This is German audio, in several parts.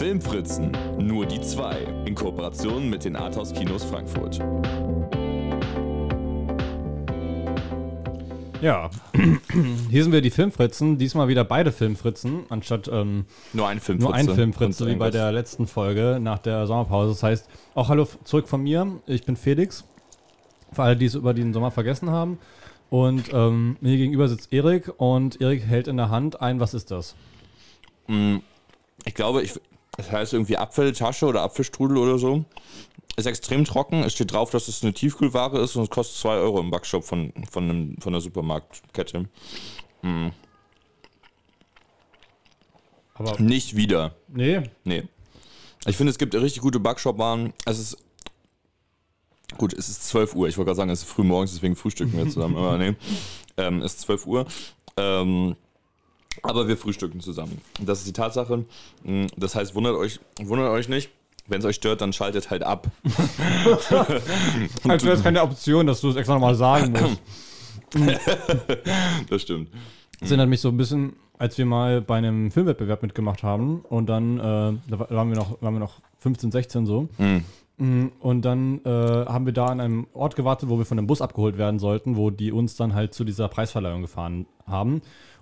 Filmfritzen, nur die zwei, in Kooperation mit den Arthouse Kinos Frankfurt. Ja, hier sind wir die Filmfritzen. Diesmal wieder beide Filmfritzen, anstatt ähm, Nur ein Filmfritze. nur ein Filmfritze, wie bei der letzten Folge nach der Sommerpause. Das heißt, auch hallo zurück von mir. Ich bin Felix. Für alle, die es über den Sommer vergessen haben. Und ähm, mir gegenüber sitzt Erik und Erik hält in der Hand ein, was ist das? Ich glaube, ich, das heißt irgendwie Apfeltasche oder Apfelstrudel oder so. Ist extrem trocken. Es steht drauf, dass es eine Tiefkühlware ist und es kostet 2 Euro im Backshop von, von, einem, von der Supermarktkette. Aber Nicht wieder. nee, Nee. Ich finde, es gibt richtig gute Backshop-Waren. Es ist. Gut, es ist 12 Uhr. Ich wollte gerade sagen, es ist früh morgens, deswegen frühstücken wir zusammen. Aber nee. Ähm, es ist 12 Uhr. Ähm, aber wir frühstücken zusammen. Das ist die Tatsache. Mm, Das heißt, wundert euch, wundert euch nicht. Wenn es euch stört, dann schaltet halt ab. also das ist keine Option, dass du es extra nochmal sagen musst. Das stimmt. Das erinnert mich so ein bisschen, als wir mal bei einem Filmwettbewerb mitgemacht haben und dann, äh, da wa- waren wir, noch, waren wir noch 15, 16 so. Mm, Und dann äh, haben wir da an einem Ort gewartet, wo wir von einem Bus abgeholt werden sollten, wo die uns dann halt zu dieser Preisverleihung gefahren haben.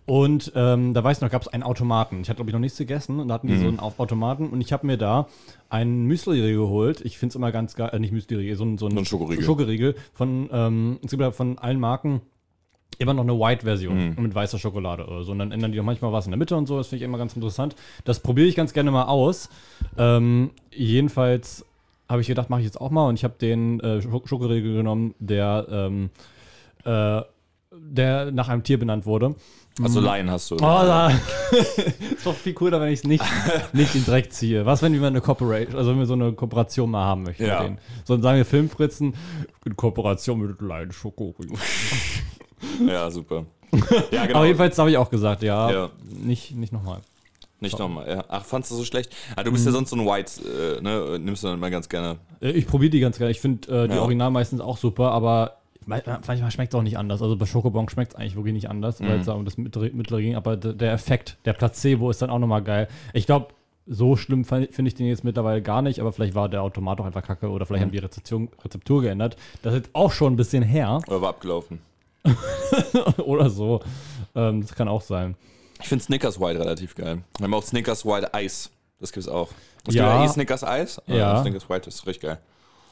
Und ähm, da weiß ich noch, gab es einen Automaten. Ich hatte, glaube ich, noch nichts gegessen und da hatten die so einen Au- Automaten und ich habe mir da einen Müsli geholt. Ich finde es immer ganz geil, äh, nicht Müsli, so so So ein Schokoriegel. Schokoriegel von, ähm, es gibt ja von allen Marken immer noch eine White-Version mit weißer Schokolade oder so. Und dann ändern die auch manchmal was in der Mitte und so. Das finde ich immer ganz interessant. Das probiere ich ganz gerne mal aus. Ähm, jedenfalls habe ich gedacht, mache ich jetzt auch mal. Und ich habe den äh, Schok- Schokoriegel genommen, der, ähm, äh, der nach einem Tier benannt wurde. Also Laien hast du. Oh, da. ist doch viel cooler, wenn ich es nicht, nicht in Dreck ziehe. Was, wenn wir eine Kooperation, also wenn wir so eine Kooperation mal haben möchten Ja. So, dann sagen wir Filmfritzen in Kooperation mit Lion Schokoriegel. Ja, super. Ja, genau. Aber jedenfalls habe ich auch gesagt, ja, Ja. nicht, nicht nochmal. Nicht nochmal. Ja. Ach, fandst du so schlecht? Ah, du bist ja sonst so ein White, äh, ne? Nimmst du dann immer ganz gerne. Äh, Ich probiere die ganz gerne. Ich finde äh, die Ja. Original meistens auch super, aber manchmal schmeckt es auch nicht anders. Also bei Schokobon schmeckt es eigentlich wirklich nicht anders, weil es da um das mittlere, mittlere ging. Aber der Effekt, der Placebo ist dann auch nochmal geil. Ich glaube, so schlimm fin- finde ich den jetzt mittlerweile gar nicht, aber vielleicht war der Automat auch einfach kacke oder vielleicht haben die Rezeption, Rezeptur geändert. Das ist jetzt auch schon ein bisschen her Oder war abgelaufen? oder so. Ähm, das kann auch sein. Ich finde Snickers White relativ geil. Wir haben auch Snickers White Eis. Das gibt's auch. Es Ja. gibt ja eh Snickers Eis. Ja. Snickers White ist richtig geil.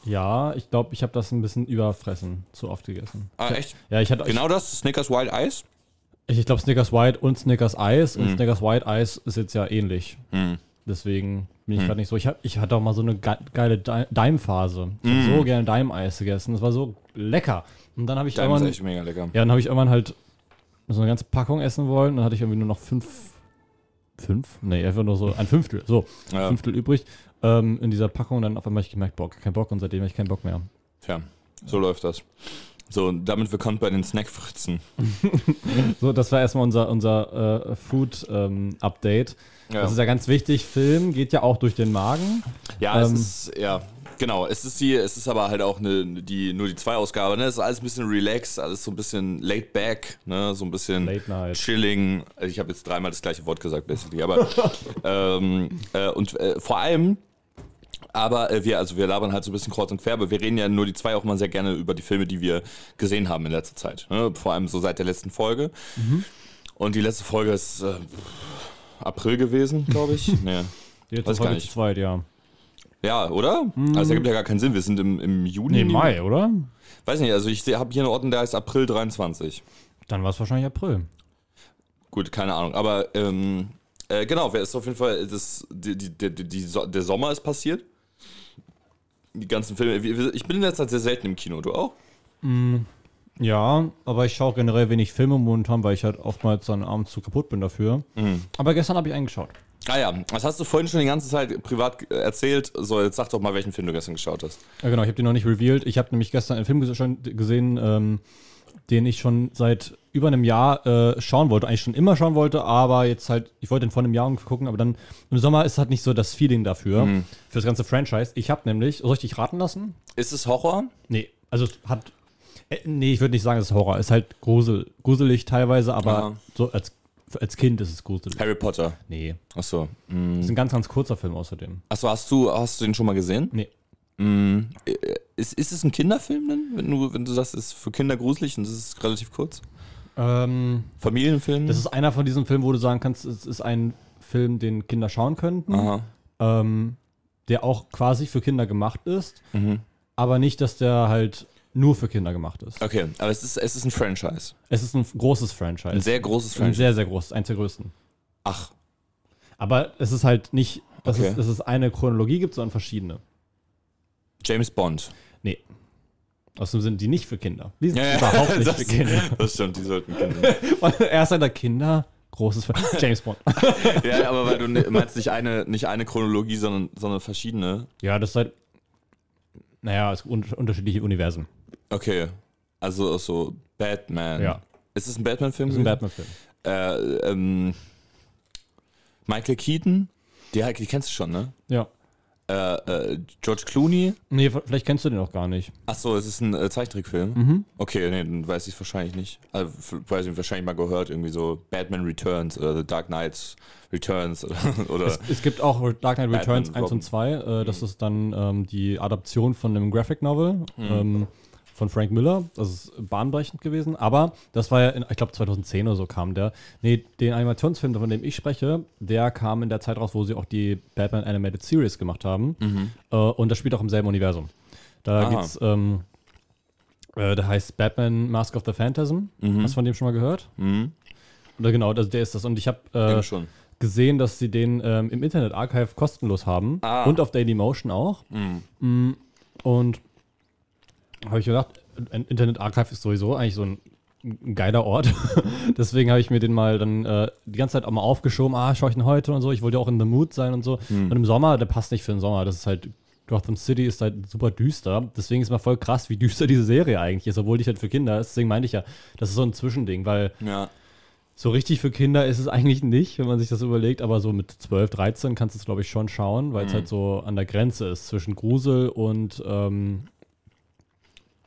Ja, ich glaube, ich habe das ein bisschen überfressen, zu oft gegessen. Ah, echt? Ja, ich hatte Genau das? Snickers White Eis? Ich, ich glaube Snickers White und Snickers Eis und Snickers White Eis ist jetzt ja ähnlich. Mhm. Deswegen bin ich gerade nicht so. Ich, hab, ich hatte auch mal so eine ge geile Di- Daim-Phase. Ich habe so gerne Daim-Eis gegessen. Das war so lecker. Und dann habe ich Dein ist irgendwann, echt mega lecker. ja, dann habe ich irgendwann halt so eine ganze Packung essen wollen. Dann hatte ich irgendwie nur noch fünf, fünf? Nee, einfach nur so ein Fünftel. So, Ja. Fünftel übrig ähm, in dieser Packung. Und dann auf einmal habe ich gemerkt, boah, kein Bock. Und seitdem habe ich keinen Bock mehr. Tja, so läuft das. So, damit willkommen bei den Snackfritzen. So, das war erstmal unser, unser äh, Food-Update. Ja, Das ist ja ganz wichtig. Film geht ja auch durch den Magen. ja es ähm, ist, ja, genau. Es ist die, es ist aber halt auch eine, die, nur die zwei Ausgabe, ne? Es ist alles ein bisschen relaxed, alles so ein bisschen laid back, ne? So ein bisschen chilling. Also ich habe jetzt dreimal das gleiche Wort gesagt, basically, aber ähm, äh, und äh, vor allem aber äh, wir, also wir labern halt so ein bisschen kreuz und quer, aber wir reden ja nur die zwei auch mal sehr gerne über die Filme, die wir gesehen haben in letzter Zeit. Ne? Vor allem so seit der letzten Folge. Mhm. Und die letzte Folge ist äh, April gewesen, glaube ich. nee. Jetzt Weiß ist gar nicht. zweit, ja. Ja, oder? Also ergibt ja gar keinen Sinn. Wir sind im, im Juni. Mhm. Nee, Mai, oder? Weiß nicht, also ich habe hier einen Ort, der heißt April 23. Dann war es wahrscheinlich April. Gut, keine Ahnung. Aber ähm, äh, genau, wer ist auf jeden Fall, das, die, die, die, die, der Sommer ist passiert. Die ganzen Filme. Ich bin in letzter Zeit sehr selten im Kino, du auch? Ja, aber ich schaue generell wenig Filme momentan, weil ich halt oftmals dann abends zu kaputt bin dafür. Mhm. Aber gestern habe ich eingeschaut. Ah ja, das hast du vorhin schon die ganze Zeit privat äh, erzählt. So, jetzt sag doch mal, welchen Film du gestern geschaut hast. Ja, genau, ich habe den noch nicht revealed. Ich habe nämlich gestern einen Film gesehen, ähm, den ich schon seit über einem Jahr äh, schauen wollte. Eigentlich schon immer schauen wollte, aber jetzt halt, ich wollte den vor einem Jahr ungefähr gucken, aber dann im Sommer ist halt nicht so das Feeling dafür, Mhm. für das ganze Franchise. Ich habe nämlich, soll ich dich raten lassen? Ist es Horror? Nee, also es hat. Äh, nee, ich würde nicht sagen, es ist Horror. Es ist halt grusel, gruselig teilweise, aber Ja. so als als Kind ist es gruselig. Harry Potter. Nee. Achso. Das Mm. ist ein ganz, ganz kurzer Film außerdem. Achso, hast du, hast du den schon mal gesehen? Nee. Mm. Ist, ist es ein Kinderfilm denn? Wenn du, wenn du sagst, es ist für Kinder gruselig und es ist relativ kurz? Ähm, Familienfilm? das ist einer von diesen Filmen, wo du sagen kannst, es ist ein Film, den Kinder schauen könnten, ähm, der auch quasi für Kinder gemacht ist, Mhm. aber nicht, dass der halt nur für Kinder gemacht ist. Okay, aber es ist, es ist ein Franchise. Es ist ein großes Franchise. Ein sehr großes Ein Franchise. sehr, sehr großes, eins der größten. Ach, Aber es ist halt nicht, dass, Okay. es, dass es eine Chronologie gibt, sondern verschiedene. James Bond. Nee. Außerdem sind die nicht für Kinder. Die sind Ja, ja, überhaupt nicht das- für Kinder. Das stimmt, die sollten Kinder. er ist einer Kinder, großes Fan. James Bond. ja, aber weil du ne- meinst nicht eine, nicht eine Chronologie, sondern, sondern verschiedene. Ja, das ist halt. Naja, es un unterschiedliche Universen. Okay. Also so Batman. Ja. Ist es ein Batman-Film? Das ist ein? Batman-Film. Äh, ähm, Michael Keaton, die, die kennst du schon, ne? Ja. Äh, äh, George Clooney. Nee, vielleicht kennst du den auch gar nicht. Achso, es ist ein äh, Zeichentrickfilm. Mhm. Okay, nee, dann weiß ich es wahrscheinlich nicht. Also, weiß ich wahrscheinlich mal gehört, irgendwie so Batman Returns oder The Dark Knight Returns oder. oder Es, es gibt auch Dark Knight Returns Batman, 1 und 2. Äh, Mhm. das ist dann ähm, die Adaption von einem Graphic Novel ähm, von Frank Miller. Das ist bahnbrechend gewesen. Aber das war ja, in, ich glaube 2010 oder so kam der. Nee, den Animationsfilm, von dem ich spreche, der kam in der Zeit raus, wo sie auch die Batman Animated Series gemacht haben. Äh, und das spielt auch im selben Universum. Da Ah. gibt's, ähm, äh, der heißt Batman Mask of the Phantasm. Hast du von dem schon mal gehört? Mhm. Oder genau, das, der ist das. Und ich habe äh, schon. gesehen, dass sie den ähm, im Internet Archive kostenlos haben Ah. und auf Dailymotion auch. Mhm. Mm, Und habe ich gedacht, Internet Archive ist sowieso eigentlich so ein, ein geiler Ort. Deswegen habe ich mir den mal dann äh, die ganze Zeit auch mal aufgeschoben. Ah, schaue ich den heute und so. Ich wollte ja auch in the mood sein und so. Und im Sommer, der passt nicht für den Sommer. Das ist halt Gotham City ist halt super düster. Deswegen ist mal voll krass, wie düster diese Serie eigentlich ist, obwohl die halt für Kinder ist. Deswegen meinte ich ja, das ist so ein Zwischending, weil Ja. so richtig für Kinder ist es eigentlich nicht, wenn man sich das überlegt, aber so mit 12, 13 kannst du es, glaube ich, schon schauen, weil es halt so an der Grenze ist zwischen Grusel und, ähm,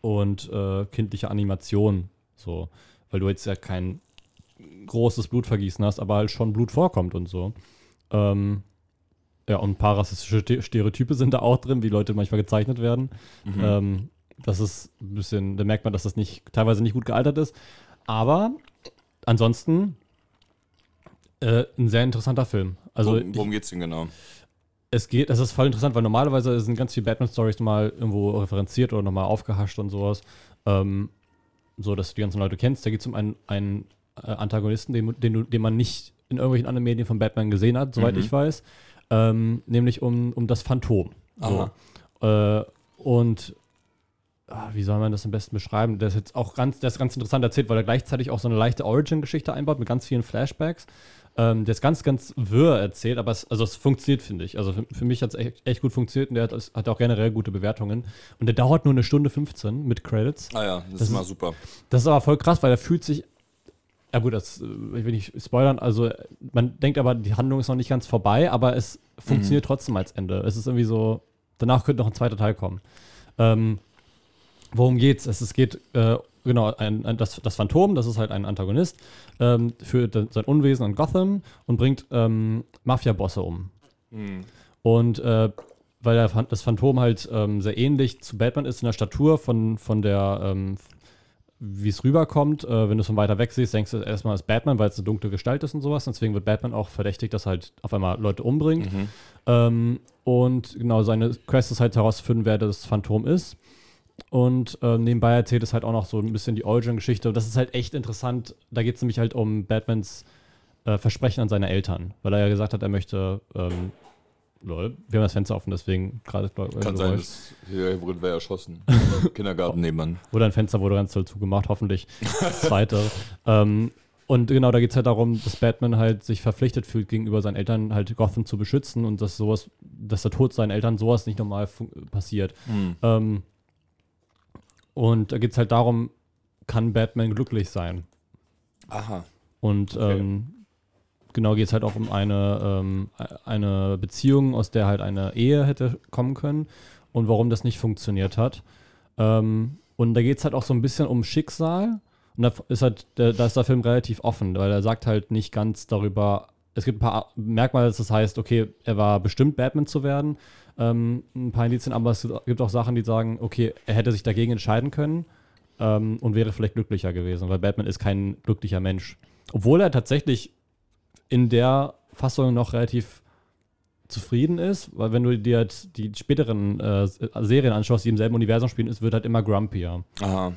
und äh, kindlicher Animation. So. Weil du jetzt ja kein großes Blutvergießen hast, aber halt schon Blut vorkommt und so. Ähm, ja, und ein paar rassistische Ste- Stereotype sind da auch drin, wie Leute manchmal gezeichnet werden. Mhm. Ähm, das ist ein bisschen, da merkt man, dass das nicht, teilweise nicht gut gealtert ist. Aber ansonsten äh, ein sehr interessanter Film. Also worum, worum geht's denn genau? Es geht, es ist voll interessant, weil normalerweise sind ganz viele Batman-Stories nochmal irgendwo referenziert oder nochmal aufgehascht und sowas. Ähm, so, dass du die ganzen Leute kennst. Da geht es um einen, einen äh, Antagonisten, den, den, den man nicht in irgendwelchen anderen Medien von Batman gesehen hat, soweit Mhm. ich weiß. Ähm, nämlich um, um das Phantom. So. Äh, und ah, wie soll man das am besten beschreiben? Der ist jetzt auch ganz, der ist ganz interessant erzählt, weil er gleichzeitig auch so eine leichte Origin-Geschichte einbaut mit ganz vielen Flashbacks. Ähm, der ist ganz, ganz wirr erzählt, aber es, also es funktioniert, finde ich. Also für, für mich hat es echt, echt gut funktioniert und der hat, es hat auch generell gute Bewertungen. Und der dauert nur eine Stunde 15 mit Credits. Ah ja, das, Das ist mal super. Das ist aber voll krass, weil er fühlt sich. Ja, gut, das äh, ich will nicht spoilern. Also, äh, man denkt aber, die Handlung ist noch nicht ganz vorbei, aber es funktioniert trotzdem als Ende. Es ist irgendwie so. Danach könnte noch ein zweiter Teil kommen. Ähm, worum geht's? Es, es geht, äh, genau, ein, ein, das, das Phantom, das ist halt ein Antagonist, ähm, führt sein Unwesen an Gotham und bringt ähm, Mafia-Bosse um. Mhm. Und äh, weil der, das Phantom halt ähm, sehr ähnlich zu Batman ist in der Statur von, von der, ähm, wie es rüberkommt. Äh, wenn du es von weiter weg siehst, denkst du erstmal, es ist Batman, weil es eine dunkle Gestalt ist und sowas. Deswegen wird Batman auch verdächtigt, dass halt auf einmal Leute umbringt. Mhm. Ähm, und genau, seine Quest ist halt herauszufinden, wer das Phantom ist. Und äh, nebenbei erzählt es halt auch noch so ein bisschen die Origin-Geschichte. Und das ist halt echt interessant. Da geht es nämlich halt um Batmans äh, Versprechen an seine Eltern. Weil er ja gesagt hat, er möchte. Ähm, lol, wir haben das Fenster offen, deswegen gerade. äh, Kann sein, dass hier wurde wer erschossen. Kindergarten nebenan. Oder ein Fenster wurde ganz toll zugemacht, hoffentlich. Das zweite. ähm, und genau, da geht es halt darum, dass Batman halt sich verpflichtet fühlt, gegenüber seinen Eltern halt Gotham zu beschützen und dass sowas, dass der Tod seinen Eltern sowas nicht normal passiert. Mhm. Ähm, und da geht es halt darum, kann Batman glücklich sein? Aha. Und Okay. ähm, genau geht es halt auch um eine, ähm, eine Beziehung, aus der halt eine Ehe hätte kommen können und warum das nicht funktioniert hat. Ähm, und da geht es halt auch so ein bisschen um Schicksal. Und da ist halt, da ist der Film relativ offen, weil er sagt halt nicht ganz darüber, es gibt ein paar Merkmale, dass das heißt, okay, er war bestimmt Batman zu werden, ähm, ein paar Indizien, aber es gibt auch Sachen, die sagen, okay, er hätte sich dagegen entscheiden können ähm, und wäre vielleicht glücklicher gewesen, weil Batman ist kein glücklicher Mensch. Obwohl er tatsächlich in der Fassung noch relativ zufrieden ist, weil wenn du dir die späteren äh, Serien anschaust, die im selben Universum spielen, es wird halt immer grumpier. Aha.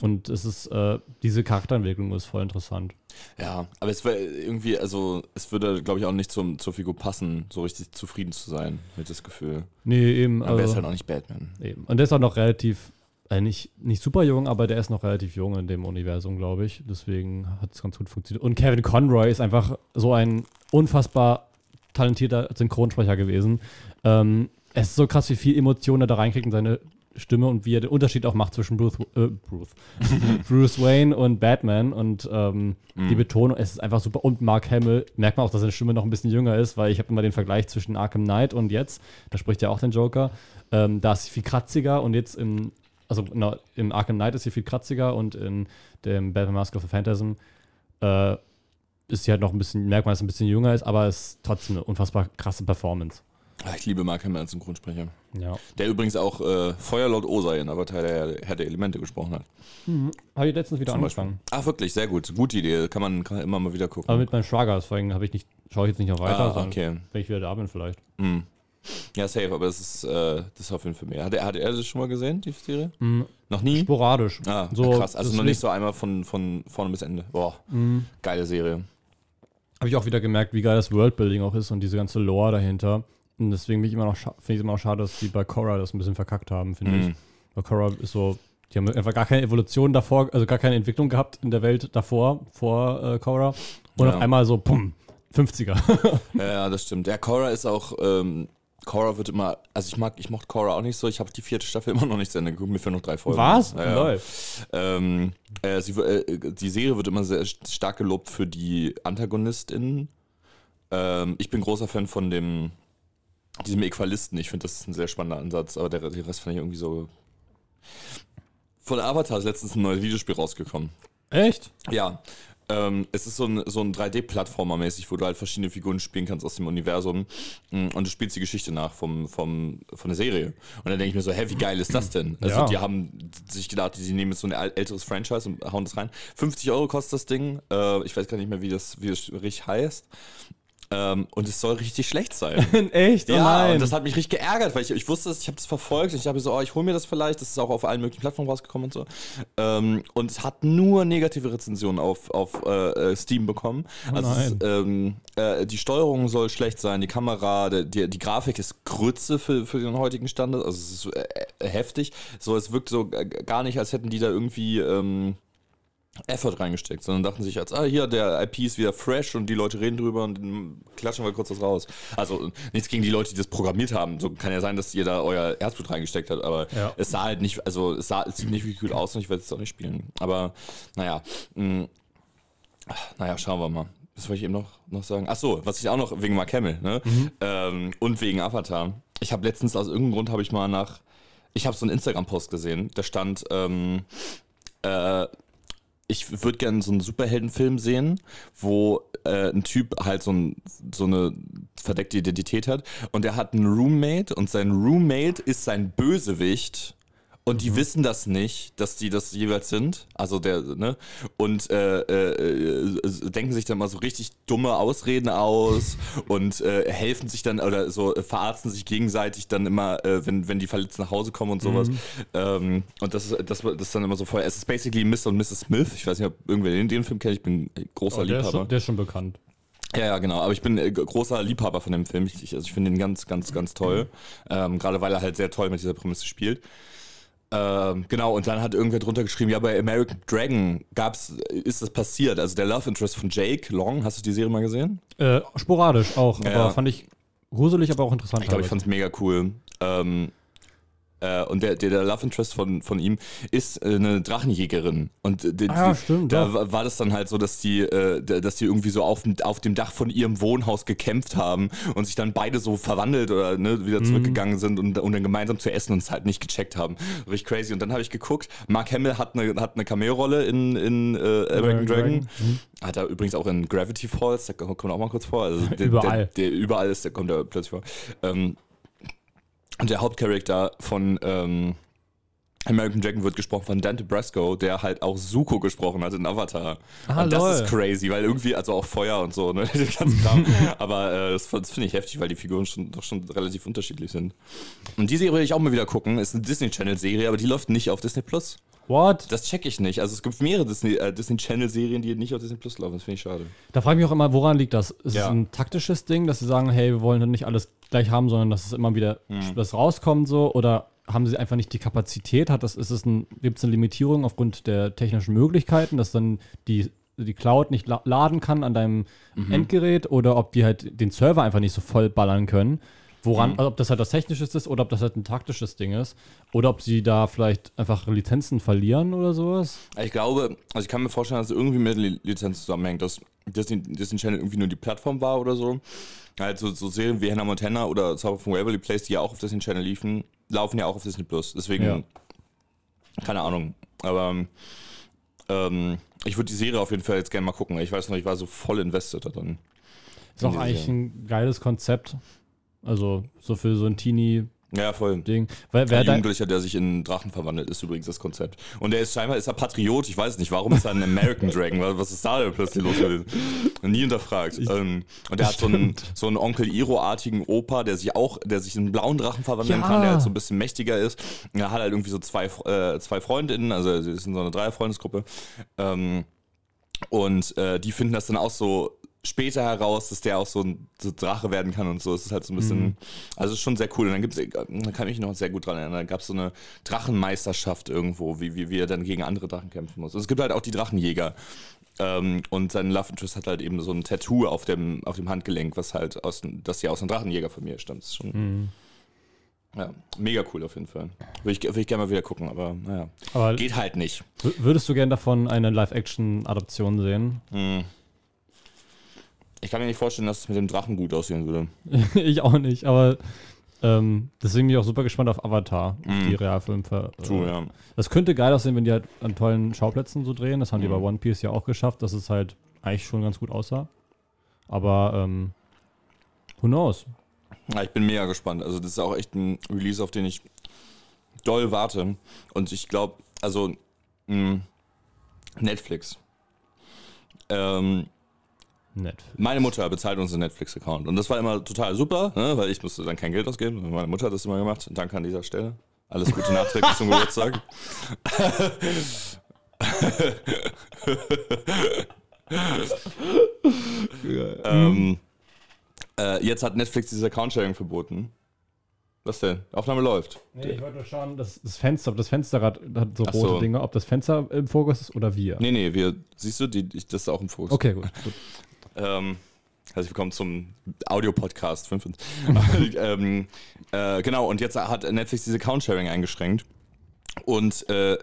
Und es ist, äh, diese Charakterentwicklung ist voll interessant. Ja, aber es wäre irgendwie, also es würde, glaube ich, auch nicht zum, zur Figur passen, so richtig zufrieden zu sein, mit das Gefühl. Nee, eben. Aber er ist halt auch nicht Batman. Eben. Und der ist auch noch relativ, äh, nicht, nicht super jung, aber der ist noch relativ jung in dem Universum, glaube ich. Deswegen hat es ganz gut funktioniert. Und Kevin Conroy ist einfach so ein unfassbar talentierter Synchronsprecher gewesen. Ähm, es ist so krass, wie viel Emotionen er da reinkriegt in seine Stimme und wie er den Unterschied auch macht zwischen Bruce, äh, Bruce, Bruce Wayne und Batman und ähm, Mhm. die Betonung, es ist einfach super. Und Mark Hamill, merkt man auch, dass seine Stimme noch ein bisschen jünger ist, weil ich habe immer den Vergleich zwischen Arkham Knight und jetzt, da spricht ja auch den Joker, ähm, da ist sie viel kratziger und jetzt im, also na, im Arkham Knight ist sie viel kratziger und in dem Batman Mask of the Phantasm äh, ist sie halt noch ein bisschen, merkt man, dass sie ein bisschen jünger ist, aber es ist trotzdem eine unfassbar krasse Performance. Ah, Ich liebe Mark Hamill als Synchronsprecher. Ja. Der übrigens auch äh, Feuerlord Osa in Avatar der Herr der Elemente gesprochen hat. Habe ich letztens wieder Zum angefangen. Ach, wirklich, sehr gut. Gute Idee. Kann man, kann immer mal wieder gucken. Aber mit meinem Schwager, deswegen habe ich nicht, schaue ich jetzt nicht noch weiter, ah, okay. wenn ich wieder da bin vielleicht. Hm. Ja, safe, aber das ist, äh, das ist auf jeden Fall mehr. Hat er, hat er das schon mal gesehen, die Serie? Mhm. Noch nie? Sporadisch. Ah, So, krass. Also noch nicht so einmal von, von vorne bis Ende. Boah, Mhm. geile Serie. Habe ich auch wieder gemerkt, wie geil das Worldbuilding auch ist und diese ganze Lore dahinter. Und deswegen bin ich immer noch scha- finde ich es immer noch schade, dass die bei Korra das ein bisschen verkackt haben, finde ich. Mhm. Weil Korra ist so, die haben einfach gar keine Evolution davor, also gar keine Entwicklung gehabt in der Welt davor, vor äh, Korra. Und Ja. auf einmal so, pum, 50er. Ja, ja, das stimmt. Der Cora ist auch, ähm, Cora wird immer, also ich mag, ich mochte Cora auch nicht so. Ich habe die vierte Staffel immer noch nicht zu Ende geguckt. Mir fehlen noch drei Folgen. Was? Ja, ja. Lol. Ähm, äh, sie, äh, die Serie wird immer sehr stark gelobt für die AntagonistInnen. Ähm, ich bin großer Fan von dem, diesem Equalisten. Ich finde, das ist ein sehr spannender Ansatz, aber der, der Rest fand ich irgendwie so. Von Avatar ist letztens ein neues Videospiel rausgekommen. Echt? Ja. Ähm, es ist so ein, so ein 3D-Plattformer mäßig, wo du halt verschiedene Figuren spielen kannst aus dem Universum Mm, und du spielst die Geschichte nach vom, vom, von der Serie. Und dann denke ich mir so, hä, wie geil ist das denn? Also Ja. die haben sich gedacht, die nehmen jetzt so ein äl- älteres Franchise und hauen das rein. 50 Euro kostet das Ding. Äh, ich weiß gar nicht mehr, wie das, wie das richtig heißt. Ähm, und es soll richtig schlecht sein. Echt? Oh Ja, nein. und das hat mich richtig geärgert, weil ich, ich wusste ich habe das verfolgt und ich habe so, oh, ich hole mir das vielleicht, das ist auch auf allen möglichen Plattformen rausgekommen und so. Ähm, und es hat nur negative Rezensionen auf, auf äh, äh, Steam bekommen. Oh also es, ähm, äh, die Steuerung soll schlecht sein, die Kamera, die, die Grafik ist Grütze für, für den heutigen Standard, also es ist äh, äh, heftig. So, es wirkt so äh, gar nicht, als hätten die da irgendwie ähm, Effort reingesteckt, sondern dachten sich als, ah, hier, der IP ist wieder fresh und die Leute reden drüber und dann klatschen wir kurz das raus. Also nichts gegen die Leute, die das programmiert haben. So kann ja sein, dass ihr da euer Herzblut reingesteckt habt, aber Ja. es sah halt nicht, also es sah, nicht wirklich gut aus und ich werde es auch nicht spielen. Aber naja, mh, naja, schauen wir mal. Was wollte ich eben noch, noch sagen? Ach so, was ich auch noch wegen Mark Hamill, ne? Ähm, und wegen Avatar. Ich habe letztens aus irgendeinem Grund habe ich mal nach, ich habe so einen Instagram-Post gesehen, da stand, ähm, äh, ich würde gerne so einen Superheldenfilm sehen, wo äh, ein Typ halt so, ein, so eine verdeckte Identität hat und er hat einen Roommate und sein Roommate ist sein Bösewicht und die wissen das nicht, dass die das jeweils sind. Also der, ne? Und äh, äh, äh, denken sich dann mal so richtig dumme Ausreden aus und äh, helfen sich dann oder so äh, verarzten sich gegenseitig dann immer, äh, wenn, wenn die verletzt nach Hause kommen und sowas. Ähm, und das ist, das, das ist dann immer so voll. Es ist basically Mr. und Mrs. Smith. Ich weiß nicht, ob irgendwer den, den Film kennt. Ich bin großer Oh, der, ist Liebhaber. schon, der ist schon bekannt. Ja, ja, genau. Aber ich bin äh, großer Liebhaber von dem Film. Ich, ich- also ich finde ihn ganz, ganz, ganz toll. Ähm, Gerade weil er halt sehr toll mit dieser Prämisse spielt. Ähm, genau, und dann hat irgendwer drunter geschrieben, ja, bei American Dragon gab's, ist das passiert. Also der Love Interest von Jake Long, hast du die Serie mal gesehen? Äh, sporadisch auch, aber Ja. fand ich gruselig, aber auch interessant. Ich glaube, ich teilweise. fand's mega cool. Ähm, Äh, und der, der, der Love Interest von, von ihm ist äh, eine Drachenjägerin. Und äh, die, Ah, ja, stimmt, da doch. war- das dann halt so, dass die, dass die irgendwie so auf, dem- auf dem Dach von ihrem Wohnhaus gekämpft haben und sich dann beide so verwandelt oder ne, wieder Mhm. zurückgegangen sind und, und dann gemeinsam zu essen und es halt nicht gecheckt haben. Richtig crazy. Und dann habe ich geguckt, Mark Hamill hat eine, hat eine Cameo-Rolle in, in American Dragon. Dragon. Mhm. Hat er übrigens auch in Gravity Falls, da kommt er auch mal kurz vor. Also der, Überall. Der, der überall ist, der kommt da plötzlich vor. Ähm, der Hauptcharakter von ähm, American Dragon wird gesprochen von Dante Brasco, der halt auch Zuko gesprochen hat in Avatar. Ah, und das lol. ist crazy, weil irgendwie, also auch Feuer und so, ne. Aber äh, das, das finde ich heftig, weil die Figuren schon, doch schon relativ unterschiedlich sind. Und die Serie will ich auch mal wieder gucken. Ist eine Disney Channel Serie, aber die läuft nicht auf Disney Plus. What? Das check ich nicht. Also es gibt mehrere Disney, äh, Disney Channel Serien, die nicht auf Disney Plus laufen. Das finde ich schade. Da frage ich mich auch immer, woran liegt das? Ist Ja. es ein taktisches Ding, dass sie sagen, hey, wir wollen dann nicht alles gleich haben, sondern dass es immer wieder Mhm. das rauskommt so? Oder haben sie einfach nicht die Kapazität? Hat das, ist es ein, gibt es eine Limitierung aufgrund der technischen Möglichkeiten, dass dann die, die Cloud nicht la laden kann an deinem Mhm. Endgerät oder ob die halt den Server einfach nicht so voll ballern können? Woran, Mhm. also ob das halt was Technisches ist oder ob das halt ein taktisches Ding ist. Oder ob sie da vielleicht einfach Lizenzen verlieren oder sowas. Ich glaube, also ich kann mir vorstellen, dass es irgendwie mit Li- Lizenz zusammenhängt, dass Disney, Disney Channel irgendwie nur die Plattform war oder so. Halt so, so Serien wie Hannah Montana oder Zauber von Waverly Place, die ja auch auf Disney Channel liefen, laufen ja auch auf Disney Plus. Deswegen, Ja. keine Ahnung. Aber ähm, ich würde die Serie auf jeden Fall jetzt gerne mal gucken. Ich weiß noch, ich war so voll invested da drin. Ist auch eigentlich Serie. ein geiles Konzept. Also so für so ein Teenie-Ding. Ja, voll. Weil, wer Ein Jugendlicher, der sich in einen Drachen verwandelt, ist übrigens das Konzept. Und der ist scheinbar ist er Patriot, ich weiß nicht, warum ist er ein American Dragon? Was- Was ist da denn plötzlich los gewesen? Nie hinterfragt. Ähm, und der hat so einen, so einen Onkel Iro-artigen Opa, der sich auch, der sich in einen blauen Drachen verwandeln Ja. kann, der halt so ein bisschen mächtiger ist. Und Er hat halt irgendwie so zwei, äh, zwei Freundinnen, also sie sind so eine Dreierfreundesgruppe. Ähm, und äh, die finden das dann auch so später heraus, dass der auch so ein so Drache werden kann und so. Es ist halt so ein bisschen, also es ist schon sehr cool. Und dann gibt's, da kann ich mich noch sehr gut dran erinnern, da gab es so eine Drachenmeisterschaft irgendwo, wie, wie, wie er dann gegen andere Drachen kämpfen muss. Und es gibt halt auch die Drachenjäger. Ähm, und sein Love Interest hat halt eben so ein Tattoo auf dem, auf dem Handgelenk, was halt aus, das ja aus einem Drachenjäger von mir stammt. Das ist schon, ja, mega cool auf jeden Fall. Würde ich, würde ich gerne mal wieder gucken, aber naja. aber Geht halt nicht. würdest du gern davon eine Live-Action-Adaption sehen? Ich kann mir nicht vorstellen, dass es mit dem Drachen gut aussehen würde. ich auch nicht, aber ähm, deswegen bin ich auch super gespannt auf Avatar, auf die Realfilm. True, ja. Das könnte geil aussehen, wenn die halt an tollen Schauplätzen so drehen. Das haben die Mhm. bei One Piece ja auch geschafft, dass es halt eigentlich schon ganz gut aussah. Aber ähm, who knows? Ja, ich bin mega gespannt. Also, das ist auch echt ein Release, auf den ich doll warte. Und ich glaube, also, mh, Netflix. Ähm, Nett. meine Mutter bezahlt unseren Netflix-Account. Und das war immer total super, ne, weil ich musste dann kein Geld ausgeben. Meine Mutter hat das immer gemacht. Danke an dieser Stelle. Alles Gute nachträglich zum Geburtstag. ähm, äh, jetzt hat Netflix dieses Account-Sharing verboten. Was denn? Aufnahme läuft. Nee, ich wollte nur schauen, dass das Fenster, ob das Fensterrad hat so Ach rote so. Dinge, ob das Fenster im Fokus ist oder wir. Nee, nee, wir, siehst du, die, ich, das ist auch im Fokus. Okay, gut. gut. Ähm, herzlich willkommen zum Audio-Podcast 5. ähm, äh, genau, und jetzt hat Netflix diese Account-Sharing eingeschränkt. Und äh,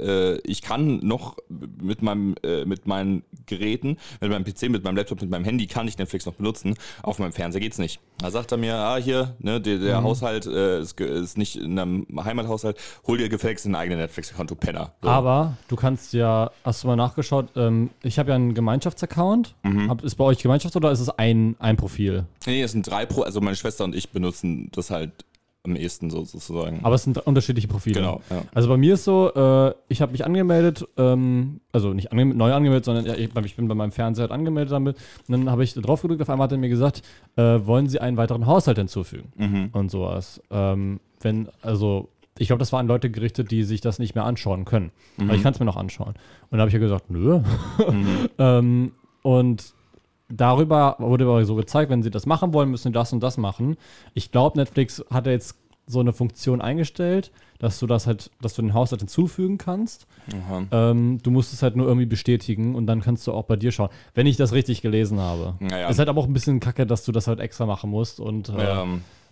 äh, ich kann noch mit meinem äh, mit meinen Geräten, mit meinem PC, mit meinem Laptop, mit meinem Handy kann ich Netflix noch benutzen. Auf meinem Fernseher geht's nicht. Da sagt er mir, ah hier, ne, der, der Haushalt äh, ist, ist nicht in einem Heimathaushalt, hol dir gefälligst einen eigenen Netflix-Account, du Penner. So. Aber du kannst ja, hast du mal nachgeschaut, ähm, ich habe ja einen Gemeinschaftsaccount. Mhm. Hab, ist bei euch Gemeinschafts- oder ist es ein, ein Profil? Nee, es sind drei Pro, also meine Schwester und ich benutzen das halt am ehesten so sozusagen. Aber es sind unterschiedliche Profile. Genau, ja. Also bei mir ist so, äh, ich habe mich angemeldet, ähm, also nicht ange neu angemeldet, sondern ja, ich, ich bin bei meinem Fernseher halt angemeldet damit. Und dann habe ich da drauf gedrückt, auf einmal hat er mir gesagt, äh, wollen Sie einen weiteren Haushalt hinzufügen? Mhm. Und sowas. Ähm, wenn, also, ich glaube, das war an Leute gerichtet, die sich das nicht mehr anschauen können. Aber ich kann es mir noch anschauen. Und dann habe ich ja gesagt, nö. ähm, und darüber wurde aber so gezeigt, wenn sie das machen wollen, müssen sie das und das machen. Ich glaube, Netflix hat jetzt so eine Funktion eingestellt, dass du das halt, dass du den Haushalt hinzufügen kannst. Ähm, du musst es halt nur irgendwie bestätigen und dann kannst du auch bei dir schauen, wenn ich das richtig gelesen habe. Naja. Ist halt aber auch ein bisschen kacke, dass du das halt extra machen musst und äh, Ja,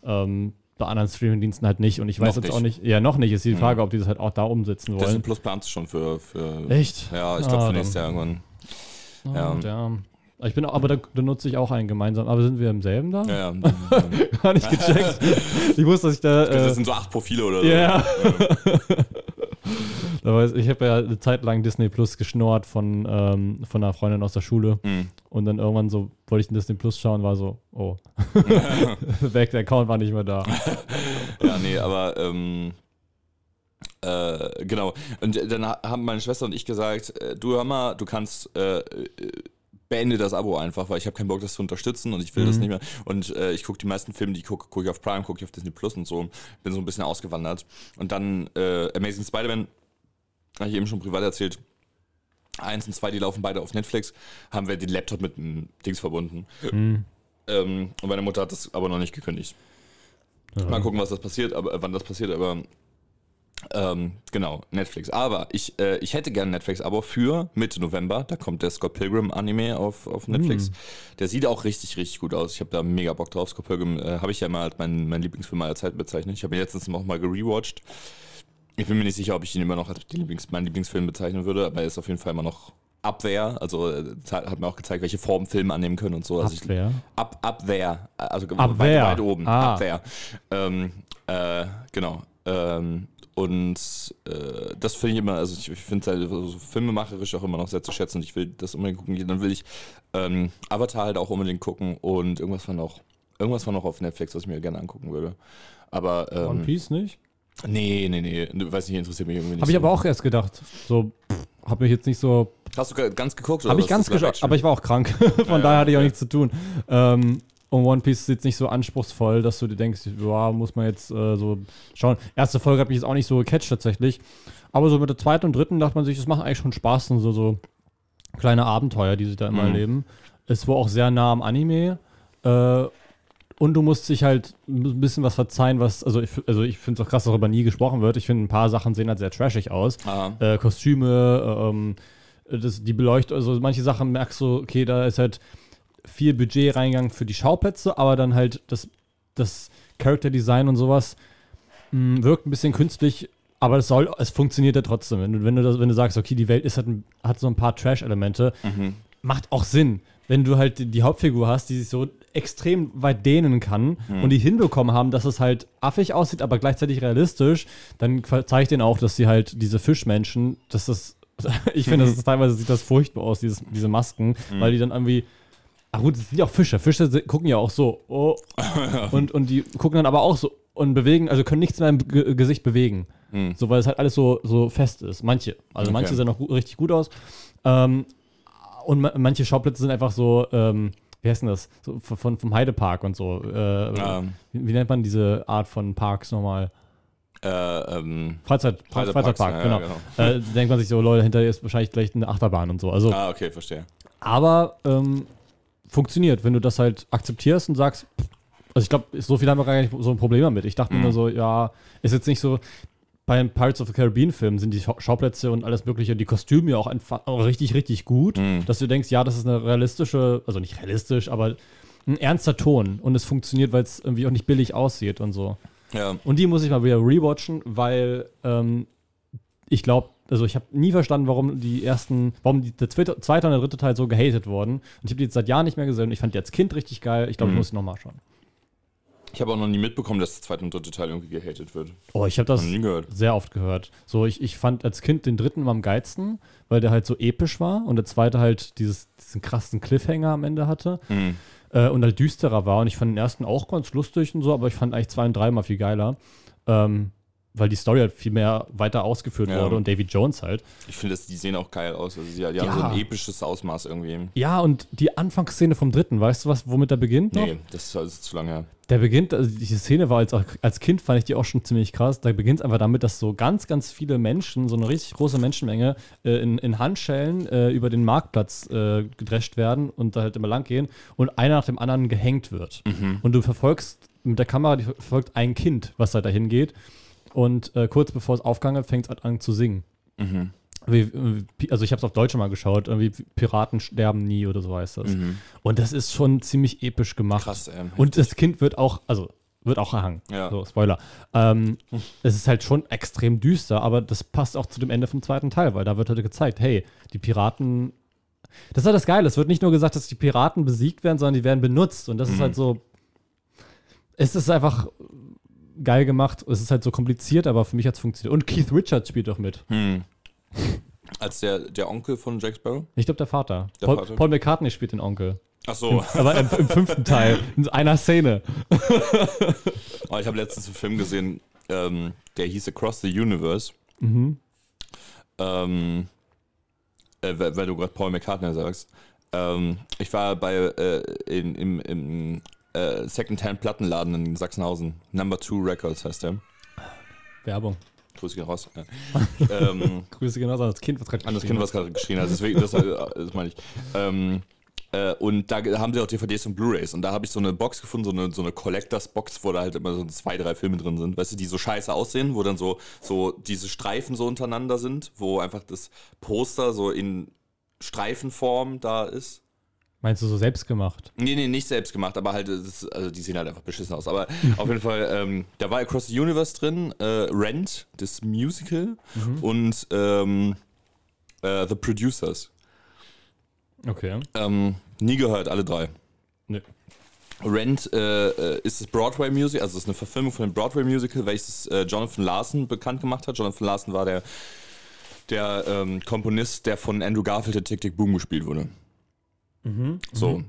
ähm, bei anderen Streaming-Diensten halt nicht. Und ich weiß Noch jetzt auch nicht. nicht, ja, noch nicht, ist die Frage, ob die das halt auch da umsetzen Disney wollen. Plus plant es schon für, für. Echt? Ja, ich glaube Ah, für nächstes Jahr irgendwann. Ja. Ja. ja. Ich bin, aber da, da nutze ich auch einen gemeinsam. Aber sind wir im selben da? Ja, ja. Gar nicht gecheckt. ich wusste, dass ich da. das Äh, sind so acht Profile oder so. ja. da weiß, ich habe ja eine Zeit lang Disney Plus geschnorrt von, ähm, von einer Freundin aus der Schule. Mhm. Und dann irgendwann so wollte ich den Disney Plus schauen, war so, oh. Weg, der Account war nicht mehr da. Ja, nee, aber ähm, äh, genau. Und dann ha- haben meine Schwester und ich gesagt, äh, du hör mal, du kannst äh, beende das Abo einfach, weil ich habe keinen Bock, das zu unterstützen und ich will das Mhm. nicht mehr. Und äh, ich gucke die meisten Filme, die ich gucke, gucke ich auf Prime, gucke ich auf Disney Plus und so. Bin so ein bisschen ausgewandert. Und dann äh, Amazing Spider-Man, habe ich eben schon privat erzählt. Eins und zwei, die laufen beide auf Netflix, haben wir den Laptop mit dem Dings verbunden. Hm. Ähm, und meine Mutter hat das aber noch nicht gekündigt. Mal gucken, was das passiert, aber wann das passiert, aber ähm, genau, Netflix. Aber ich, äh, ich hätte gerne Netflix-Abo für Mitte November. Da kommt der Scott Pilgrim Anime auf, auf Netflix. Der sieht auch richtig, richtig gut aus. Ich habe da mega Bock drauf. Scott Pilgrim äh, habe ich ja mal als meinen mein Lieblingsfilm aller Zeiten bezeichnet. Ich habe ihn letztens auch mal gerewatcht. Ich bin mir nicht sicher, ob ich ihn immer noch als Lieblings meinen Lieblingsfilm bezeichnen würde, aber er ist auf jeden Fall immer noch Abwehr. Also äh, hat mir auch gezeigt, welche Formen Filme annehmen können und so. Also ich- Abwehr. Ab, Abwehr, also Abwehr. Weit, weit oben, Ah. Abwehr. Ähm, äh, genau. Ähm, und äh, das finde ich immer, also ich, ich finde halt so filmemacherisch auch immer noch sehr zu schätzen und ich will das unbedingt gucken. Dann will ich ähm, Avatar halt auch unbedingt gucken und irgendwas war noch, irgendwas war noch auf Netflix, was ich mir gerne angucken würde. Aber ähm, One Piece nicht? nee, nee, nee, weiß nicht, interessiert mich irgendwie nicht. Habe ich so. aber auch erst gedacht. So, habe mich jetzt nicht so. Hast du ganz geguckt? Habe ich ganz geschaut, aber ich war auch krank. Von Ja, daher hatte ich auch okay. nichts zu tun. Ähm, und One Piece ist jetzt nicht so anspruchsvoll, dass du dir denkst, ja, muss man jetzt äh, so schauen. Erste Folge hat mich jetzt auch nicht so gecatcht tatsächlich. Aber so mit der zweiten und dritten dachte man sich, das macht eigentlich schon Spaß und so, so kleine Abenteuer, die sie da immer Mhm. erleben. Es war auch sehr nah am Anime. Äh, und du musst dich halt ein bisschen was verzeihen, was, also ich, also ich finde es auch krass, dass darüber nie gesprochen wird. Ich finde, ein paar Sachen sehen halt sehr trashig aus Ah, äh, Kostüme, ähm, das, die Beleuchtung, also manche Sachen merkst du, okay, da ist halt viel Budget reingegangen für die Schauplätze, aber dann halt das, das Character Design und sowas mh, wirkt ein bisschen künstlich, aber es soll, es funktioniert ja trotzdem. Wenn du, wenn du, das, wenn du sagst, okay, die Welt ist halt, hat so ein paar Trash-Elemente, mhm. macht auch Sinn. Wenn du halt die- die Hauptfigur hast, die sich so extrem weit dehnen kann und die hinbekommen haben, dass es halt affig aussieht, aber gleichzeitig realistisch, dann zeigt denen auch, dass sie halt diese Fischmenschen, dass das, ich finde, das teilweise sieht das furchtbar aus, dieses, diese Masken, weil die dann irgendwie, ach gut, es sind ja auch Fische, Fische gucken ja auch so, oh, und, und die gucken dann aber auch so und bewegen, also können nichts mehr im Ge Gesicht bewegen. Hm. So, weil es halt alles so, so fest ist. Manche. Also Okay. manche sehen gu richtig gut aus. Ähm, und ma manche Schauplätze sind einfach so, ähm, wie heißt denn das? So von, vom Heidepark und so. Äh, Ähm, wie, wie nennt man diese Art von Parks nochmal? äh, ähm, Freizeit, Freizeitparks, Freizeitpark, ja, genau. ja, Äh, denkt man sich so, Leute, hinter ihr ist wahrscheinlich gleich eine Achterbahn und so. Also, Ah, okay, verstehe. aber ähm, funktioniert, wenn du das halt akzeptierst und sagst, also ich glaube, so viel haben wir gar nicht so ein Problem damit. Ich dachte Mhm. nur so, ja, ist jetzt nicht so, bei den Pirates of the Caribbean Filmen sind die Schau- Schauplätze und alles mögliche, die Kostüme ja auch einfach auch richtig, richtig gut, Mhm. dass du denkst, ja, das ist eine realistische, also nicht realistisch, aber ein ernster Ton und es funktioniert, weil es irgendwie auch nicht billig aussieht und so. Ja. Und die muss ich mal wieder rewatchen, weil ähm, ich glaube, also ich habe nie verstanden, warum die ersten, warum die, der zweite, zweite und der dritte Teil so gehatet wurden. Und ich habe die jetzt seit Jahren nicht mehr gesehen. Und ich fand die als Kind richtig geil. Ich glaube, ich Mhm. muss sie nochmal schauen. Ich habe auch noch nie mitbekommen, dass der zweite und dritte Teil irgendwie gehatet wird. Oh, ich habe das sehr oft gehört. So, ich, ich fand als Kind den dritten am geilsten, weil der halt so episch war und der zweite halt dieses, diesen krassen Cliffhanger am Ende hatte Mhm. äh, und halt düsterer war. Und ich fand den ersten auch ganz lustig und so, aber ich fand eigentlich zwei und drei mal viel geiler. Ähm, weil die Story halt viel mehr weiter ausgeführt Ja. wurde und David Jones halt. Ich finde, die sehen auch geil aus. Also die, die Ja. haben so ein episches Ausmaß irgendwie. Ja, und die Anfangsszene vom dritten, weißt du was, womit der beginnt? Noch? Nee, das ist, ist zu lange her. Der beginnt, also diese Szene war als, als Kind, fand ich die auch schon ziemlich krass. Da beginnt es einfach damit, dass so ganz, ganz viele Menschen, so eine richtig große Menschenmenge, äh, in, in Handschellen äh, über den Marktplatz äh, gedrescht werden und da halt immer lang gehen und einer nach dem anderen gehängt wird. Und du verfolgst mit der Kamera, die verfolgt ein Kind, was da dahin geht. Und äh, kurz bevor es aufgegangen hat, fängt es an zu singen. Mhm. Wie, also ich habe es auf Deutsch mal geschaut, irgendwie Piraten sterben nie oder so heißt das. Mhm. Und das ist schon ziemlich episch gemacht. Krass, ey. Und das Kind wird auch, also wird auch erhangen. Ja. So, Spoiler. Ähm, es ist halt schon extrem düster, aber das passt auch zu dem Ende vom zweiten Teil, weil da wird halt gezeigt, hey, die Piraten. Das ist halt das Geile. Es wird nicht nur gesagt, dass die Piraten besiegt werden, sondern die werden benutzt. Und das ist halt so. Es ist einfach geil gemacht. Es ist halt so kompliziert, aber für mich hat es funktioniert. Und Keith Richards spielt doch mit. Hm. Als der, der Onkel von Jack Sparrow? Ich glaube, der Vater. Der Paul, Vater. Paul McCartney spielt den Onkel. Ach so. Aber im, im fünften Teil, in einer Szene. Oh, ich habe letztens einen Film gesehen, ähm, der hieß Across the Universe. Mhm. Ähm, äh, weil, weil du gerade Paul McCartney sagst. Ähm, ich war bei äh, in, im, im äh, Secondhand-Plattenladen in Sachsenhausen. Number Two Records heißt der. Werbung. Grüße gehen raus. Ja. ähm, Grüße genauso an das Kind, was gerade an das geschrien Kind, was gerade geschrien hat. Deswegen, das, äh, das meine ich. Ähm, äh, und da haben sie auch DVDs und Blu-Rays. Und da habe ich so eine Box gefunden, so eine, so eine Collectors-Box, wo da halt immer so zwei, drei Filme drin sind. Weißt du, die so scheiße aussehen, wo dann so, so diese Streifen so untereinander sind, wo einfach das Poster so in Streifenform da ist. Meinst du so selbst gemacht? Nee, nee, nicht selbst gemacht, aber halt, ist, also die sehen halt einfach beschissen aus. Aber auf jeden Fall, ähm, da war Across the Universe drin, äh, Rent, das Musical und ähm, äh, The Producers. Okay. Ähm, nie gehört, alle drei. Nö. Rent äh, äh, ist das Broadway-Musical, also es ist eine Verfilmung von dem Broadway-Musical, welches äh, Jonathan Larson bekannt gemacht hat. Jonathan Larson war der, der ähm, Komponist, der von Andrew Garfield der Tick Tick Boom gespielt wurde. So.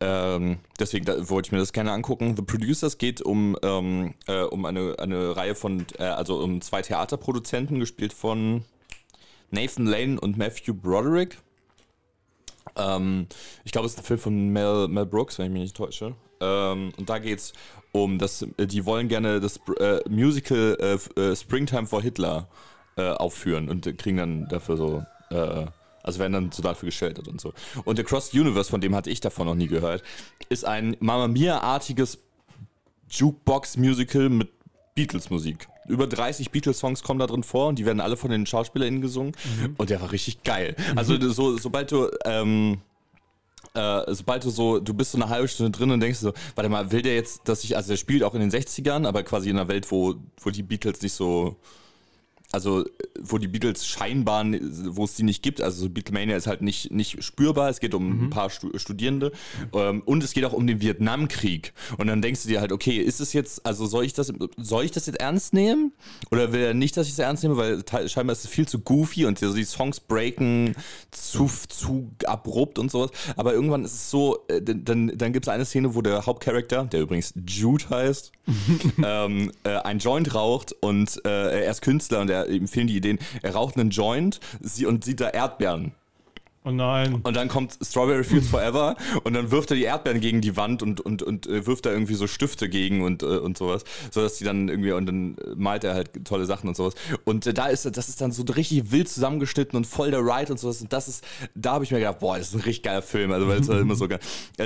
Ähm, deswegen da, wollte ich mir das gerne angucken. The Producers geht um, ähm, äh, um eine, eine Reihe von, äh, also um zwei Theaterproduzenten, gespielt von Nathan Lane und Matthew Broderick. Ähm, ich glaube, es ist ein Film von Mel, Mel Brooks, wenn ich mich nicht täusche. Ähm, und da geht es um das, äh, die wollen gerne das äh, Musical äh, äh, Springtime for Hitler aufführen und kriegen dann dafür so, also werden dann so dafür gesheltert und so. Und Across the Universe, von dem hatte ich davon noch nie gehört, ist ein Mamma Mia-artiges Jukebox-Musical mit Beatles-Musik. Über 30 Beatles-Songs kommen da drin vor und die werden alle von den SchauspielerInnen gesungen. Und der war richtig geil. Also so, sobald du, ähm, äh, sobald du so, du bist so eine halbe Stunde drin und denkst so, warte mal, will der jetzt, dass ich, also der spielt auch in den 60ern, aber quasi in einer Welt, wo, wo die Beatles nicht so, also wo die Beatles scheinbar, wo es die nicht gibt, also so Beatlemania ist halt nicht, nicht spürbar, es geht um ein paar Stu Studierende. Ähm, und es geht auch um den Vietnamkrieg. Und dann denkst du dir halt, okay, ist es jetzt, also soll ich das, soll ich das jetzt ernst nehmen? Oder will er nicht, dass ich es ernst nehme, weil scheinbar ist es viel zu goofy und so die Songs breaken zu, zu abrupt und sowas, aber irgendwann ist es so, äh, dann, dann gibt es eine Szene, wo der Hauptcharakter, der übrigens Jude heißt, ähm, äh, ein Joint raucht und äh, er ist Künstler und er, ihm fehlen die Ideen. Er raucht einen Joint sie, und sieht da Erdbeeren. Oh nein. Und dann kommt Strawberry Fields Forever und dann wirft er die Erdbeeren gegen die Wand und, und, und äh, wirft da irgendwie so Stifte gegen und, äh, und sowas, sodass die dann irgendwie, und dann malt er halt tolle Sachen und sowas. Und äh, da ist, das ist dann so richtig wild zusammengeschnitten und voll der Ride und sowas. Und das ist, da habe ich mir gedacht, boah, das ist ein richtig geiler Film, also weil es halt immer so geil.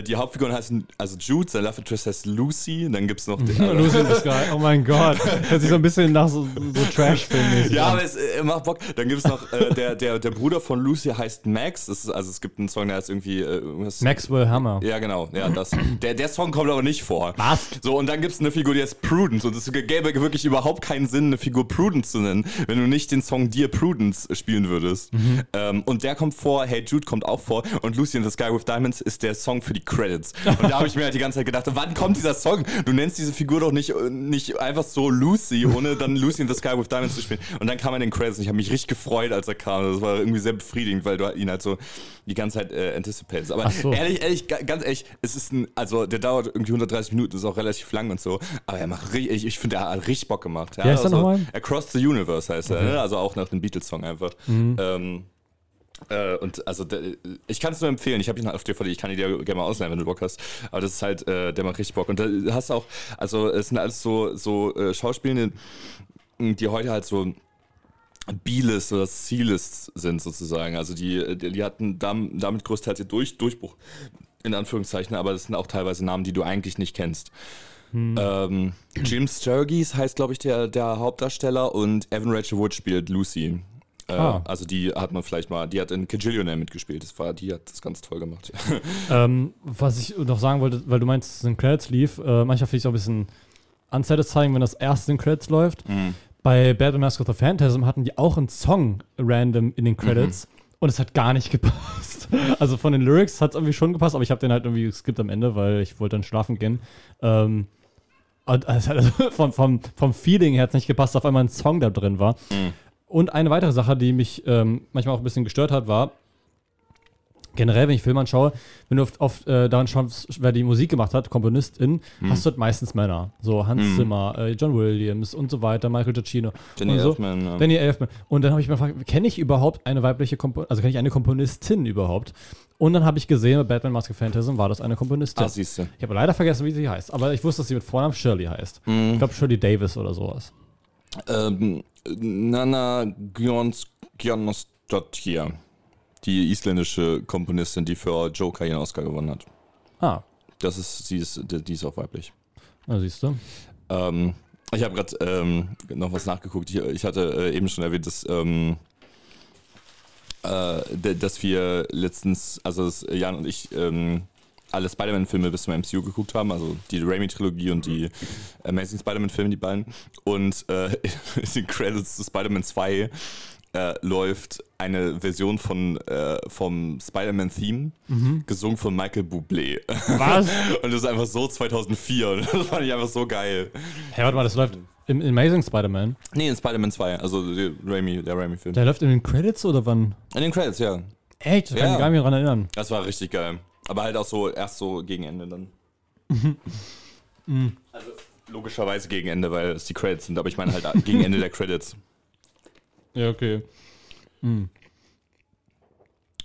Die Hauptfiguren heißen, also Jude, sein Love Interest heißt Lucy, und dann gibt's noch den, Lucy the Sky. Oh mein Gott. Hört sich so ein bisschen nach so, so Trash-Film Ja, an. aber es macht Bock. Dann gibt es noch, äh, der, der, der Bruder von Lucy heißt Max. Das ist, also es gibt einen Song, der heißt irgendwie äh. Maxwell Hammer. Ja, genau. Ja, das. Der, der Song kommt aber nicht vor. Was? So, und dann gibt es eine Figur, die heißt Prudence. Und es gäbe wirklich überhaupt keinen Sinn, eine Figur Prudence zu nennen, wenn du nicht den Song Dear Prudence spielen würdest. Ähm, und der kommt vor, Hey Jude kommt auch vor. Und Lucy in the Sky with Diamonds ist der Song für die Credits. Und da habe ich mir halt die ganze Zeit gedacht, wann kommt dieser Song? Du nennst diese Figur doch nicht, äh, nicht einfach so Lucy, ohne dann Lucy in the Sky with Diamonds zu spielen. Und dann kam er in den Credits und ich habe mich richtig gefreut, als er kam. Das war irgendwie sehr befriedigend, weil du ihn halt so die ganze Zeit äh, anticipatest. Aber so. ehrlich, ehrlich, ga- ganz ehrlich, es ist ein, also der dauert irgendwie 130 Minuten, ist auch relativ lang und so. Aber er macht richtig, ich, ich finde, er hat richtig Bock gemacht. Ja, Wie heißt also, nochmal? Across the Universe heißt er, ne? also auch nach dem Beatles-Song einfach. Mhm. Ähm, äh, und also ich kann es nur empfehlen. Ich habe ihn auf DVD. Ich kann ihn dir gerne mal ausleihen, wenn du Bock hast. Aber das ist halt, äh, der macht richtig Bock. Und da hast du auch, also es sind alles so so äh, Schauspielende, die heute halt so B-List oder C-List sind sozusagen. Also die, die, hatten dam, damit größtenteils ihr Durch, Durchbruch in Anführungszeichen, aber das sind auch teilweise Namen, die du eigentlich nicht kennst. Ähm, Jim Sturgis heißt, glaube ich, der, der Hauptdarsteller und Evan Rachel Wood spielt Lucy. Äh, Ah. Also die hat man vielleicht mal, die hat in Kajillionaire mitgespielt. Das war, die hat das ganz toll gemacht. Ähm, was ich noch sagen wollte, weil du meinst, es sind Credits lief, äh, manchmal finde ich es auch ein bisschen unsatisfying, wenn das erst in Credits läuft. Mhm. Bei Batman Mask of the Phantasm hatten die auch einen Song random in den Credits. Und es hat gar nicht gepasst. Also von den Lyrics hat es irgendwie schon gepasst, aber ich habe den halt irgendwie geskippt am Ende, weil ich wollte dann schlafen gehen. Ähm, und also vom, vom, vom Feeling her hat es nicht gepasst, dass auf einmal ein Song da drin war. Mhm. Und eine weitere Sache, die mich ähm, manchmal auch ein bisschen gestört hat, war, generell, wenn ich Filme anschaue, wenn du oft, oft äh, daran schaust, wer die Musik gemacht hat, Komponistin, hast du halt meistens Männer. So Hans Mhm. Zimmer, äh, John Williams und so weiter, Michael Giacchino. Danny und so. Elfman, ja. Danny Elfman. Und dann habe ich mir gefragt, kenne ich überhaupt eine weibliche Komponistin, also kenne ich eine Komponistin überhaupt? Und dann habe ich gesehen, bei Batman Mask of Phantasm war das eine Komponistin. Ah, siehst du. ich habe leider vergessen, wie sie heißt, aber ich wusste, dass sie mit Vornamen Shirley heißt. Mhm. Ich glaube Shirley Davis oder sowas. Ähm, Nana Gjonosdottir, die isländische Komponistin, die für Joker ihren Oscar gewonnen hat. Ah, Das ist, sie ist, die ist auch weiblich. na siehst du. Ähm, ich habe gerade ähm, noch was nachgeguckt. Ich, ich hatte äh, eben schon erwähnt, dass, ähm, äh, dass wir letztens, also dass Jan und ich, ähm, alle Spider-Man-Filme bis zum MCU geguckt haben, also die Raimi-Trilogie und die Amazing Spider-Man-Filme, die beiden. Und äh, in den Credits zu Spider-Man 2 äh, läuft eine Version von, äh, vom Spider-Man-Theme, gesungen von Michael Bublé. Was? und das ist einfach so 2004 und das fand ich einfach so geil. Hey, warte mal, das läuft im Amazing Spider-Man. Nee, in Spider-Man 2, also die Raimi, der Raimi-Film. Der läuft in den Credits oder wann? In den Credits, ja. Echt? Da kann ich Ja. mich gar nicht mehr dran erinnern. Das war richtig geil. Aber halt auch so, erst so gegen Ende dann. Also logischerweise gegen Ende, weil es die Credits sind, aber ich meine halt gegen Ende der Credits. Ja, okay. Hm.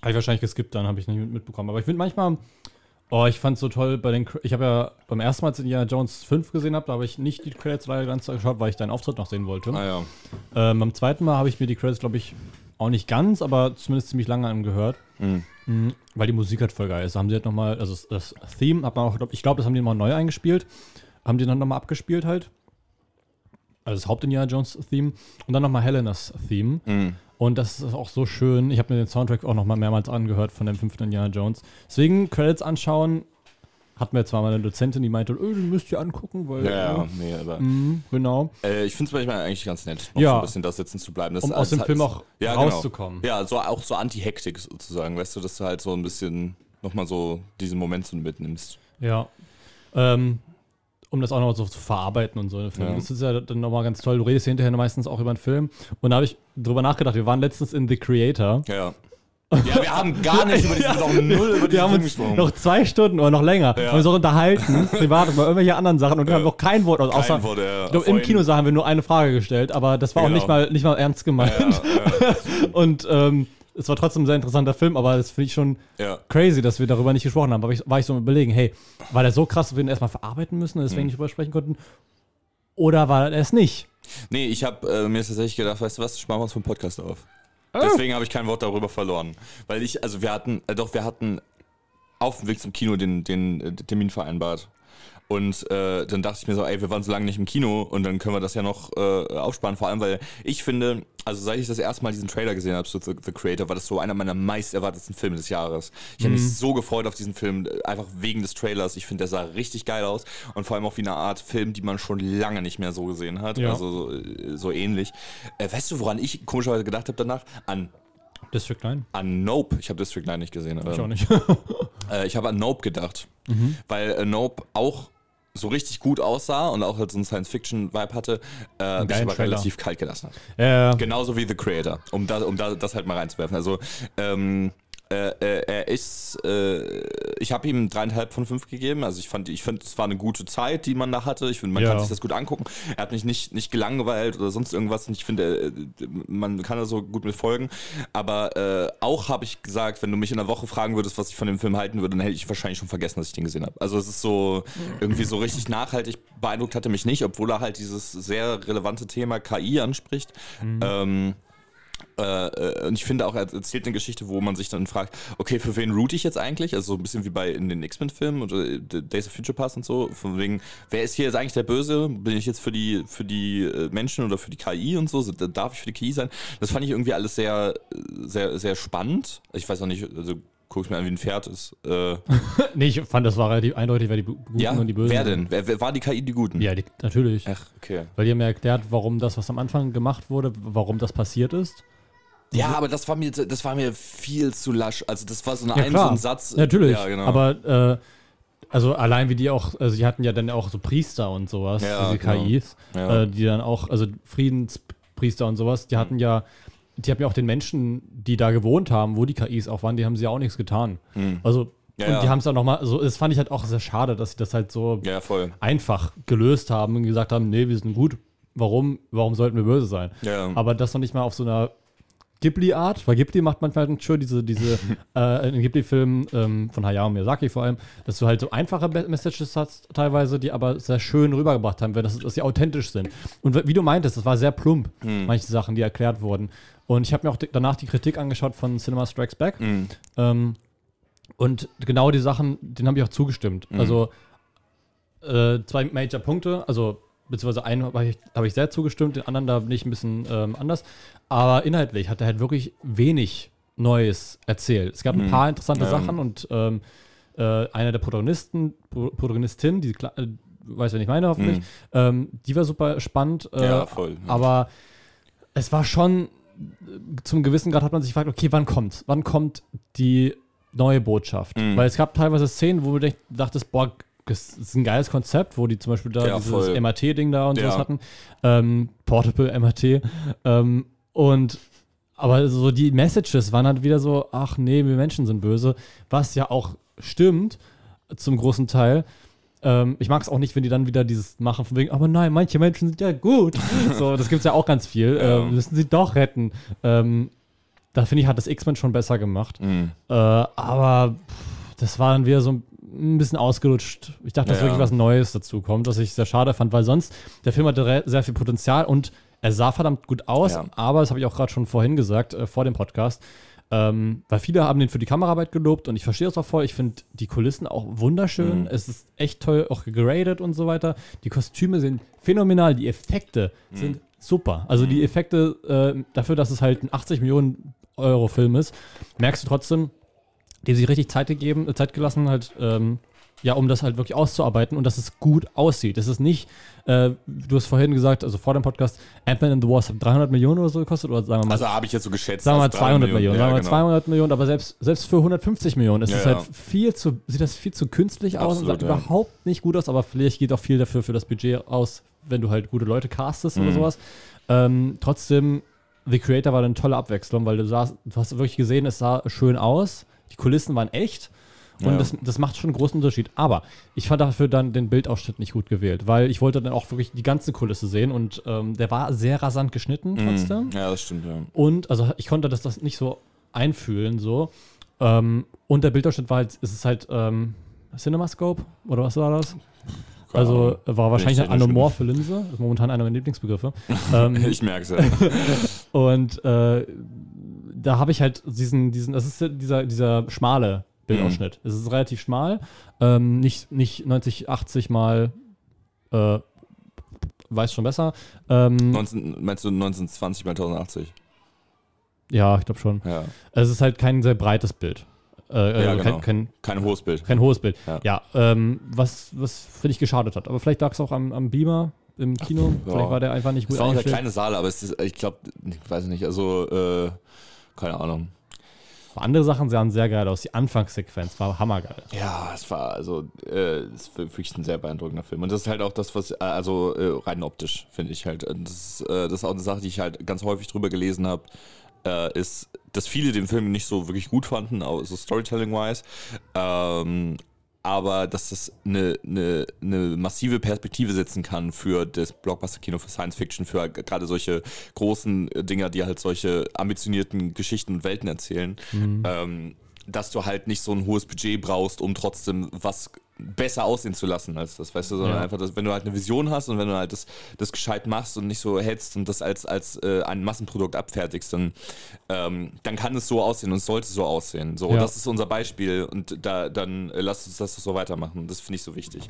Habe ich wahrscheinlich geskippt, dann habe ich nicht mit- mitbekommen. Aber ich finde manchmal, oh, ich fand es so toll bei den, ich habe ja beim ersten Mal, als ich Indiana Jones 5 gesehen habe, da habe ich nicht die Credits leider ganz geschaut, weil ich deinen Auftritt noch sehen wollte. Ah ja. Ähm, beim zweiten Mal habe ich mir die Credits, glaube ich, auch nicht ganz, aber zumindest ziemlich lange angehört. Mhm. Mhm, weil die Musik halt voll geil ist. Da haben sie halt nochmal, also das, das Theme hat man auch, ich glaube, das haben die nochmal neu eingespielt. Haben die dann nochmal abgespielt halt. Also das Haupt-Indiana Jones-Theme. Und dann nochmal Helenas Theme. Mhm. Und das ist auch so schön. Ich habe mir den Soundtrack auch nochmal mehrmals angehört von dem fünften Indiana Jones. Deswegen Credits anschauen. Hatten wir zwar mal eine Dozentin, die meinte, oh, den müsst ihr angucken, weil. Ja, ja, nee, aber. Mhm, genau. Äh, ich finde es manchmal eigentlich ganz nett, noch Ja. so ein bisschen da sitzen zu bleiben. Das Um ist- aus dem das Film auch ja, genau. rauszukommen. Ja, so, auch so Anti-Hektik sozusagen, weißt du, dass du halt so ein bisschen nochmal so diesen Moment so mitnimmst. Ja. Ähm, um das auch noch so zu verarbeiten und so. Ja. Das ist ja dann nochmal ganz toll. Du redest hinterher meistens auch über einen Film. Und da habe ich drüber nachgedacht. Wir waren letztens in The Creator. Ja. Ja, wir haben gar nicht über diesen, noch null über diesen Wir haben Film uns gesprochen. noch zwei Stunden oder noch länger Ja. haben uns auch unterhalten, privat über irgendwelche anderen Sachen und wir haben noch kein Wort aus. Kein Außer, Wort, ja. ich glaube, im Kinosaal haben wir nur eine Frage gestellt, aber das war auch Genau. nicht mal, nicht mal ernst gemeint. Ja, ja, Und ähm, es war trotzdem ein sehr interessanter Film, aber das finde ich schon ja. crazy, dass wir darüber nicht gesprochen haben. Aber ich, war ich so überlegen, hey, war der so krass, dass wir ihn erstmal verarbeiten müssen und Hm. deswegen nicht drüber sprechen konnten? Oder war er es nicht? Nee, ich habe äh, mir tatsächlich gedacht, weißt du was, sparen wir uns vom Podcast auf. Oh. Deswegen habe ich kein Wort darüber verloren. Weil ich, also wir hatten, äh, doch, wir hatten auf dem Weg zum Kino den, den, äh, Termin vereinbart. Und äh, dann dachte ich mir so, ey, wir waren so lange nicht im Kino und dann können wir das ja noch äh, aufsparen. Vor allem, weil ich finde, also seit ich das erste Mal diesen Trailer gesehen habe zu The, The Creator, war das so einer meiner meist erwartetsten Filme des Jahres. Ich habe mich so gefreut auf diesen Film, äh, einfach wegen des Trailers. Ich finde, der sah richtig geil aus und vor allem auch wie eine Art Film, die man schon lange nicht mehr so gesehen hat. Ja. Also so, äh, so ähnlich. Äh, weißt du, woran ich komischerweise gedacht habe danach? An District 9? an Nope. Ich habe District 9 nicht gesehen. Ich auch nicht. Äh, ich habe an Nope gedacht. Mhm. Weil äh, Nope auch so richtig gut aussah und auch halt so einen Science-Fiction-Vibe hatte, äh, mich aber Trailer. relativ kalt gelassen hat. ja, Genauso wie The Creator, um, da, um da, das halt mal reinzuwerfen. Also, ähm, äh, äh, er ist, äh, ich habe ihm dreieinhalb von fünf gegeben. Also ich fand, ich finde, es war eine gute Zeit, die man da hatte. Ich finde, man Ja. kann sich das gut angucken. Er hat mich nicht, nicht gelangweilt oder sonst irgendwas. Und ich finde, äh, man kann da so gut mit folgen. Aber äh, auch habe ich gesagt, wenn du mich in einer Woche fragen würdest, was ich von dem Film halten würde, dann hätte ich wahrscheinlich schon vergessen, dass ich den gesehen habe. Also es ist so irgendwie so richtig nachhaltig beeindruckt hatte mich nicht, obwohl er halt dieses sehr relevante Thema KI anspricht. Ähm, äh, äh, und ich finde auch, er erzählt eine Geschichte, wo man sich dann fragt, okay, für wen root ich jetzt eigentlich? Also so ein bisschen wie bei in den X-Men-Filmen oder äh, Days of Future Past und so. Von wegen, wer ist hier jetzt eigentlich der Böse? Bin ich jetzt für die, für die äh, Menschen oder für die KI und so? Darf ich für die KI sein? Das fand ich irgendwie alles sehr, sehr, sehr spannend. Ich weiß auch nicht, also guck's mir an, wie ein Pferd ist. Äh, nee, ich fand, das war relativ eindeutig, wer die Guten ja, und die Bösen wer denn? Wer, wer war die KI die Guten? Ja, die, natürlich. Ach, okay. Weil die haben ja erklärt, warum das, was am Anfang gemacht wurde, warum das passiert ist. Ja, aber das war mir, das war mir viel zu lasch. Also das war so, eine Ja, ein, so ein Satz. Natürlich. Ja, genau. Aber äh, also allein wie die auch, also die hatten ja dann auch so Priester und sowas, Ja, diese genau. KIs, äh, die dann auch, also Friedenspriester und sowas, die hatten ja, die haben ja auch den Menschen, die da gewohnt haben, wo die KIs auch waren, die haben sie ja auch nichts getan. Also Hm. Ja, und die haben es auch nochmal, so, das fand ich halt auch sehr schade, dass sie das halt so ja, einfach gelöst haben und gesagt haben, nee, wir sind gut. Warum, warum sollten wir böse sein? Ja. Aber das noch nicht mal auf so einer Ghibli-Art, weil Ghibli macht manchmal halt schon diese, diese äh, in Ghibli-Filmen ähm, von Hayao Miyazaki vor allem, dass du halt so einfache Messages hast, teilweise, die aber sehr schön rübergebracht haben, wenn das, dass sie authentisch sind. Und wie du meintest, das war sehr plump, Hm. manche Sachen, die erklärt wurden. Und ich habe mir auch danach die Kritik angeschaut von Cinema Strikes Back. Hm. Ähm, und genau die Sachen, denen habe ich auch zugestimmt. Mhm. Also äh, zwei Major Punkte, also beziehungsweise einen habe ich, hab ich sehr zugestimmt, den anderen da bin ich ein bisschen ähm, anders. Aber inhaltlich hat er halt wirklich wenig Neues erzählt. Es gab ein Mhm. paar interessante Ja. Sachen und ähm, äh, einer der Protagonisten, Pro Protagonistin, die äh, weiß, wen ich meine hoffentlich, Mhm. ähm, die war super spannend. Äh, Ja, voll. aber es war schon, zum gewissen Grad hat man sich gefragt, okay, wann kommt? Wann kommt die neue Botschaft? Mhm. Weil es gab teilweise Szenen, wo du dachtest, boah, das ist ein geiles Konzept, wo die zum Beispiel da Ja, dieses voll. MRT-Ding da und Ja. sowas hatten. Ähm, Portable MRT. Ähm, und aber so die Messages waren halt wieder so, ach nee, wir Menschen sind böse, was ja auch stimmt zum großen Teil. Ähm, ich mag es auch nicht, wenn die dann wieder dieses machen von wegen, aber nein, manche Menschen sind ja gut. so, das gibt es ja auch ganz viel. Ja. Ähm, müssen sie doch retten. Ähm, da finde ich, hat das X-Men schon besser gemacht. Mhm. Äh, aber pff, das war dann wieder so ein bisschen ausgelutscht. Ich dachte, dass Ja. wirklich was Neues dazu kommt, was ich sehr schade fand, weil sonst der Film hatte sehr viel Potenzial und er sah verdammt gut aus, Ja. aber das habe ich auch gerade schon vorhin gesagt, äh, vor dem Podcast. Ähm, weil viele haben den für die Kameraarbeit gelobt und ich verstehe das auch voll. Ich finde die Kulissen auch wunderschön. Mhm. Es ist echt toll, auch geradet und so weiter. Die Kostüme sind phänomenal, die Effekte Mhm. sind super. Also die Effekte, äh, dafür, dass es halt ein 80 Millionen Euro Film ist, merkst du trotzdem, die haben sich richtig Zeit gegeben, äh, Zeit gelassen, halt, ähm, ja, um das halt wirklich auszuarbeiten und dass es gut aussieht. Es ist nicht, äh, du hast vorhin gesagt, also vor dem Podcast, Ant-Man and the Wasp hat 300 Millionen oder so gekostet, oder sagen wir mal, Also habe ich jetzt so geschätzt. sagen wir mal also 200 Millionen, Ja, sagen wir mal genau. 200 Millionen, aber selbst, selbst für 150 Millionen ist Ja, es ja. halt viel zu, sieht das viel zu künstlich aus und Absolut, sah überhaupt nicht gut aus, aber vielleicht geht auch viel dafür für das Budget aus, wenn du halt gute Leute castest oder Mhm. sowas. Ähm, trotzdem, The Creator war eine tolle Abwechslung, weil du, sahst, du hast wirklich gesehen, es sah schön aus, die Kulissen waren echt und Ja. das, das macht schon einen großen Unterschied. Aber ich fand dafür dann den Bildausschnitt nicht gut gewählt, weil ich wollte dann auch wirklich die ganze Kulisse sehen und ähm, der war sehr rasant geschnitten trotzdem. Mhm. Ja, das stimmt, ja. Und, also ich konnte das, das nicht so einfühlen, so. Ähm, und der Bildausschnitt war halt, ist es halt ähm, CinemaScope oder was war das? Also war wahrscheinlich eine anamorphe Linse, ist momentan einer meiner Lieblingsbegriffe. ähm, Ich merke es ja. und äh, da habe ich halt diesen, diesen, das ist dieser, dieser schmale Bildausschnitt. Es ist relativ schmal, ähm, nicht, nicht 90, 80 mal, äh, weiß schon besser. Ähm, 19, meinst du 1920 mal 1080? ja, ich glaube schon. Ja. Es ist halt kein sehr breites Bild. Äh, Ja, äh, genau. kein, kein, Kein hohes Bild. kein hohes Bild. Ja. Ja, ähm, was, was finde ich geschadet hat. Aber vielleicht lag es auch am, am Beamer im Kino. ja. Vielleicht war der einfach nicht Es gut war auch der kleine Saal, aber es ist, ich glaube, ich weiß nicht, also, äh, keine Ahnung. Aber Andere Sachen sahen sehr geil aus. Die Anfangssequenz war hammergeil. Ja, es war also, äh, es ist wirklich ein sehr beeindruckender Film. Und das ist halt auch das, was, äh, also äh, rein optisch, finde ich halt. Und Das ist, äh, das ist auch eine Sache, die ich halt ganz häufig drüber gelesen habe, äh, ist, dass viele den Film nicht so wirklich gut fanden, auch so Storytelling-wise. Ähm, aber dass das eine, eine, eine massive Perspektive setzen kann für das Blockbuster-Kino, für Science Fiction, für gerade solche großen äh, Dinger, die halt solche ambitionierten Geschichten und Welten erzählen, ähm, dass du halt nicht so ein hohes Budget brauchst, um trotzdem was besser aussehen zu lassen als das, weißt du, sondern Ja. einfach, dass, wenn du halt eine Vision hast und wenn du halt das, das gescheit machst und nicht so hetzt und das als, als äh, ein Massenprodukt abfertigst, dann, ähm, dann kann es so aussehen und es sollte so aussehen. So, Ja. das ist unser Beispiel und da, dann äh, lass uns das so weitermachen. Das finde ich so wichtig.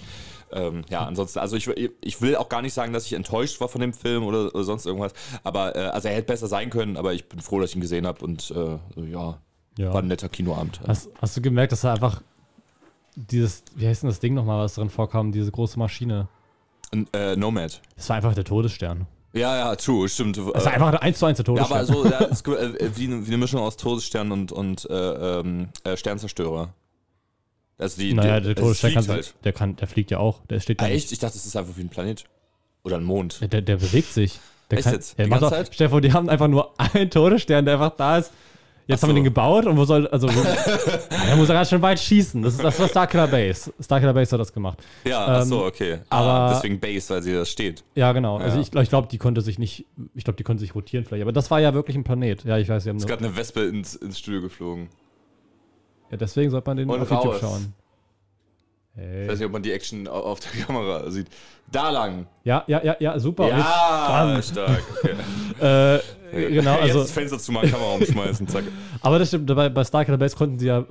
Ähm, ja, ansonsten, also ich, ich will auch gar nicht sagen, dass ich enttäuscht war von dem Film oder, oder sonst irgendwas, aber äh, also er hätte besser sein können, aber ich bin froh, dass ich ihn gesehen habe und äh, so, ja, Ja. War ein netter Kinoabend. Hast, hast du gemerkt, dass da einfach dieses, wie heißt denn das Ding nochmal, was drin vorkam, diese große Maschine? N- Äh, Nomad. Das war einfach der Todesstern. Ja, ja, true, stimmt. Das war einfach eins zu eins der ja, Todesstern. aber so ja, gibt, äh, wie, eine, wie eine Mischung aus Todesstern und, und äh, ähm, äh, Sternzerstörer. Also die, naja, die, der es Todesstern kann, halt. der kann, der fliegt ja auch. Der steht Ah, ja echt? Ich dachte, es ist einfach wie ein Planet. Oder ein Mond. Der, der, bewegt sich. Der Echt kann, jetzt? Die macht ganze Zeit? Vor, die haben einfach nur einen Todesstern, der einfach da ist. Jetzt Ach haben wir so. den gebaut und wo soll, also, wo, der muss ja ganz schön weit schießen. Das ist das war Starkiller Base. Starkiller Base hat das gemacht. Ja, ach so, Ähm, okay. aber- ah, deswegen Base, weil sie da steht. Ja, genau. Also Ja. ich, ich glaube, die konnte sich nicht, ich glaube, die konnte sich rotieren vielleicht. Aber das war ja wirklich ein Planet. Ja, ich weiß, sie haben Ist nur, gerade eine Wespe ins, ins Studio geflogen. ja, deswegen sollte man den Und auf YouTube raus. Ich weiß nicht, ob man die Action au- auf der Kamera sieht. Da lang. Ja, ja, ja, ja, super. Ja, Bam. stark. Okay. Äh, genau, Jetzt also, das Fenster zu meiner Kamera umschmeißen, zack. aber das stimmt, bei, bei Starkiller Base konnten sie ja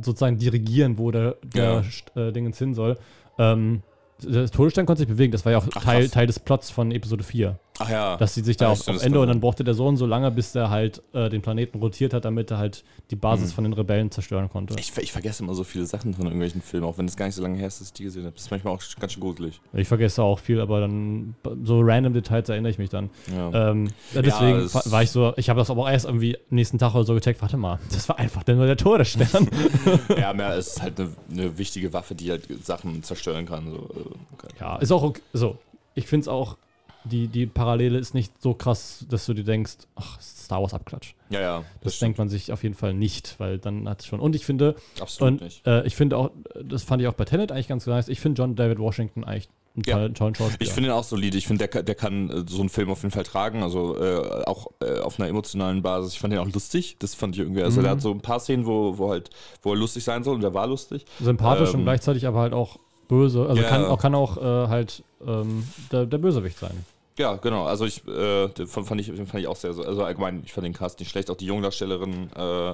sozusagen dirigieren, wo der, Ja. der äh, Dingens hin soll. Ähm, der Todesstern konnte sich bewegen, das war ja auch Ach, Teil. Teil des Plots von Episode 4. Ach ja. Dass sie sich da Ja, auf, auf Ende und dann brauchte der so und so lange, bis der halt äh, den Planeten rotiert hat, damit er halt die Basis Mhm. von den Rebellen zerstören konnte. ich, ich vergesse immer so viele Sachen von irgendwelchen Filmen, auch wenn es gar nicht so lange her ist, dass ich die gesehen habe. Das ist manchmal auch ganz schön gruselig. Ich vergesse auch viel, aber dann so random Details erinnere ich mich dann. Ja. Ähm, ja, deswegen fa- war ich so, ich habe das aber auch erst irgendwie am nächsten Tag oder so gecheckt, warte mal, das war einfach nur der Todesstern. ja, mehr, ist halt eine, eine wichtige Waffe, die halt Sachen zerstören kann. So. äh, okay. ja, ist auch okay. So, ich finde es auch, die, die Parallele ist nicht so krass, dass du dir denkst, ach, Star Wars Abklatsch. Ja, ja. Das, stimmt. denkt man sich auf jeden Fall nicht, weil dann hat es schon. Und ich finde, absolut und nicht. äh, ich finde auch, das fand ich auch bei Tenet eigentlich ganz nice. Ich finde John David Washington eigentlich einen Ja. tollen, tollen Schauspieler. Ich finde ihn auch solide. Ich finde, der, kann- der kann äh, so einen Film auf jeden Fall tragen. Also äh, auch äh, auf einer emotionalen Basis. Ich fand ihn auch lustig. Das fand ich irgendwie. Also Mhm. der hat so ein paar Szenen, wo, wo halt, wo er lustig sein soll und der war lustig. sympathisch und ähm, gleichzeitig aber halt auch böse. Also Ja. kann auch, kann auch äh, halt ähm, der, der Bösewicht sein. Ja, genau. Also ich, äh, den fand ich, den fand ich auch sehr, so- also allgemein, ich fand den Cast nicht schlecht. Auch die Jungdarstellerin äh,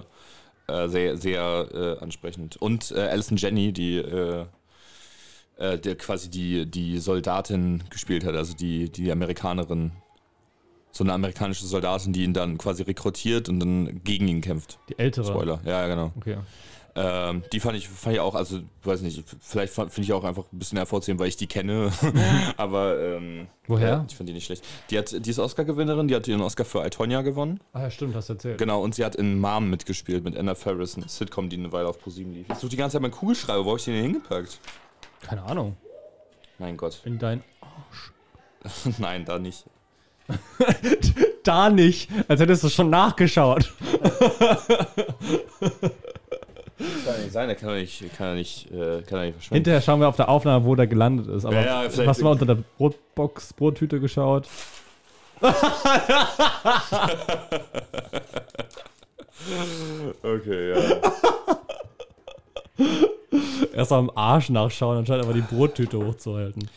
äh, sehr, sehr äh, ansprechend. Und äh, Alison Jenny, die, äh, der quasi die, die Soldatin gespielt hat, also die, die Amerikanerin. So eine amerikanische Soldatin, die ihn dann quasi rekrutiert und dann gegen ihn kämpft. Die ältere. Spoiler. Ja, ja, genau. Okay. Ähm, die fand ich, fand ich auch, also weiß nicht, vielleicht finde ich auch einfach ein bisschen hervorzuheben, weil ich die kenne. Aber ähm, Woher? ja, ich finde die nicht schlecht. Die, hat, die ist Oscar-Gewinnerin, die hat den Oscar für Altonia gewonnen. Ah ja, stimmt, hast du erzählt. Genau, und sie hat in Mom mitgespielt mit Anna Faris, eine Sitcom, die eine Weile auf ProSieben lief. Ich suche die ganze Zeit meinen Kugelschreiber, wo habe ich den denn hingepackt? Keine Ahnung. Mein Gott. In dein. Nein, da nicht. Da nicht, als hättest du schon nachgeschaut. Kann ja nicht sein, der kann doch nicht, kann nicht, äh, kann nicht verschwinden. Hinterher schauen wir auf der Aufnahme, wo der gelandet ist. Aber Ja, ja, vielleicht- hast du mal unter der Brotbox, Brottüte geschaut? Okay, ja. Erst am Arsch nachschauen, anstatt aber die Brottüte hochzuhalten.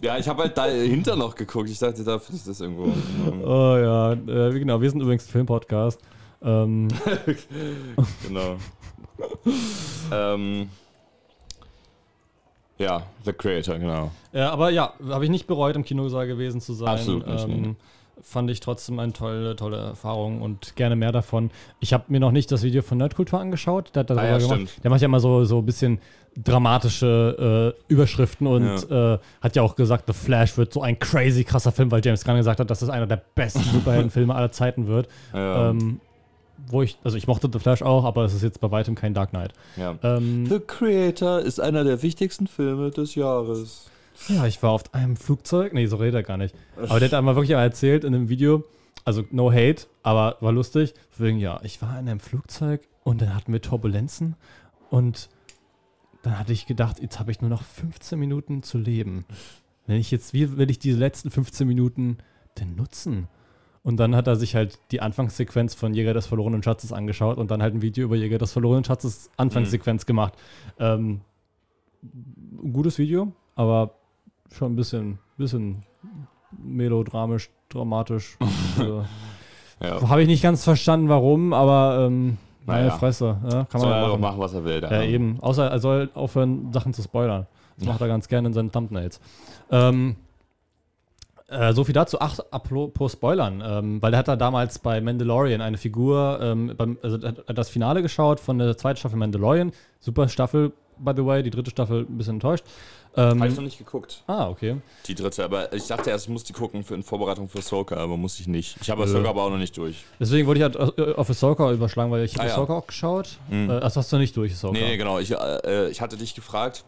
Ja, ich habe halt dahinter noch geguckt. Ich dachte, da finde ich das irgendwo. Oh ja, äh, wie genau, wir sind übrigens ein Filmpodcast. Ähm, Genau. ähm, ja, The Creator, genau. ja, aber ja, habe ich nicht bereut, im Kinosaal gewesen zu sein. Absolut nicht, ähm, nee. Fand ich trotzdem eine tolle, tolle Erfahrung und gerne mehr davon. Ich habe mir noch nicht das Video von Nerdkultur angeschaut. Der hat das Ah ja, gemacht. stimmt. Der macht ja immer so, so ein bisschen dramatische äh, Überschriften und äh, hat ja auch gesagt, The Flash wird so ein crazy krasser Film, weil James Gunn gesagt hat, dass es einer der besten Superheldenfilme aller Zeiten wird. Ja, Ähm, wo ich, also ich mochte The Flash auch, aber es ist jetzt bei weitem kein Dark Knight. ja. Ähm, The Creator ist einer der wichtigsten Filme des Jahres. ja, ich war auf einem Flugzeug. Nee, so redet er gar nicht. Aber der hat einmal wirklich erzählt in einem Video, also no hate, aber war lustig. Wegen, ja, ich war in einem Flugzeug und dann hatten wir Turbulenzen und dann hatte ich gedacht, jetzt habe ich nur noch 15 Minuten zu leben. Wenn ich jetzt, wie will ich diese letzten 15 Minuten denn nutzen? Und dann hat er sich halt die Anfangssequenz von Jäger des verlorenen Schatzes angeschaut und dann halt ein Video über Jäger des verlorenen Schatzes Anfangssequenz gemacht. Ähm, ein gutes Video, aber schon ein bisschen, bisschen melodramisch, dramatisch. also, Ja. Habe ich nicht ganz verstanden, warum, aber ähm, meine Naja. Fresse. Ja, kann Soll man ja machen. machen, was er will. Ja, da. eben. Außer er soll aufhören, Sachen zu spoilern. Das macht er ganz gerne in seinen Thumbnails. Ähm, Äh, so viel dazu. Ach, apropos Spoilern, ähm, weil er hat da damals bei Mandalorian eine Figur, ähm, beim, also er hat das Finale geschaut von der zweiten Staffel Mandalorian. Super Staffel, by the way. Die dritte Staffel ein bisschen enttäuscht. Ähm, Habe ich noch nicht geguckt. ah, okay. Die dritte, aber ich dachte erst, ich muss die gucken für, in Vorbereitung für Soka, aber muss ich nicht. Ich habe Nö. Soka aber auch noch nicht durch. Deswegen wollte ich halt äh, auf Ahsoka überschlagen, weil ich habe Ah, ja. Ahsoka auch geschaut. Mhm. Äh, also hast du nicht durch, Ahsoka. Nee, nee, genau. Ich, äh, ich hatte dich gefragt,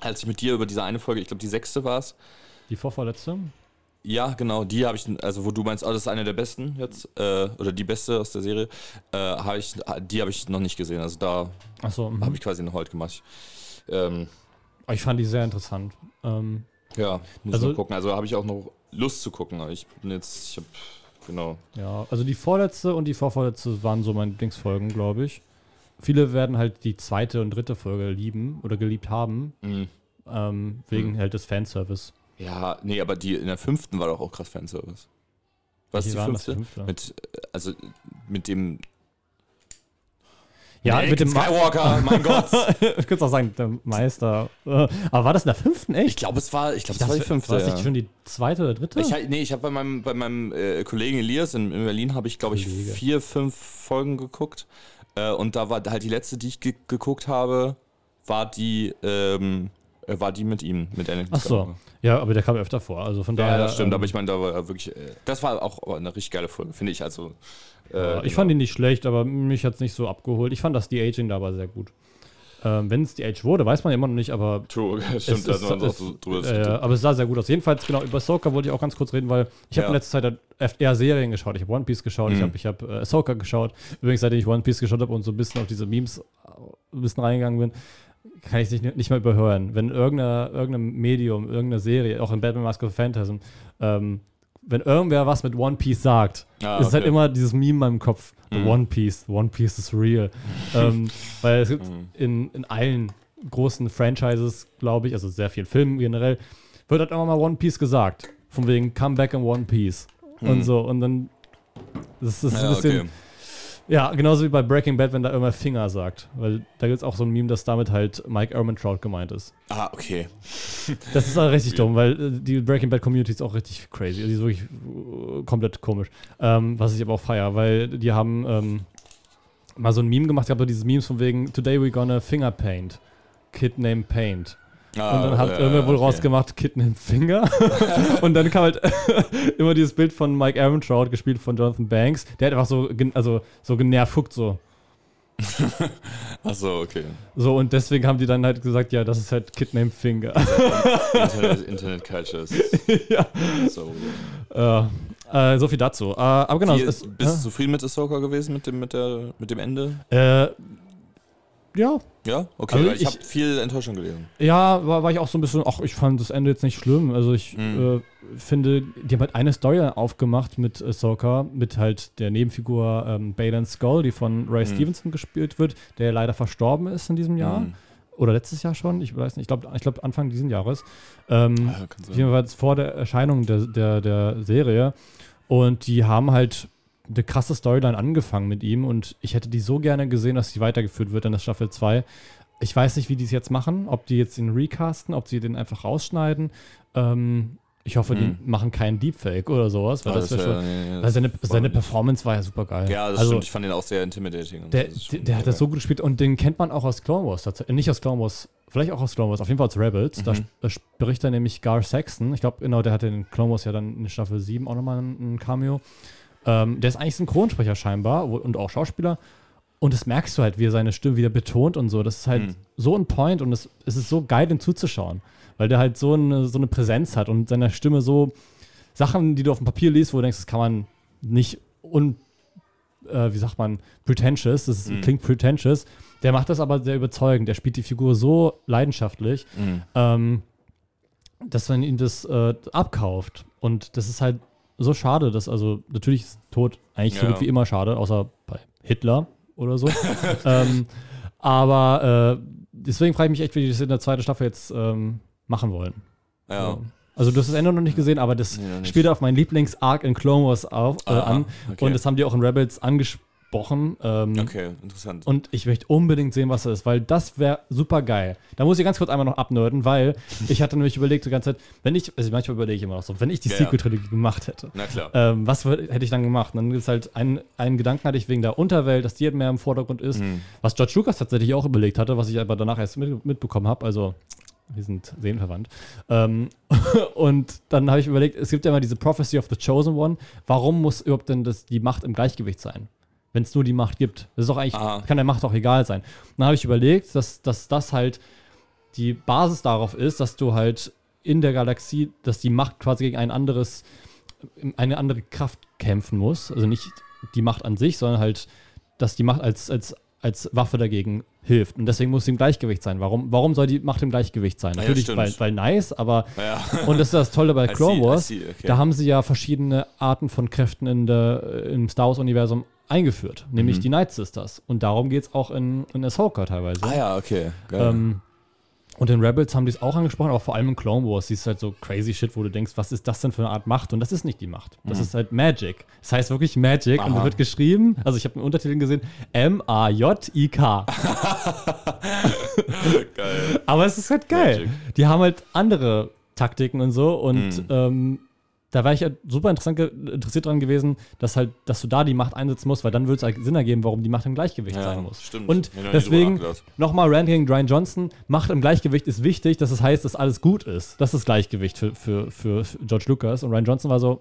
als ich mit dir über diese eine Folge, ich glaube die sechste war es. Die vorvorletzte? Ja, genau, die habe ich, also wo du meinst, oh, das ist eine der besten jetzt, äh, oder die beste aus der Serie, äh, habe ich, die habe ich noch nicht gesehen. Also da Achso. Mhm. habe ich quasi einen Halt gemacht. Ähm, Ich fand die sehr interessant. Ähm, ja, muss Also- mal gucken. Also habe ich auch noch Lust zu gucken. Ich bin jetzt, ich habe, genau. ja, also die vorletzte und die vorvorletzte waren so meine Lieblingsfolgen, glaube ich. Viele werden halt die zweite und dritte Folge lieben oder geliebt haben, Mhm. ähm, wegen Mhm. halt des Fanservice. Ja, nee, aber die in der fünften war doch auch krass Fanservice. Was ist die fünfte? fünfte? Mit, also mit dem Ja, Anakin mit dem Ma Skywalker, mein Gott. ich könnte auch sagen, der Meister. Äh, Aber war das in der fünften echt? Ich glaube, es war, ich glaube, es war die fünfte. War das ja. nicht schon die zweite oder dritte? Ich, nee, ich habe bei meinem, bei meinem äh, Kollegen Elias in, in Berlin, habe ich, glaube ich, Kollege. vier, fünf Folgen geguckt. Äh, und da war halt die letzte, die ich ge geguckt habe, war die, ähm, äh, war die mit ihm, mit Anakin Ach so. Ja, aber der kam öfter vor. Also von Ja, daher. das stimmt, ähm, aber ich meine, da war wirklich, äh, das war auch eine richtig geile Folge, finde ich. Also, äh, Ja, ich genau. fand ihn nicht schlecht, aber mich hat es nicht so abgeholt. Ich fand das De-Aging da aber sehr gut. Ähm, Wenn es De-Age wurde, weiß man immer noch nicht, aber True, stimmt, da es, auch es, so drüber äh, aber es sah sehr gut aus. Jedenfalls, genau, über Ahsoka wollte ich auch ganz kurz reden, weil ich habe Ja. in letzter Zeit eher Serien geschaut. Ich habe One Piece geschaut, ich Mhm. habe ich hab, äh, Ahsoka geschaut. Übrigens, seitdem ich One Piece geschaut habe und so ein bisschen auf diese Memes äh, ein bisschen reingegangen bin, kann ich es nicht, nicht mehr überhören. Wenn irgendeine, irgendein Medium, irgendeine Serie, auch in Batman Mask of Phantasm, ähm, wenn irgendwer was mit One Piece sagt, Ah, ist halt immer dieses Meme in meinem Kopf. Mhm. One Piece, One Piece is real. ähm, weil es gibt Mhm. in, in allen großen Franchises, glaube ich, also sehr vielen Filmen generell, wird halt immer mal One Piece gesagt. Von wegen Come back in One Piece. Und Mhm. so. Und dann. Das ist ein Ja, bisschen. okay. Ja, genauso wie bei Breaking Bad, wenn da immer Finger sagt. Weil da gibt es auch so ein Meme, dass damit halt Mike Ehrmantraut gemeint ist. Ah, okay. Das ist halt richtig dumm, weil äh, die Breaking Bad Community ist auch richtig crazy. Die ist wirklich äh, komplett komisch. Ähm, was ich aber auch feier, weil die haben ähm, mal so ein Meme gemacht. Ich habe dieses Memes von wegen Today we gonna finger paint. Kid named Paint. Ah, Und dann hat äh, irgendwer wohl okay. rausgemacht, Kid named Finger. und dann kam halt immer dieses Bild von Mike Ehrmantraut, gespielt von Jonathan Banks. Der hat einfach so, also, so genervt guckt so. Achso, okay. So, und deswegen haben die dann halt gesagt, ja, das ist halt Kid named Finger. Internet, Internet Culture ist ja. so. Äh, äh, so viel dazu. Äh, aber genau, Wie, es bist ist, du zufrieden mit Ahsoka gewesen, mit dem, mit der, mit dem Ende? Ja, Ja? Okay, Also ich, ich- habe viel Enttäuschung gelesen. ja, war, war ich auch so ein bisschen, ach, ich fand das Ende jetzt nicht schlimm. Also ich Mhm. äh, finde, die haben halt eine Story aufgemacht mit Ahsoka, mit halt der Nebenfigur ähm, Baylan Skull, die von Ray Mhm. Stevenson gespielt wird, der leider verstorben ist in diesem Jahr. Mhm. Oder letztes Jahr schon, ich weiß nicht, ich glaube ich glaub Anfang dieses Jahres. Ähm, sein. jedenfalls vor der Erscheinung der, der, der Serie. Und die haben halt eine krasse Storyline angefangen mit ihm und ich hätte die so gerne gesehen, dass sie weitergeführt wird in der Staffel 2. Ich weiß nicht, wie die es jetzt machen, ob die jetzt ihn recasten, ob sie den einfach rausschneiden. Ähm, ich hoffe, Hm. die machen keinen Deepfake oder sowas, weil Ah, das wär- schon. nee, nee, Weil das seine, seine. Performance war ja super geil. Ja, das also, stimmt. Ich fand den auch sehr intimidating. Der, das der, hat das so gut gespielt und den kennt man auch aus Clone Wars. äh, Nicht aus Clone Wars, vielleicht auch aus Clone Wars, auf jeden Fall aus Rebels. Da Mhm. da spricht er nämlich Gar Saxon. Ich glaube, genau, der hatte in Clone Wars ja dann in Staffel 7 auch nochmal ein Cameo. Ähm, der ist eigentlich Synchronsprecher scheinbar wo- und auch Schauspieler. Und das merkst du halt, wie er seine Stimme wieder betont und so. Das ist halt Mhm. so ein Point und es, es ist so geil, dem zuzuschauen. Weil der halt so eine, so eine Präsenz hat und seiner Stimme so Sachen, die du auf dem Papier liest, wo du denkst, das kann man nicht un, äh, wie sagt man, pretentious, das Mhm. klingt pretentious. Der macht das aber sehr überzeugend. Der spielt die Figur so leidenschaftlich, Mhm. ähm, dass man ihm das äh, abkauft. Und das ist halt so schade, dass, also, natürlich ist Tod eigentlich so Ja. gut wie immer schade, außer bei Hitler oder so. ähm, aber äh, deswegen frage ich mich echt, wie die das in der zweiten Staffel jetzt ähm, machen wollen. Ja. So. Also, du hast das Ende noch nicht gesehen, aber das Nee, spielt auf meinen Lieblings-Arc in Clone Wars auf, äh, Ah, an. okay. Und das haben die auch in Rebels angesprochen gesprochen. Ähm, Okay, interessant. Und ich möchte unbedingt sehen, was das ist, weil das wäre super geil. Da muss ich ganz kurz einmal noch abnörden, weil ich hatte nämlich überlegt die ganze Zeit, wenn ich, also manchmal überlege ich immer noch so, wenn ich die Ja, ja. Sequel-Trilogie gemacht hätte, Na klar. ähm, was hätte ich dann gemacht? Und dann gibt es halt einen, einen Gedanken hatte ich wegen der Unterwelt, dass die halt mehr im Vordergrund ist, Mhm. was George Lucas tatsächlich auch überlegt hatte, was ich aber danach erst mit, mitbekommen habe, also wir sind seelenverwandt. Ähm, und dann habe ich überlegt, es gibt ja immer diese Prophecy of the Chosen One. Warum muss überhaupt denn das, die Macht im Gleichgewicht sein? Wenn es nur die Macht gibt. Das ist doch eigentlich, Aha. kann der Macht auch egal sein. Und dann habe ich überlegt, dass, dass das halt die Basis darauf ist, dass du halt in der Galaxie, dass die Macht quasi gegen ein anderes, eine andere Kraft kämpfen muss. Also nicht die Macht an sich, sondern halt, dass die Macht als, als, als Waffe dagegen hilft. Und deswegen muss sie im Gleichgewicht sein. Warum, warum soll die Macht im Gleichgewicht sein? Ja, Natürlich, weil, weil nice, aber ja. und das ist das Tolle bei Clone see, Wars. see, okay. Da haben sie ja verschiedene Arten von Kräften in der, im Star Wars-Universum eingeführt, nämlich Mhm. die Night Sisters. Und darum geht es auch in, in Ahsoka teilweise. Ah ja, okay. Geil. Ähm, und in Rebels haben die es auch angesprochen, aber vor allem in Clone Wars siehst du halt so crazy Shit, wo du denkst, was ist das denn für eine Art Macht? Und das ist nicht die Macht. Das ist halt Magic. Das heißt wirklich Magic und Mhm. Aha. da wird geschrieben, also ich habe einen Untertitel gesehen, M-A-J-I-K. Geil. Aber es ist halt geil. Magic. Die haben halt andere Taktiken und so und Mhm. ähm, da war ich halt super interessant interessiert dran gewesen, dass halt, dass du da die Macht einsetzen musst, weil dann würde es halt Sinn ergeben, warum die Macht im Gleichgewicht Ja, sein muss. stimmt. Und nie deswegen nochmal Rand gegen Brian Johnson, Macht im Gleichgewicht ist wichtig, dass es heißt, dass alles gut ist. Das ist Gleichgewicht für, für, für George Lucas. Und Ryan Johnson war so,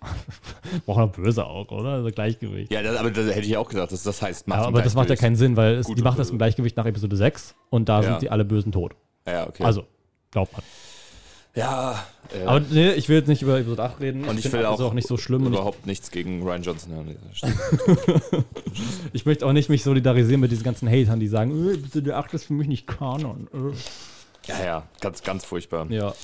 braucht noch böse auch, oder? Also Gleichgewicht. Ja, das, aber das hätte ich auch gedacht, dass das heißt, Ja, Macht im aber das macht ja keinen Sinn, weil es, die Macht ist im. Gleichgewicht nach Episode 6 und da Ja. sind die alle Bösen tot. Ja, okay. Also, glaubt man. Ja, äh, Aber nee, ich will jetzt nicht über Episode 8 reden. und ich find will das auch, auch nicht so schlimm. Und ich, überhaupt nichts gegen Ryan Johnson hören. ich möchte auch nicht mich solidarisieren mit diesen ganzen Hatern, die sagen, äh, Episode 8 ist für mich nicht Kanon. Äh. ja, ja, ganz, ganz furchtbar. Ja.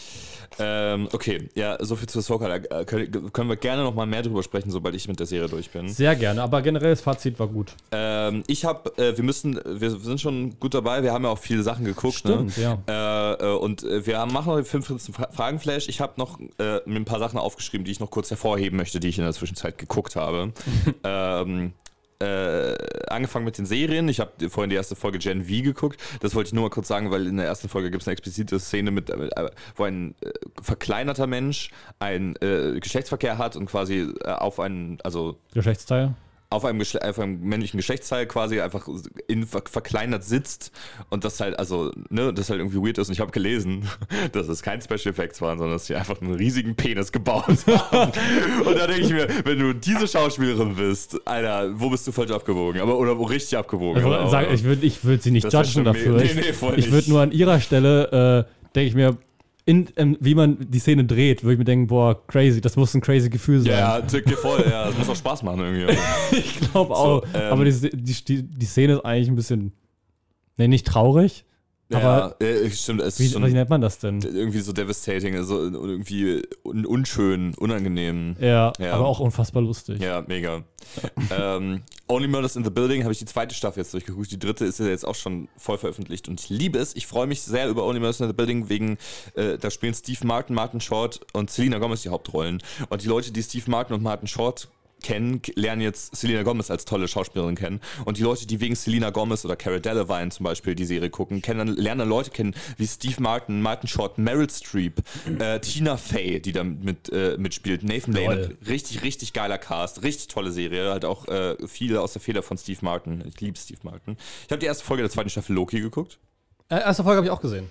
Ähm, okay, ja, soviel zu Ahsoka. Da äh, können wir gerne noch mal mehr drüber sprechen, sobald ich mit der Serie durch bin. Sehr gerne, aber generell das Fazit war gut. Ähm, ich habe, äh, wir müssen, wir sind schon gut dabei. Wir haben ja auch viele Sachen geguckt. Stimmt, ne? ja. Äh, äh, und äh, wir haben- machen noch den 15. Fra- Fragenflash. Ich habe noch äh, mir ein paar Sachen aufgeschrieben, die ich noch kurz hervorheben möchte, die ich in der Zwischenzeit geguckt habe. ähm, äh, angefangen mit den Serien. Ich habe vorhin die erste Folge Gen V geguckt. Das wollte ich nur mal kurz sagen, weil in der ersten Folge gibt es eine explizite Szene, mit, äh, wo ein äh, verkleinerter Mensch einen äh, Geschlechtsverkehr hat und quasi äh, auf einen, also Geschlechtsteil. Auf einem, Geschle auf einem männlichen Geschlechtsteil quasi einfach in, ver verkleinert sitzt und das halt, also, ne, das halt irgendwie weird ist. Und ich habe gelesen, dass es kein Special Effects waren, sondern dass sie einfach einen riesigen Penis gebaut haben. und da denke ich mir, wenn du diese Schauspielerin bist, Alter, wo bist du falsch abgewogen? Aber, oder wo richtig abgewogen? Ich, wollte sagen, ich würde ich würd sie nicht Das judgen dafür. ich nee, nee, voll ich würde nur an ihrer Stelle, äh, denke ich mir, in, ähm, wie man die Szene dreht, würde ich mir denken, boah, crazy, das muss ein crazy Gefühl sein. ja, ja, dir voll, ja, das muss auch Spaß machen irgendwie. Ich glaube auch. ähm, aber die, die, die, Szene ist eigentlich ein bisschen, nee, nicht traurig, aber ja, äh, stimmt, es wie, ist schon wie nennt man das denn? irgendwie so devastating, also irgendwie un unschön, unangenehm. Ja, Ja. aber auch unfassbar lustig. Ja, mega. ähm, Only Murders in the Building habe ich die zweite Staffel jetzt durchgeguckt. Die dritte ist ja jetzt auch schon voll veröffentlicht und ich liebe es. Ich freue mich sehr über Only Murders in the Building wegen, äh, da spielen Steve Martin, Martin Short und Selena Gomez die Hauptrollen. Und die Leute, die Steve Martin und Martin Short kennen, lernen jetzt Selena Gomez als tolle Schauspielerin kennen. Und die Leute, die wegen Selena Gomez oder Cara Delevingne zum Beispiel die Serie gucken, kennen, lernen dann Leute kennen wie Steve Martin, Martin Short, Meryl Streep, äh, Tina Fey, die da mit, äh, mitspielt, Nathan Lane. Richtig, richtig geiler Cast, richtig tolle Serie. Halt auch äh, viele aus der Feder von Steve Martin. Ich liebe Steve Martin. Ich habe die erste Folge der zweiten Staffel Loki geguckt. Äh, erste Folge habe ich auch gesehen.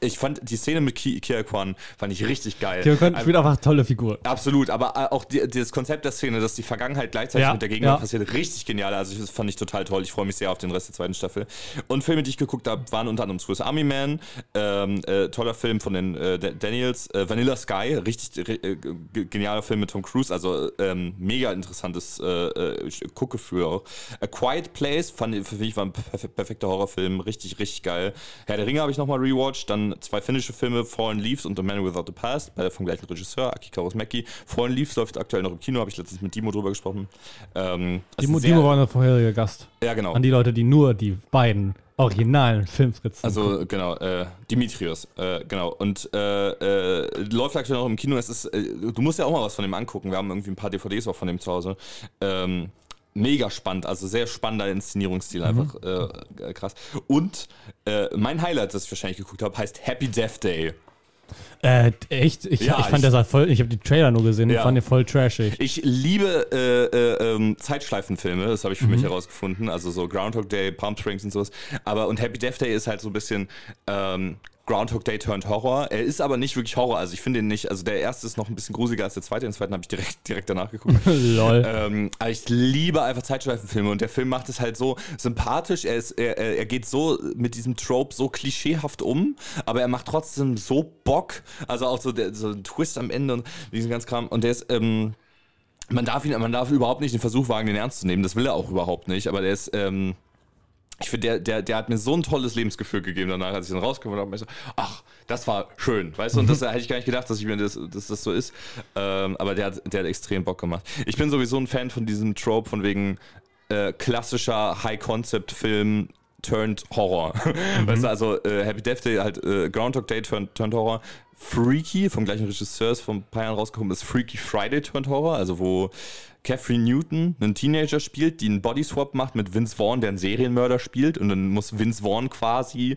Ich fand die Szene mit Ki Kia Kwan fand ich richtig geil. Kevin Conn Ähm, spielt einfach eine tolle Figur. Absolut, aber äh, auch die, das Konzept der Szene, dass die Vergangenheit gleichzeitig Ja, mit der Gegenwart ja. passiert, richtig genial. Also das fand ich total toll. Ich freue mich sehr auf den Rest der zweiten Staffel. Und Filme, die ich geguckt habe, waren unter anderem Swiss Army Man, ähm, äh, toller Film von den äh, Da- Daniels, äh, Vanilla Sky, richtig äh, genialer Film mit Tom Cruise, also ähm, mega interessantes äh, Guckgefühl auch. A Quiet Place fand ich- für mich war ein perf perfekter Horrorfilm, richtig, richtig geil. Herr der Ringe habe ich nochmal rewatcht, dann zwei finnische Filme, Fallen Leaves und The Man Without the Past, beide vom gleichen Regisseur, Aki Kaurismäki. Fallen Leaves läuft aktuell noch im Kino, habe ich letztens mit Dimo drüber gesprochen. Ähm, Dimo, Dimo war ein vorheriger Gast. Ja, genau. An die Leute, die nur die beiden originalen Filmskizzen Also genau, äh, Dimitrios, äh, genau. Und äh, äh, läuft aktuell noch im Kino. Es ist, äh, du musst ja auch mal was von dem angucken. Wir haben irgendwie ein paar DVDs auch von dem zu Hause. Ähm, mega spannend, also sehr spannender Inszenierungsstil, einfach äh, krass. Und äh, mein Highlight, das ich wahrscheinlich geguckt habe, heißt Happy Death Day. Äh, echt? Ich, Ja, ich fand ich- der sah voll, ich habe die Trailer nur gesehen, Ja. fand den voll trashig. Ich liebe äh, äh, ähm, Zeitschleifenfilme, das habe ich für mich herausgefunden. Also so Groundhog Day, Palm Springs und sowas. Aber und Happy Death Day ist halt so ein bisschen ähm, Groundhog Day turned Horror. Er ist aber nicht wirklich Horror. Also ich finde ihn nicht. Also der erste ist noch ein bisschen gruseliger als der zweite. Den zweiten habe ich direkt, direkt danach geguckt. Lol. Ähm, aber ich liebe einfach Zeitschleifenfilme und der Film macht es halt so sympathisch. Er, ist, er, er geht so mit diesem Trope so klischeehaft um, aber er macht trotzdem so Bock. Also auch so, der, so ein Twist am Ende und diesen ganzen Kram. Und der ist, ähm, man darf ihn, man darf überhaupt nicht den Versuch wagen, den ernst zu nehmen. Das will er auch überhaupt nicht. Aber der ist, ähm, ich finde, der, der, der hat mir so ein tolles Lebensgefühl gegeben danach, als ich dann rausgekommen habe. Ich so, ach, das war schön, weißt du? Und das hätte ich gar nicht gedacht, dass ich mir das, dass das so ist. Ähm, aber der hat, der hat extrem Bock gemacht. Ich bin sowieso ein Fan von diesem Trope von wegen äh, klassischer High-Concept-Film turned Horror. Weißt du, also äh, Happy Death Day, halt äh, Groundhog Day turned, turned Horror. Freaky, vom gleichen Regisseur, ist vor ein paar Jahren rausgekommen, ist Freaky Friday turned Horror, also wo Catherine Newton einen Teenager spielt, die einen Bodyswap macht mit Vince Vaughn, der einen Serienmörder spielt und dann muss Vince Vaughn quasi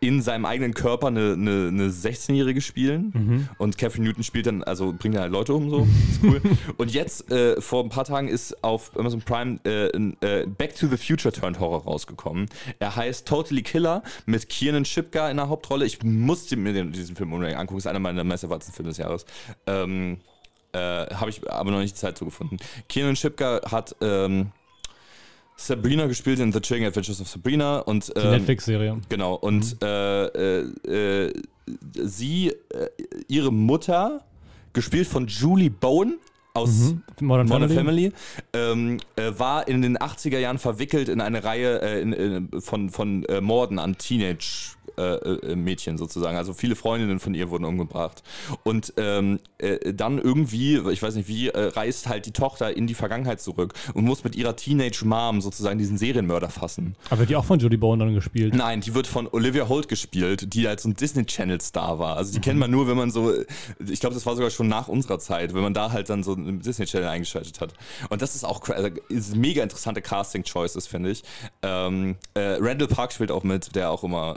in seinem eigenen Körper eine, eine, eine 16-Jährige spielen und Catherine Newton spielt dann, also bringt dann halt Leute um, so, ist cool. und jetzt, äh, vor ein paar Tagen ist auf Amazon Prime äh, ein, äh, Back to the Future Turned Horror rausgekommen. Er heißt Totally Killer mit Kiernan Shipka in der Hauptrolle. Ich musste mir den, diesen Film unbedingt angucken, ist einer meiner meist erwarteten Filme des Jahres. Ähm, äh, Habe ich aber noch nicht die Zeit zu gefunden. Kiernan Shipka hat ähm, Sabrina gespielt in The Chilling Adventures of Sabrina und Die ähm, Netflix-Serie. Genau, und äh, äh, äh, sie, äh, ihre Mutter, gespielt von Julie Bowen aus Mhm. Modern, Modern Family. Family, ähm, äh, war in den 80er Jahren verwickelt in eine Reihe in, in, von, von Morden an Teenage-Mädchen sozusagen. Also viele Freundinnen von ihr wurden umgebracht. Und ähm, äh, dann irgendwie, ich weiß nicht wie, äh, reist halt die Tochter in die Vergangenheit zurück und muss mit ihrer Teenage-Mom sozusagen diesen Serienmörder fassen. Aber wird die auch von Jodie Bowen dann gespielt? Nein, die wird von Olivia Holt gespielt, die als so ein Disney Channel Star war. Also die kennt man nur, wenn man so, ich glaube, das war sogar schon nach unserer Zeit, wenn man da halt dann so einen Disney Channel eingeschaltet hat. Und das ist auch also, ist mega interessante Casting Choices, finde ich. Ähm, äh, Randall Park spielt auch mit, der auch immer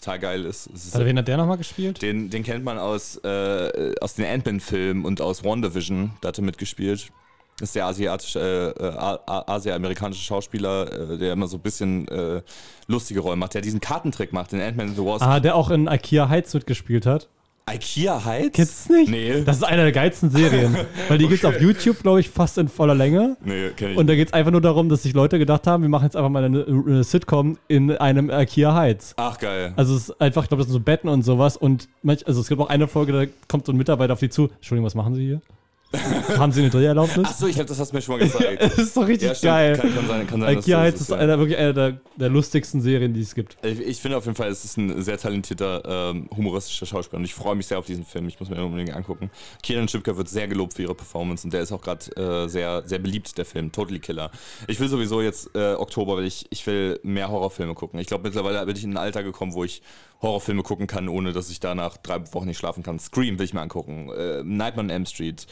total geil ist. Ist Also, wen hat der nochmal gespielt? den, den kennt man aus, äh, aus den Ant-Man-Filmen und aus WandaVision. Da hat er mitgespielt. Das ist der asiatische, äh, äh, asiamerikanische Schauspieler, äh, der immer so ein bisschen äh, lustige Rollen macht, der diesen Kartentrick macht, in Ant-Man and the Wasp. Ah, der auch in Ikea Heights mitgespielt hat. Ikea Heights? Kennst du es nicht? Nee. Das ist eine der geilsten Serien. Weil die gibt's auf YouTube, glaube ich, fast in voller Länge. nee, kenn ich Und da geht es einfach nur darum, dass sich Leute gedacht haben, wir machen jetzt einfach mal eine, eine Sitcom in einem Ikea Heights. Ach, geil. Also es ist einfach, ich glaube, das sind so Betten und sowas. Und manch, also es gibt auch eine Folge, da kommt so ein Mitarbeiter auf die zu. Entschuldigung, was machen Sie hier? Haben Sie eine Dreherlaubnis? Ach so, ich glaube, das hast du mir schon mal gezeigt. Das ist doch richtig ja, geil. Kann, kann sein, kann sein. das Heights ist ja. einer, wirklich eine der, der lustigsten Serien, die es gibt. Ich, ich finde auf jeden Fall, es ist ein sehr talentierter, ähm, humoristischer Schauspieler und ich freue mich sehr auf diesen Film. Ich muss mir den unbedingt angucken. Kieran Schipka wird sehr gelobt für ihre Performance und der ist auch gerade äh, sehr, sehr beliebt, der Film. Totally Killer. Ich will sowieso jetzt äh, Oktober, weil ich, ich will mehr Horrorfilme gucken. Ich glaube, mittlerweile bin ich in ein Alter gekommen, wo ich Horrorfilme gucken kann, ohne dass ich danach drei Wochen nicht schlafen kann. Scream will ich mir angucken. Äh, Nightmare on Elm Street.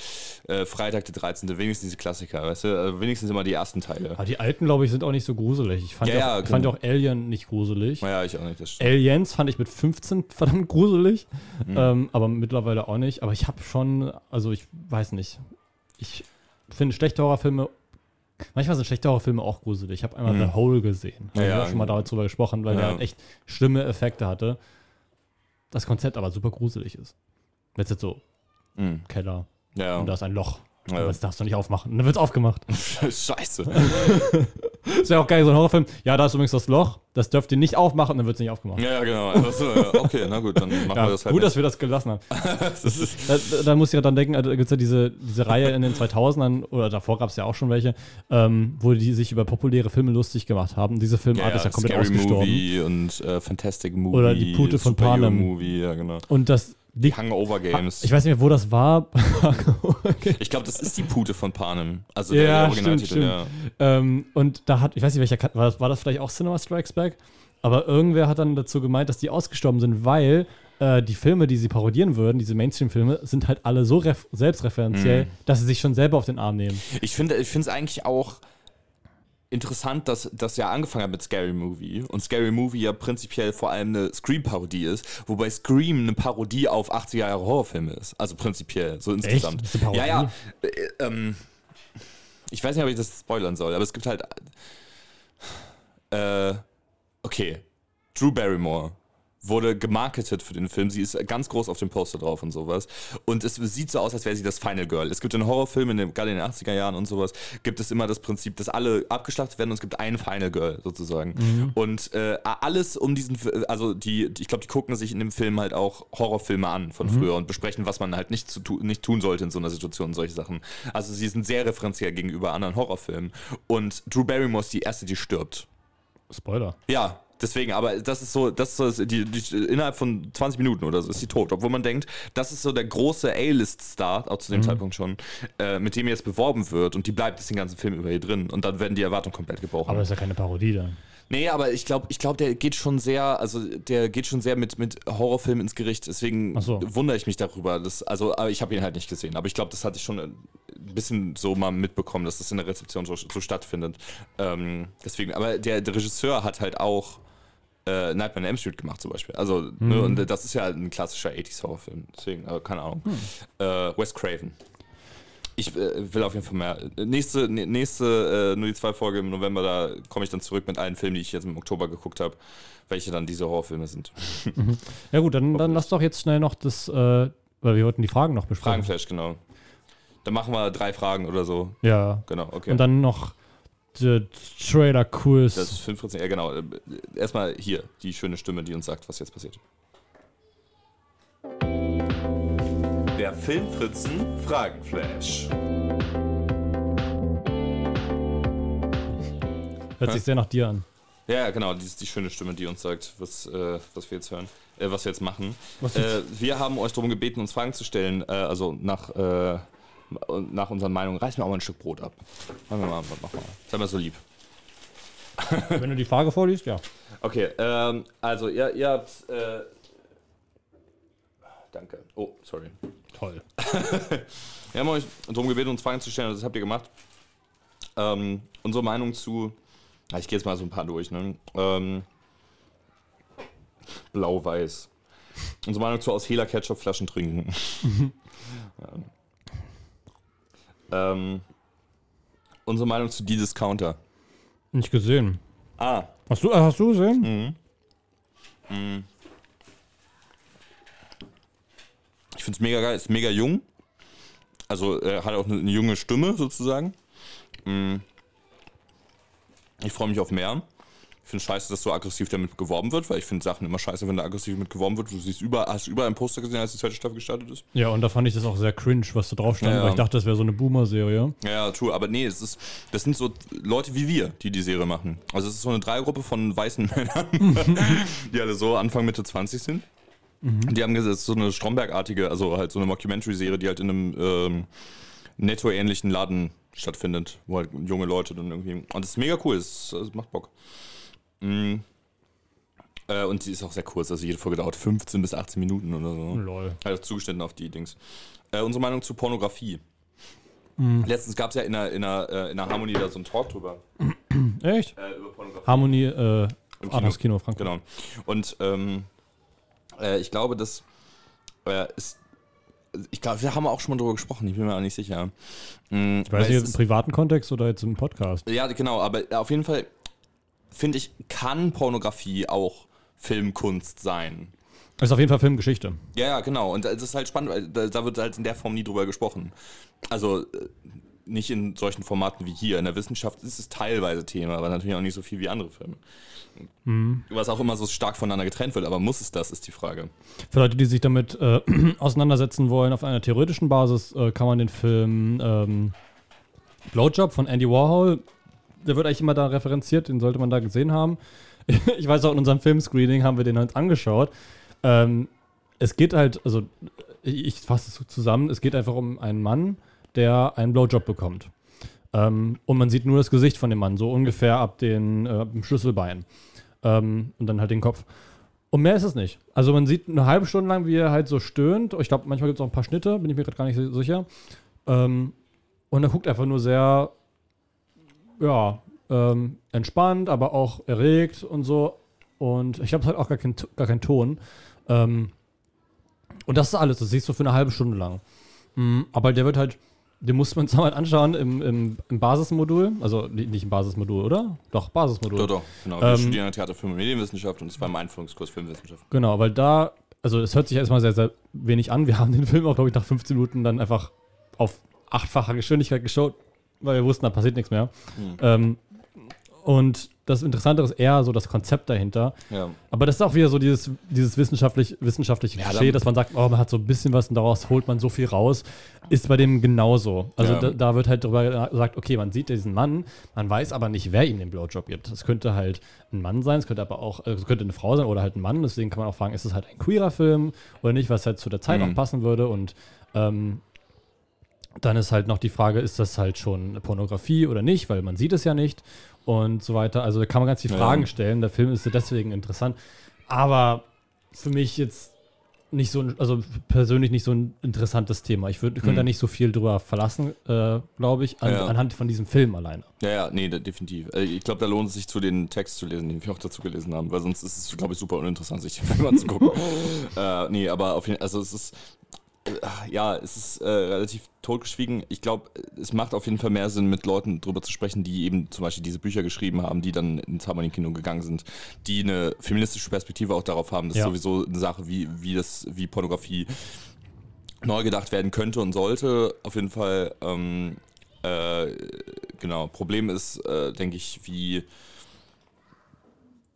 Äh, Freitag der 13. Wenigstens diese Klassiker, weißt du? Also wenigstens immer die ersten Teile. Aber die alten, glaube ich, sind auch nicht so gruselig. Ich fand Ja, ja, ja, auch, ich fand ja genau. auch Alien nicht gruselig. Naja, ich auch nicht. Das stimmt. Aliens fand ich mit 15 verdammt gruselig, Mhm. ähm, aber mittlerweile auch nicht. Aber ich habe schon, also ich weiß nicht. Ich finde schlechte Horrorfilme, manchmal sind schlechte Horrorfilme auch gruselig. Ich habe einmal Mhm. The Hole gesehen. Ja, ich ja, schon mal genau. darüber gesprochen, weil Ja. der halt echt schlimme Effekte hatte. Das Konzept aber super gruselig ist. Jetzt jetzt so Mhm. Keller Ja. und da ist ein Loch. Ja. Aber das darfst du nicht aufmachen. Und dann wird es aufgemacht. Scheiße. Das wäre auch geil, so ein Horrorfilm. Ja, da ist übrigens das Loch. Das dürft ihr nicht aufmachen dann wird es nicht aufgemacht. Ja, ja, genau. Einfach so, ja, okay, na gut, dann machen Ja, wir das halt. gut, nicht. dass wir das gelassen haben. das ist, Da, da- muss ich ja dann denken, also da gibt es ja diese, diese Reihe in den 2000ern, oder davor gab es ja auch schon welche, ähm, wo die sich über populäre Filme lustig gemacht haben. Diese Filmart ist ja komplett Scary ausgestorben. Movie und äh, Fantastic Movie. Oder die Pute von Panem. Movie, ja, genau. Und das Die. Hangover Games. Ich weiß nicht mehr, wo das war. Ich glaube, das ist die Pute von Panem. Also Ja, der, der stimmt, Originaltitel, stimmt. ja. ähm, und da hat, ich weiß nicht, welcher, war das, war das vielleicht auch Cinema Strikes Back? Aber irgendwer hat dann dazu gemeint, dass die ausgestorben sind, weil äh, die Filme, die sie parodieren würden, diese Mainstream-Filme, sind halt alle so ref selbstreferenziell, Mhm. dass sie sich schon selber auf den Arm nehmen. Ich finde ich finde es eigentlich auch interessant, dass das ja angefangen hat mit Scary Movie und Scary Movie ja prinzipiell vor allem eine Scream-Parodie ist, wobei Scream eine Parodie auf 80er Jahre Horrorfilme ist. Also prinzipiell, so insgesamt. Ja, ja. Äh, ähm, ich weiß nicht, ob ich das spoilern soll, aber es gibt halt. Äh, okay. Drew Barrymore wurde gemarketet für den Film. Sie ist ganz groß auf dem Poster drauf und sowas. Und es sieht so aus, als wäre sie das Final Girl. Es gibt in Horrorfilmen, in den, gerade in den 80er Jahren und sowas, gibt es immer das Prinzip, dass alle abgeschlachtet werden und es gibt einen Final Girl sozusagen. Und äh, alles um diesen, also die, ich glaube, die gucken sich in dem Film halt auch Horrorfilme an von früher und besprechen, was man halt nicht, zu tu nicht tun sollte in so einer Situation und solche Sachen. Also sie sind sehr referenziell gegenüber anderen Horrorfilmen. Und Drew Barrymore ist die erste, die stirbt. Spoiler. Ja, deswegen, aber das ist so, das ist so, die, die, innerhalb von 20 Minuten oder so ist sie tot. Obwohl man denkt, das ist so der große A-List-Star, auch zu dem Zeitpunkt schon, äh, mit dem jetzt beworben wird und die bleibt jetzt den ganzen Film über hier drin und dann werden die Erwartungen komplett gebrochen. Aber das ist ja keine Parodie dann. nee, aber ich glaube, ich glaub, der geht schon sehr, also der geht schon sehr mit, mit Horrorfilmen ins Gericht, deswegen so. wundere ich mich darüber. Dass, also, aber ich habe ihn halt nicht gesehen, aber ich glaube, das hatte ich schon ein bisschen so mal mitbekommen, dass das in der Rezeption so, so stattfindet. Ähm, deswegen, aber der, der Regisseur hat halt auch äh, Nightmare on Elm Street gemacht zum Beispiel. Also, ne, und das ist ja ein klassischer 80s Horrorfilm. Deswegen, also, keine Ahnung. Äh, Wes Craven. Ich äh, will auf jeden Fall mehr. Nächste, nä- nächste äh, nur die zwei Folge im November, da komme ich dann zurück mit allen Filmen, die ich jetzt im Oktober geguckt habe, welche dann diese Horrorfilme sind. Ja gut, dann, dann lass doch jetzt schnell noch das, äh, weil wir wollten die Fragen noch besprechen. Fragenflash, genau. Dann machen wir drei Fragen oder so. Ja. Genau, okay. Und dann noch der Trailer-Kurs. das ist 15, ja genau. Erstmal hier die schöne Stimme, die uns sagt, was jetzt passiert. Der Filmfritzen Fragenflash. Hört sich sehr nach dir an. Ja, genau, die ist die schöne Stimme, die uns sagt, was, äh, was wir jetzt hören, äh, was wir jetzt machen. Äh, wir haben euch darum gebeten, uns Fragen zu stellen, äh, also nach, äh, nach unseren Meinungen. Reiß mir auch mal ein Stück Brot ab. Machen wir mal, mach mal. Sei mal so lieb. Wenn du die Frage vorliest, ja. Okay, ähm, also ihr, ihr habt. Äh, danke. Oh, sorry. Toll. Wir haben euch darum gebeten, uns Fragen zu stellen, und das habt ihr gemacht. Ähm, unsere Meinung zu. Ich gehe jetzt mal so ein paar durch, ne? Ähm, Blau-Weiß. Unsere Meinung zu aus Hela Ketchup-Flaschen trinken. ja. Ähm, unsere Meinung zu die Discounter. Nicht gesehen. Ah, Hast du, äh, hast du gesehen? Ich finde es mega geil, ist mega jung. Also er hat auch eine, eine junge Stimme sozusagen. Mm. Ich freue mich auf mehr. Ich finde es scheiße, dass so aggressiv damit geworben wird, weil ich finde Sachen immer scheiße, wenn da aggressiv mit geworben wird. Du siehst überall, hast überall ein Poster gesehen, als die zweite Staffel gestartet ist? Ja, und da fand ich das auch sehr cringe, was da drauf stand, Ja, weil ich dachte, das wäre so eine Boomer-Serie. Ja, true. Aber nee, es ist, das sind so Leute wie wir, die die Serie machen. Also es ist so eine Dreiergruppe von weißen Männern, die alle so Anfang, Mitte 20 sind. Die haben gesagt, es ist so eine Stromberg-artige, also halt so eine Mockumentary-Serie, die halt in einem ähm, netto-ähnlichen Laden stattfindet, wo halt junge Leute dann irgendwie. Und es ist mega cool, es macht Bock. Mm. Äh, und sie ist auch sehr kurz, also jede Folge dauert 15 bis 18 Minuten oder so. Lol. Auch zugeschnitten auf die Dings. Äh, unsere Meinung zu Pornografie. Letztens gab es ja in der, in, der, äh, in der Harmonie da so einen Talk drüber. Echt? Äh, über Pornografie. Harmonie, äh, Im Arthouse Kino Frankfurt. Genau. Und ähm, äh, ich glaube, dass äh, ist, ich glaube, wir haben auch schon mal drüber gesprochen, ich bin mir auch nicht sicher. Mm, Ich weiß nicht, im privaten Kontext oder jetzt im Podcast. Ja, genau, aber auf jeden Fall finde ich, kann Pornografie auch Filmkunst sein. Das ist auf jeden Fall Filmgeschichte. Ja, ja, genau. Und es ist halt spannend, weil da, da wird halt in der Form nie drüber gesprochen. Also äh, nicht in solchen Formaten wie hier. In der Wissenschaft ist es teilweise Thema, aber natürlich auch nicht so viel wie andere Filme. Was auch immer so stark voneinander getrennt wird, aber muss es das, ist die Frage. Für Leute, die sich damit äh, auseinandersetzen wollen, auf einer theoretischen Basis, äh, kann man den Film ähm, Blowjob von Andy Warhol, der wird eigentlich immer da referenziert, den sollte man da gesehen haben. Ich weiß auch, in unserem Filmscreening haben wir den halt angeschaut. Ähm, es geht halt, also ich fasse es zusammen, es geht einfach um einen Mann, der einen Blowjob bekommt. Ähm, und man sieht nur das Gesicht von dem Mann, so ungefähr ab den äh, dem Schlüsselbein. Ähm, und dann halt den Kopf. Und mehr ist es nicht. Also man sieht eine halbe Stunde lang, wie er halt so stöhnt. Ich glaube, manchmal gibt es auch ein paar Schnitte, bin ich mir gerade gar nicht sicher. Ähm, und er guckt einfach nur sehr, ja, ähm, entspannt, aber auch erregt und so. Und ich es hat auch gar, kein, gar keinen Ton. Ähm, und das ist alles. Das siehst du für eine halbe Stunde lang. Mm, aber der wird halt, den muss man sich mal anschauen im, im, im Basismodul. Also ni- nicht im Basismodul, oder? Doch, Basismodul. Doch, doch, genau. Wir Ähm, studieren Theater, Film und Medienwissenschaft und es war im Einführungskurs Filmwissenschaft. Genau, weil da, also es hört sich erstmal sehr, sehr wenig an. Wir haben den Film auch, glaube ich, nach 15 Minuten dann einfach auf achtfacher Geschwindigkeit geschaut, weil wir wussten, da passiert nichts mehr. Ähm, und das Interessante ist eher so das Konzept dahinter. Ja. Aber das ist auch wieder so dieses, dieses wissenschaftlich, wissenschaftliche Ja, Klischee, dass man sagt, oh, man hat so ein bisschen was und daraus holt man so viel raus. Ist bei dem genauso. Also Ja. da, da wird halt darüber gesagt, okay, man sieht diesen Mann, man weiß aber nicht, wer ihm den Blowjob gibt. Es könnte halt ein Mann sein, es könnte aber auch, äh, es könnte eine Frau sein oder halt ein Mann. Deswegen kann man auch fragen, ist es halt ein queerer Film oder nicht, was halt zu der Zeit Mhm. auch passen würde. Und ähm, dann ist halt noch die Frage, ist das halt schon Pornografie oder nicht, weil man sieht es ja nicht und so weiter. Also da kann man ganz viele Ja. Fragen stellen. Der Film ist deswegen interessant. Aber für mich jetzt nicht so, ein, also persönlich nicht so ein interessantes Thema. Ich würd, könnte da nicht so viel drüber verlassen, äh, glaube ich, an, Hm. Ja. anhand von diesem Film alleine. Ja, ja, nee, da, definitiv. Äh, Ich glaube, da lohnt es sich zu den Text zu lesen, den wir auch dazu gelesen haben, weil sonst ist es, glaube ich, super uninteressant, sich den Film anzugucken. äh, nee, aber auf jeden Fall, also es ist, ja, es ist äh, relativ totgeschwiegen. Ich glaube, es macht auf jeden Fall mehr Sinn, mit Leuten drüber zu sprechen, die eben zum Beispiel diese Bücher geschrieben haben, die dann ins Harmonie-Kino gegangen sind, die eine feministische Perspektive auch darauf haben. Das Ja. ist sowieso eine Sache, wie, wie das, wie Pornografie neu gedacht werden könnte und sollte. Auf jeden Fall, ähm, äh, genau. Problem ist, äh, denke ich, wie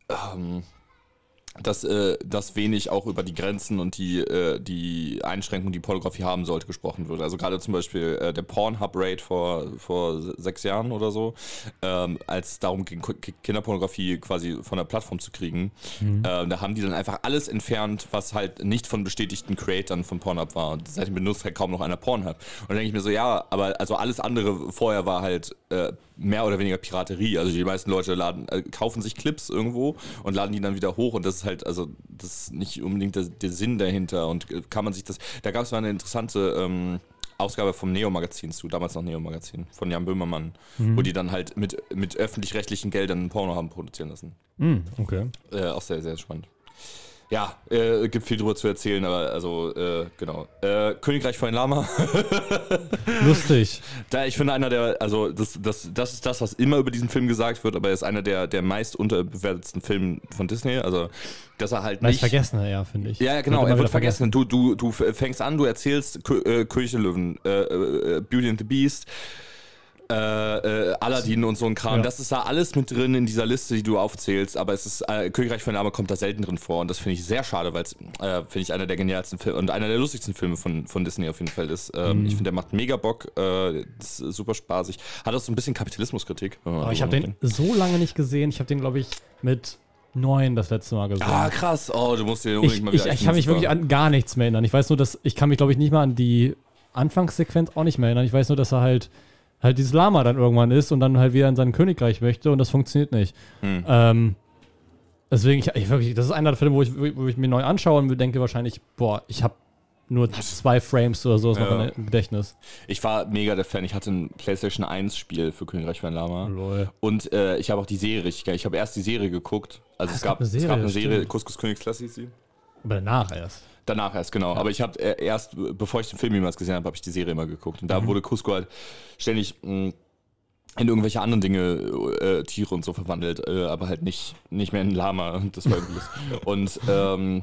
ähm, dass, äh, dass wenig auch über die Grenzen und die, äh, die Einschränkungen, die Pornografie haben sollte, gesprochen wird. Also gerade zum Beispiel äh, der Pornhub-Raid vor, vor se- sechs Jahren oder so, ähm, als es darum ging, Ki- Kinderpornografie quasi von der Plattform zu kriegen, äh, da haben die dann einfach alles entfernt, was halt nicht von bestätigten Creatern von Pornhub war. Und seitdem benutzt halt kaum noch einer Pornhub. Und dann denke ich mir so, ja, aber also alles andere vorher war halt äh, mehr oder weniger Piraterie. Also die meisten Leute laden, äh, kaufen sich Clips irgendwo und laden die dann wieder hoch und das ist halt, also das ist nicht unbedingt der, der Sinn dahinter und äh, kann man sich das, da gab es mal eine interessante ähm, Ausgabe vom Neo-Magazin zu, damals noch Neo-Magazin, von Jan Böhmermann, wo die dann halt mit, mit öffentlich-rechtlichen Geldern ein Porno haben produzieren lassen. Hm, okay. Äh, auch sehr, sehr spannend. Ja, äh, gibt viel drüber zu erzählen, aber also, äh, genau. Äh, Königreich von Lama. Lustig. Da, ich finde einer der, also das, das, das ist das, was immer über diesen Film gesagt wird, aber er ist einer der, der meist unterbewertetsten Filme von Disney. Also, dass er halt Meist nicht. vergessen, ja, finde ich. Ja, genau, immer er wird vergessen. Du, du, du fängst an, du erzählst Kö äh, König der Löwen, äh, äh, Beauty and the Beast, äh, äh, Aladdin und so ein Kram. Ja. Das ist da alles mit drin in dieser Liste, die du aufzählst, aber es ist, äh, Königreich von Name kommt da selten drin vor und das finde ich sehr schade, weil es, äh, finde ich, einer der genialsten Filme und einer der lustigsten Filme von, von Disney auf jeden Fall ist. Ähm, Mhm. Ich finde, der macht mega Bock, äh, ist super spaßig. Hat auch so ein bisschen Kapitalismuskritik. Aber ich habe den so lange nicht gesehen. Ich habe den, glaube ich, mit neun das letzte Mal gesehen. Ah, krass. Oh, du musst dir unbedingt ich, mal ich, wieder ich kann mich wirklich an gar nichts mehr erinnern. Ich weiß nur, dass ich kann mich, glaube ich, nicht mal an die Anfangssequenz auch nicht mehr erinnern. Ich weiß nur, dass er halt halt dieses Lama dann irgendwann ist und dann halt wieder in sein Königreich möchte und das funktioniert nicht. Hm. Ähm, deswegen, ich, ich wirklich, das ist einer der Filme, wo ich, wo ich mir neu anschaue und mir denke wahrscheinlich, boah, ich habe nur zwei Frames oder so noch Ja. im Gedächtnis. Ich war mega der Fan. Ich hatte ein PlayStation 1 Spiel für Königreich von Lama. Lol. Und äh, ich habe auch die Serie richtig geil. Ich habe erst die Serie geguckt. Also Ah, es, gab, eine es gab Serie, eine Serie. Couscous Königsklasse hieß sie. Aber danach erst. Danach erst, genau. Aber ich habe äh, erst, äh, bevor ich den Film jemals gesehen habe, habe ich die Serie immer geguckt. Und da Mhm. wurde Cusco halt ständig mh, in irgendwelche anderen Dinge, äh, Tiere und so verwandelt, äh, aber halt nicht, nicht mehr in Lama. Und das war irgendwie lustig. Und ähm,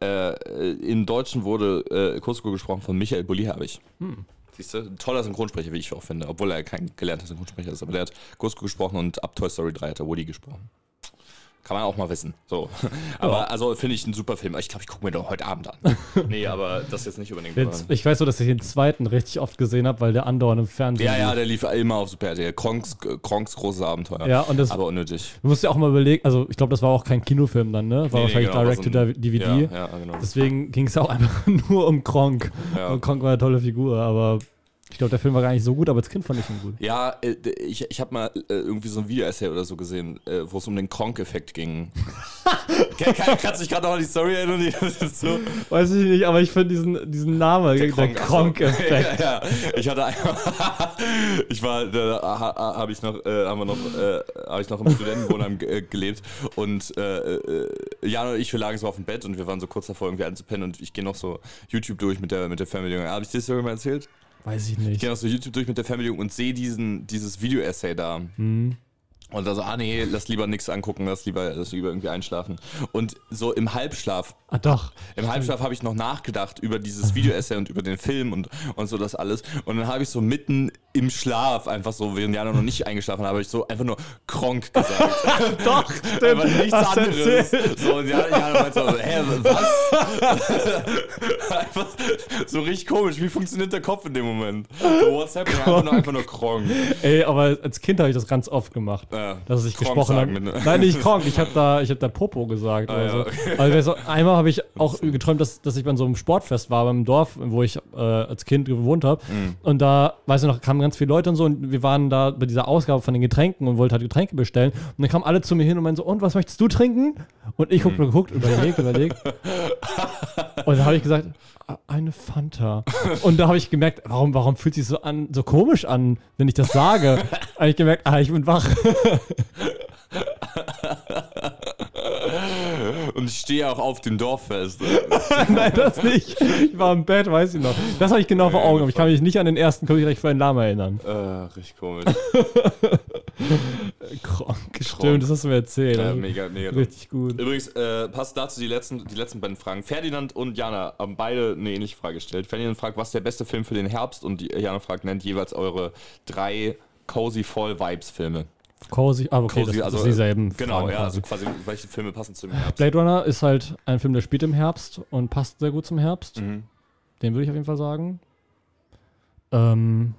äh, im Deutschen wurde äh, Cusco gesprochen von Michael Bulli-Herbig. Hm. Siehst du? Toller Synchronsprecher, wie ich auch finde. Obwohl er kein gelernter Synchronsprecher ist. Aber der hat Cusco gesprochen und ab Toy Story 3 hat er Woody gesprochen. Kann man auch mal wissen. So. Aber also finde ich einen super Film. Ich glaube, ich gucke mir doch heute Abend an. nee, aber das jetzt nicht unbedingt. Jetzt, ich weiß so, dass ich den zweiten richtig oft gesehen habe, weil der andauernd im Fernsehen ja, ja, lief. der lief immer auf Super RTL. Kronks, Kronks großes Abenteuer. Ja, und das aber unnötig. Du musst ja auch mal überlegen, also ich glaube, das war auch kein Kinofilm dann, ne? War Nee, nee, wahrscheinlich genau, war so ein- Direct-to-DVD. Ja, ja, genau. Deswegen ging es auch einfach nur um Kronk. Ja. Und Kronk war eine tolle Figur, aber ich glaube, der Film war gar nicht so gut, aber als Kind fand ich ihn gut. Ja, äh, ich, ich habe mal äh, irgendwie so ein Video-Essay oder so gesehen, äh, wo es um den Kronk-Effekt ging. Kann- kann- Kannst du dich gerade noch an die Story erinnern? Die- so, Weiß ich nicht, aber ich finde diesen, diesen Namen, der, Kronk- Kronk-Effekt. ja, ja. Ich hatte einmal, ich war, da ha- habe ich noch, äh, haben wir noch, äh, habe ich noch im Studentenwohnheim ge- gelebt und äh, Jan und ich, wir lagen so auf dem Bett und wir waren so kurz davor irgendwie anzupennen und ich gehe noch so YouTube durch mit der mit der Fernbedienung. Habe ich dir das Story mal erzählt? Weiß ich Ich nicht. gehe noch so YouTube durch mit der Fernbedienung und sehe diesen dieses Video-Essay da. Hm. Und da so, ah nee, lass lieber nichts angucken, lass lieber, lass lieber irgendwie einschlafen. Und so im Halbschlaf Ah, doch. im Halbschlaf habe ich noch nachgedacht über dieses Video-Essay und über den Film und, und so das alles. Und dann habe ich so mitten im Schlaf, einfach so, während Jana noch nicht eingeschlafen habe, ich so einfach nur Kronk gesagt. Doch, einfach nichts Hast anderes. So, und Jana, Jana meinte so, hä, was? einfach so richtig komisch. Wie funktioniert der Kopf in dem Moment? So, what's happening? Einfach nur, einfach nur Kronk. Ey, aber als Kind habe ich das ganz oft gemacht. Ja, Dass ich Kronk gesprochen habe. mit- Nein, nicht Kronk, ich habe da, ich hab da Popo gesagt Ah, oder ja, so. okay. Aber auch, einmal habe ich auch geträumt, dass, dass ich bei so einem Sportfest war, beim Dorf, wo ich äh, als Kind gewohnt habe. Mhm. Und da, weiß ich noch, kamen ganz viele Leute und so und wir waren da bei dieser Ausgabe von den Getränken und wollten halt Getränke bestellen. Und dann kamen alle zu mir hin und meinten so, und was möchtest du trinken? Und ich guck Mhm. geguckt, überlegt, überlegt. Und dann habe ich gesagt, "Ah, eine Fanta. Und da habe ich gemerkt, warum, warum fühlt sich so an, so komisch an, wenn ich das sage. habe ich gemerkt, ah, ich bin wach. Und ich stehe auch auf dem Dorffest. Nein, das nicht. Ich war im Bett, weiß ich noch. Das habe ich genau vor Augen, aber ich kann mich nicht an den ersten Königreich für einen Lama erinnern. Äh, richtig komisch. Kronk, stimmt, das hast du mir erzählt. Ja, mega, mega. Richtig gut. Übrigens, äh, passt dazu die letzten, die letzten beiden Fragen. Ferdinand und Jana haben beide eine ähnliche Frage gestellt. Ferdinand fragt, was ist der beste Film für den Herbst? Und Jana fragt, nennt jeweils eure drei Cozy Fall Vibes Filme. Cozy, aber okay, Cozy, das also, ist dieselben Genau, Fragen ja, also quasi. quasi, welche Filme passen zum Herbst? Blade Runner ist halt ein Film, der spielt im Herbst und passt sehr gut zum Herbst. Mhm. Den würde ich auf jeden Fall sagen. Ähm,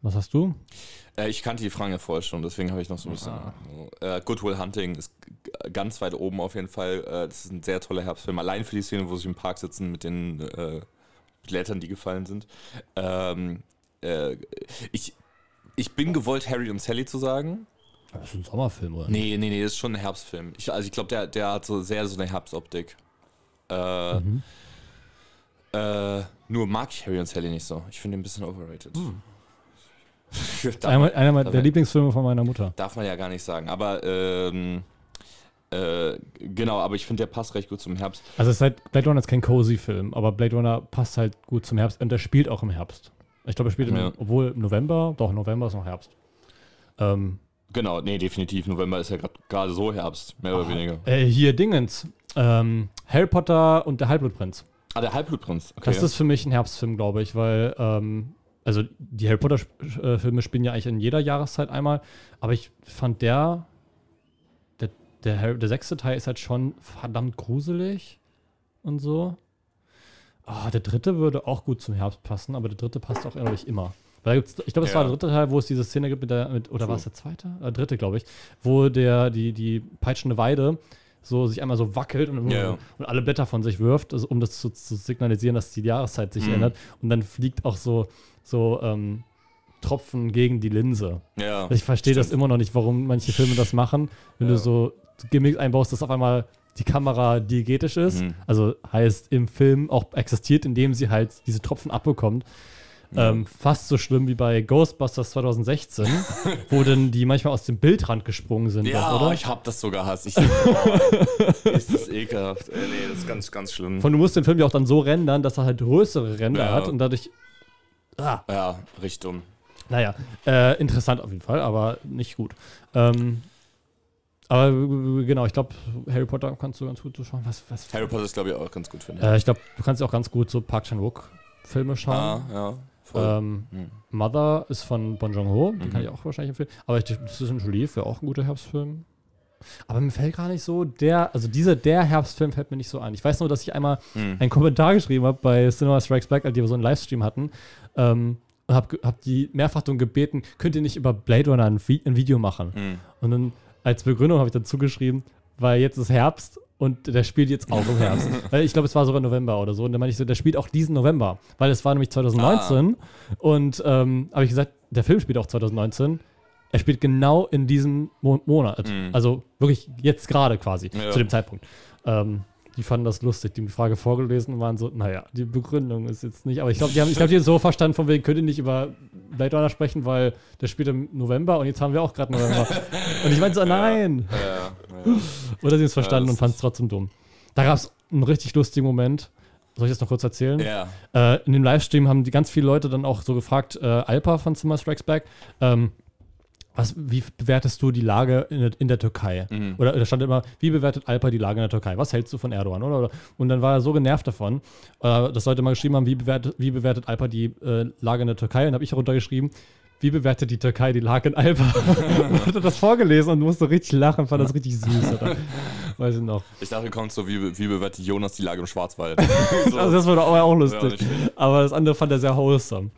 was hast du? Äh, ich kannte die Fragen ja vorher schon, deswegen habe ich noch so ein bisschen. Äh, Good Will Hunting ist ganz weit oben auf jeden Fall. Äh, das ist ein sehr toller Herbstfilm. Allein für die Szene, wo sie im Park sitzen mit den äh, Blättern, die gefallen sind. Ähm, äh, ich, ich bin gewollt, Harry und Sally zu sagen. Das ist ein Sommerfilm, oder? Nee, nee, nee, das ist schon ein Herbstfilm. Ich, also ich glaube, der, der hat so sehr so eine Herbstoptik. Äh, Mhm. äh, nur mag ich Harry und Sally nicht so. Ich finde ihn ein bisschen overrated. Darf, Einer, einer meiner- darf der man- Lieblingsfilme von meiner Mutter. darf man ja gar nicht sagen. Aber ähm, äh, genau, aber ich finde, der passt recht gut zum Herbst. Also es ist halt, Blade Runner ist kein Cozy-Film, aber Blade Runner passt halt gut zum Herbst und der spielt auch im Herbst. Ich glaube, er spielt, im, Ja. obwohl im November, doch, November ist noch Herbst. Ähm, Genau, nee, definitiv. November ist ja gerade so Herbst, mehr oder weniger. äh, hier Dingens, ähm, Harry Potter und der Halbblutprinz. Ah, der Halbblutprinz. Okay. Das ist für mich ein Herbstfilm, glaube ich, weil, ähm, also die Harry Potter-Filme spielen ja eigentlich in jeder Jahreszeit einmal, aber ich fand der, der, der, Harry, der sechste Teil ist halt schon verdammt gruselig und so. Ah, der dritte würde auch gut zum Herbst passen, aber der dritte passt auch eigentlich immer. Weil da gibt's, ich glaube, es war Ja. der dritte Teil, wo es diese Szene gibt mit der, mit, oder war es der zweite? Äh, dritte, glaube ich, wo der, die, die peitschende Weide so sich einmal so wackelt und, Ja, und alle Blätter von sich wirft, also um das zu, zu signalisieren, dass die Jahreszeit sich Mhm. ändert. Und dann fliegt auch so, so ähm, Tropfen gegen die Linse. ja. Ich verstehe das immer noch nicht, warum manche Filme das machen, wenn Ja. du so Gimmicks einbaust, dass auf einmal die Kamera diegetisch ist. Mhm. Also heißt im Film auch existiert, indem sie halt diese Tropfen abbekommt. Ja. Ähm, fast so schlimm wie bei Ghostbusters 2016, wo dann die manchmal aus dem Bildrand gesprungen sind, Ja, doch, oder? ich hab das sogar Hass. Ich, oh, ist das ekelhaft. Äh, nee, das ist ganz, ganz schlimm. Von du musst den Film ja auch dann so rendern, dass er halt größere Ränder Ja. hat und dadurch. Ah, ja, richtig dumm. naja, äh, interessant auf jeden Fall, aber nicht gut. Ähm, aber äh, genau, ich glaube, Harry Potter kannst du ganz gut so schauen. Was, was, Harry Potter ist, glaube ich, auch ganz gut für den. äh, ich glaube, du kannst auch ganz gut so Park Chan-wook-Filme schauen. ah, ja. Ähm, Hm. Mother ist von Bon Joon-ho, den Mhm. kann ich auch wahrscheinlich empfehlen. Aber ich, Citizen Jolie wäre auch ein guter Herbstfilm. Aber mir fällt gar nicht so der, also dieser, der Herbstfilm fällt mir nicht so ein. Ich weiß nur, dass ich einmal Hm. einen Kommentar geschrieben habe bei Cinema Strikes Back, als die so einen Livestream hatten. Ähm, und habe hab die mehrfach darum gebeten, könnt ihr nicht über Blade Runner ein, Vi ein Video machen? Hm. Und dann als Begründung habe ich dazu geschrieben, weil jetzt ist Herbst und der spielt jetzt auch im Herbst. Ich glaube, es war sogar November oder so. Und dann meinte ich so, der spielt auch diesen November, weil es war nämlich 2019. Und ähm, habe ich gesagt, der Film spielt auch 2019. Er spielt genau in diesem Mo Monat. Also wirklich jetzt gerade quasi, Ja. zu dem Zeitpunkt. Ähm, die fanden das lustig, die haben die Frage vorgelesen und waren so, naja, die Begründung ist jetzt nicht, aber ich glaube, die haben, ich glaube, die haben so verstanden, von wegen, könnt ihr nicht über Blade Runner sprechen, weil der spielt im November und jetzt haben wir auch gerade November. und ich meinte so, nein. Ja. Oder sie haben es verstanden und fanden es trotzdem dumm. Da gab es einen richtig lustigen Moment. Soll ich das noch kurz erzählen? ja. Äh, in dem Livestream haben die ganz viele Leute dann auch so gefragt, äh, Alpa von Zimmer Strikes Back, ähm, was, wie bewertest du die Lage in, der- in der Türkei? Mhm. Oder da stand immer, wie bewertet Alpa die Lage in der Türkei? Was hältst du von Erdogan? Oder? Und dann war er so genervt davon, äh, dass Leute mal geschrieben haben, wie bewertet, wie bewertet Alpa die äh, Lage in der Türkei? Und habe ich darunter geschrieben, wie bewertet die Türkei die Lage in und hat das vorgelesen und musste richtig lachen, fand das richtig süß. Oder? Weiß ich noch. Ich dachte, kommt so, wie, wie bewertet Jonas die Lage im Schwarzwald? so. Also das war doch auch Ja, lustig. schlecht. Aber das andere fand er sehr wholesome.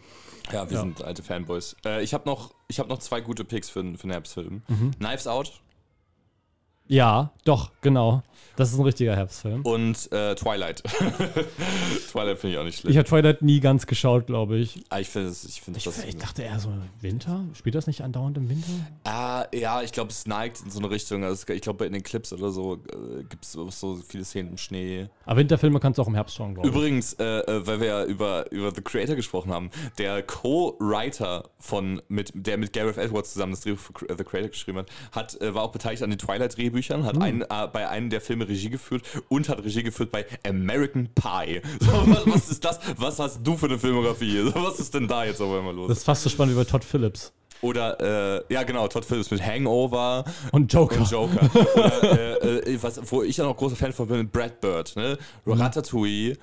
Ja, wir sind alte Fanboys. Äh, ich habe noch, ich hab noch zwei gute Picks für, für einen Herbstfilm. Knives Out Ja, doch, genau. Das ist ein richtiger Herbstfilm. und äh, Twilight. Twilight finde ich auch nicht Ich schlecht. habe Twilight nie ganz geschaut, glaube ich. Ah, ich finde ich finde Ich, das. ich dachte eher so Winter. Spielt das nicht andauernd im Winter? Ah, ja, ich glaube, es neigt in so eine Richtung. Also, ich glaube, in den Clips oder so äh, gibt es so, viele Szenen im Schnee. Aber Winterfilme kannst du auch im Herbst schauen, glaube ich. Übrigens, äh, äh, weil wir ja über, über The Creator gesprochen haben, der Co-Writer von, mit, der mit Gareth Edwards zusammen das Drehbuch für The Creator geschrieben hat, hat äh, war auch beteiligt an den Twilight-Drehbüchern, hat einen, äh, bei einem der Filme Regie geführt und hat Regie geführt bei American Pie. So, was, was ist das? Was hast du für eine Filmografie? So, was ist denn da jetzt auf einmal los? Das ist fast so spannend wie bei Todd Phillips. Oder, äh, ja genau, Todd Phillips mit Hangover Und Joker. und Joker. Oder, äh, äh, was, wo ich ja noch großer Fan von bin, Brad Bird, ne? Ratatouille,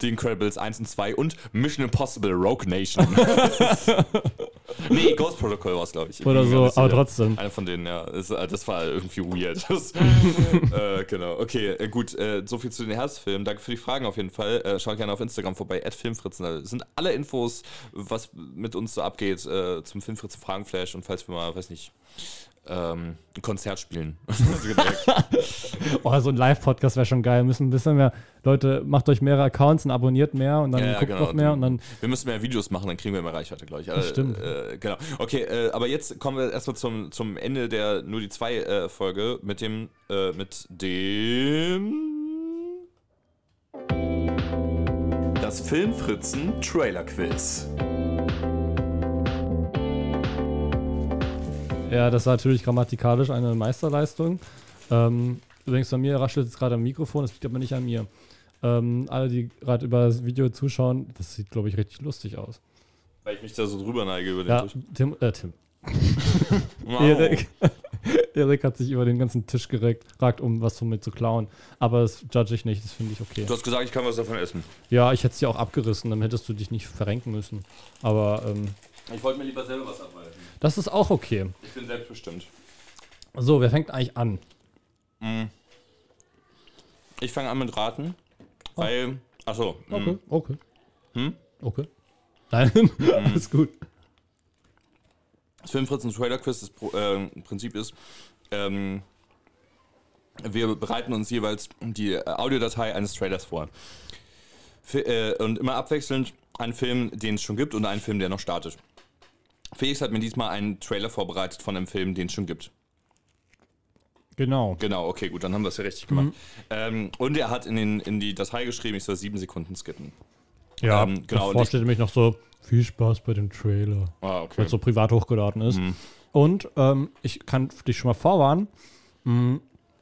The Incredibles 1 und 2 und Mission Impossible Rogue Nation. nee, Ghost Protocol war es, glaube ich. Oder so, aber trotzdem. Einer von denen, ja. Das, äh, das war irgendwie weird. Das, äh, genau. Okay, äh, gut. Äh, so viel zu den Herbstfilmen. Danke für die Fragen auf jeden Fall. Äh, schaut gerne auf Instagram vorbei, @filmfritzen. Da sind alle Infos, was mit uns so abgeht, äh, zum Filmfritzen Fragenflash und falls wir mal, weiß nicht, ähm, ein Konzert spielen. Also. Oh, so ein Live-Podcast wäre schon geil. Müssen ein bisschen mehr, Leute, macht euch mehrere Accounts und abonniert mehr und dann Ja, ja, guckt genau. noch mehr und dann. wir müssen mehr Videos machen, dann kriegen wir mehr Reichweite, glaube ich. Äh, stimmt. Äh, genau. Okay, äh, aber jetzt kommen wir erstmal zum, zum Ende der nur die zwei äh, Folge mit dem äh, mit dem Das Filmfritzen Trailer Quiz. Ja, das war natürlich grammatikalisch eine Meisterleistung. Ähm, übrigens, bei mir raschelt jetzt gerade am Mikrofon, das liegt aber nicht an mir. Ähm, alle, die gerade über das Video zuschauen, das sieht, glaube ich, richtig lustig aus. Weil ich mich da so drüber neige über den Ja, Tisch. Tim, äh, Tim. Wow. Erik, Erik hat sich über den ganzen Tisch geregt, ragt, um was von mir zu klauen. Aber das judge ich nicht, das finde ich okay. Du hast gesagt, ich kann was davon essen. Ja, ich hätte es dir auch abgerissen, dann hättest du dich nicht verrenken müssen. Aber ähm, Ich wollte mir lieber selber was abhalten. das ist auch okay. Ich bin selbstbestimmt. So, wer fängt eigentlich an? Ich fange an mit Raten, weil. Achso. Okay, okay. Hm? Okay. Nein, alles gut. Das Filmfritzen Trailer Quiz, das äh, Prinzip ist, ähm, wir bereiten uns jeweils die Audiodatei eines Trailers vor. Fi- äh, und immer abwechselnd einen Film, den es schon gibt und einen Film, der noch startet. Felix hat mir diesmal einen Trailer vorbereitet von einem Film, den es schon gibt. Genau. Genau, okay, gut, dann haben wir es ja richtig gemacht. Ähm, und er hat in, den, in die Datei geschrieben, ich soll sieben Sekunden skippen. Ja, Ähm, genau, Davor steht nämlich noch so, viel Spaß bei dem Trailer, Ah, okay. weil es so privat hochgeladen ist. Mhm. Und ähm, ich kann dich schon mal vorwarnen, mh,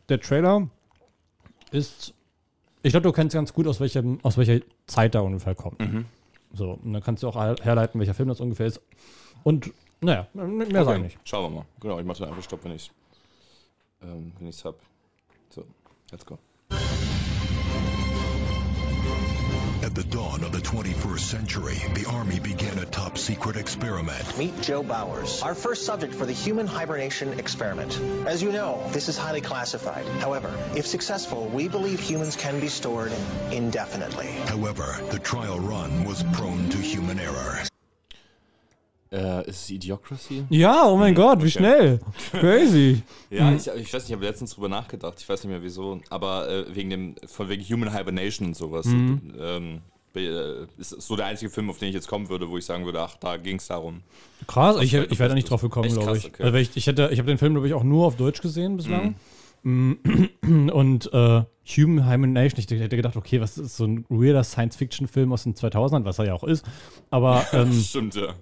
der Trailer ist, ich glaube, du kennst ganz gut, aus, welchem, aus welcher Zeit da ungefähr kommt. Mhm. So, und dann kannst du auch her- herleiten, welcher Film das ungefähr ist. Und, naja, mehr sage ich nicht. Schauen wir mal. Genau, ich mache dann einfach Stopp, wenn ich ähm, wenn ich's hab. So, let's go. At the dawn of the 21st century, the Army began a top secret experiment. Meet Joe Bowers, our first subject for the human hibernation experiment. As you know, this is highly classified. However, if successful, we believe humans can be stored indefinitely. However, the trial run was prone to human error. Äh, ist es Idiocracy? Ja, oh mein Gott, wie schnell. Crazy. Ja, ich, ich weiß nicht, ich habe letztens drüber nachgedacht. Ich weiß nicht mehr wieso. Aber äh, wegen dem, von wegen Human Hibernation und sowas. Ähm, äh, ist so der einzige Film, auf den ich jetzt kommen würde, wo ich sagen würde, ach, da ging es darum. Krass, ich, ich wäre da nicht drauf gekommen, glaube ich. okay. Also, ich. Ich, hätte, ich habe den Film, glaube ich, auch nur auf Deutsch gesehen bislang. Mm, Und äh, Human Hibernation, ich hätte gedacht, okay, was ist so ein weirder Science-Fiction-Film aus den 2000ern, was er ja auch ist. Aber ähm, Stimmt, ja.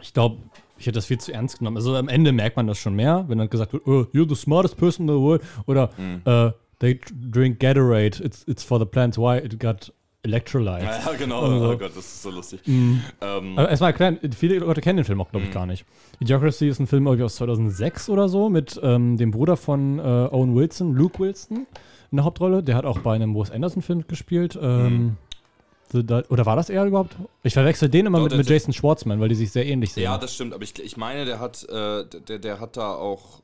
Ich glaube, ich hätte das viel zu ernst genommen. Also am Ende merkt man das schon mehr, wenn dann gesagt wird, oh, you're the smartest person in the world. Oder Mhm. äh, they drink Gatorade, it's, it's for the plants, why it got electrolytes. Ja, genau. Also- Oh Gott, das ist so lustig. Ähm, Aber erstmal erklären, viele Leute kennen den Film auch, glaube ich, gar nicht. Idiocracy ist ein Film irgendwie aus 2006 oder so mit ähm, dem Bruder von äh, Owen Wilson, Luke Wilson, in der Hauptrolle. Der hat auch bei einem Wes Anderson-Film gespielt. Ähm, The oder war das er überhaupt? Ich verwechsel den immer Doch, mit, mit Jason Schwartzman, weil die sich sehr ähnlich sehen. ja, das stimmt, aber ich, ich meine, der hat, äh, der, der hat da auch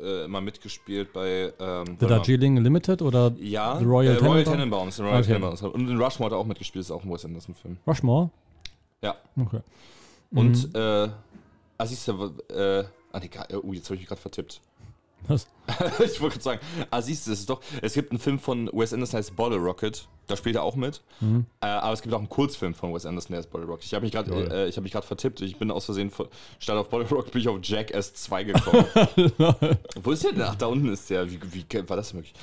äh, immer mitgespielt bei ähm, The. Darjeeling Limited oder Ja, The Royal äh, Royal Tenenbaums? Royal Okay. Tenenbaums. Und in Rushmore hat er auch mitgespielt, ist auch ein Wes Anderson-Film. Rushmore? Ja. Okay. Und, äh, ah, siehst du, äh, ah, nee, oh, jetzt habe ich mich gerade vertippt. Was? ich wollte gerade sagen, ah, siehst du, es ist doch, es gibt einen Film von Wes Anderson, der heißt Bottle Rocket, da spielt er auch mit. Mhm. Äh, aber es gibt auch einen Kurzfilm von Wes Anderson, der heißt Bottle Rocket. Ich habe mich gerade äh, ich hab mich gerade vertippt, ich bin aus Versehen, von, statt auf Bottle Rocket bin ich auf Jackass 2 gekommen. Wo ist der denn? Ach, da unten ist der, wie, wie war das möglich?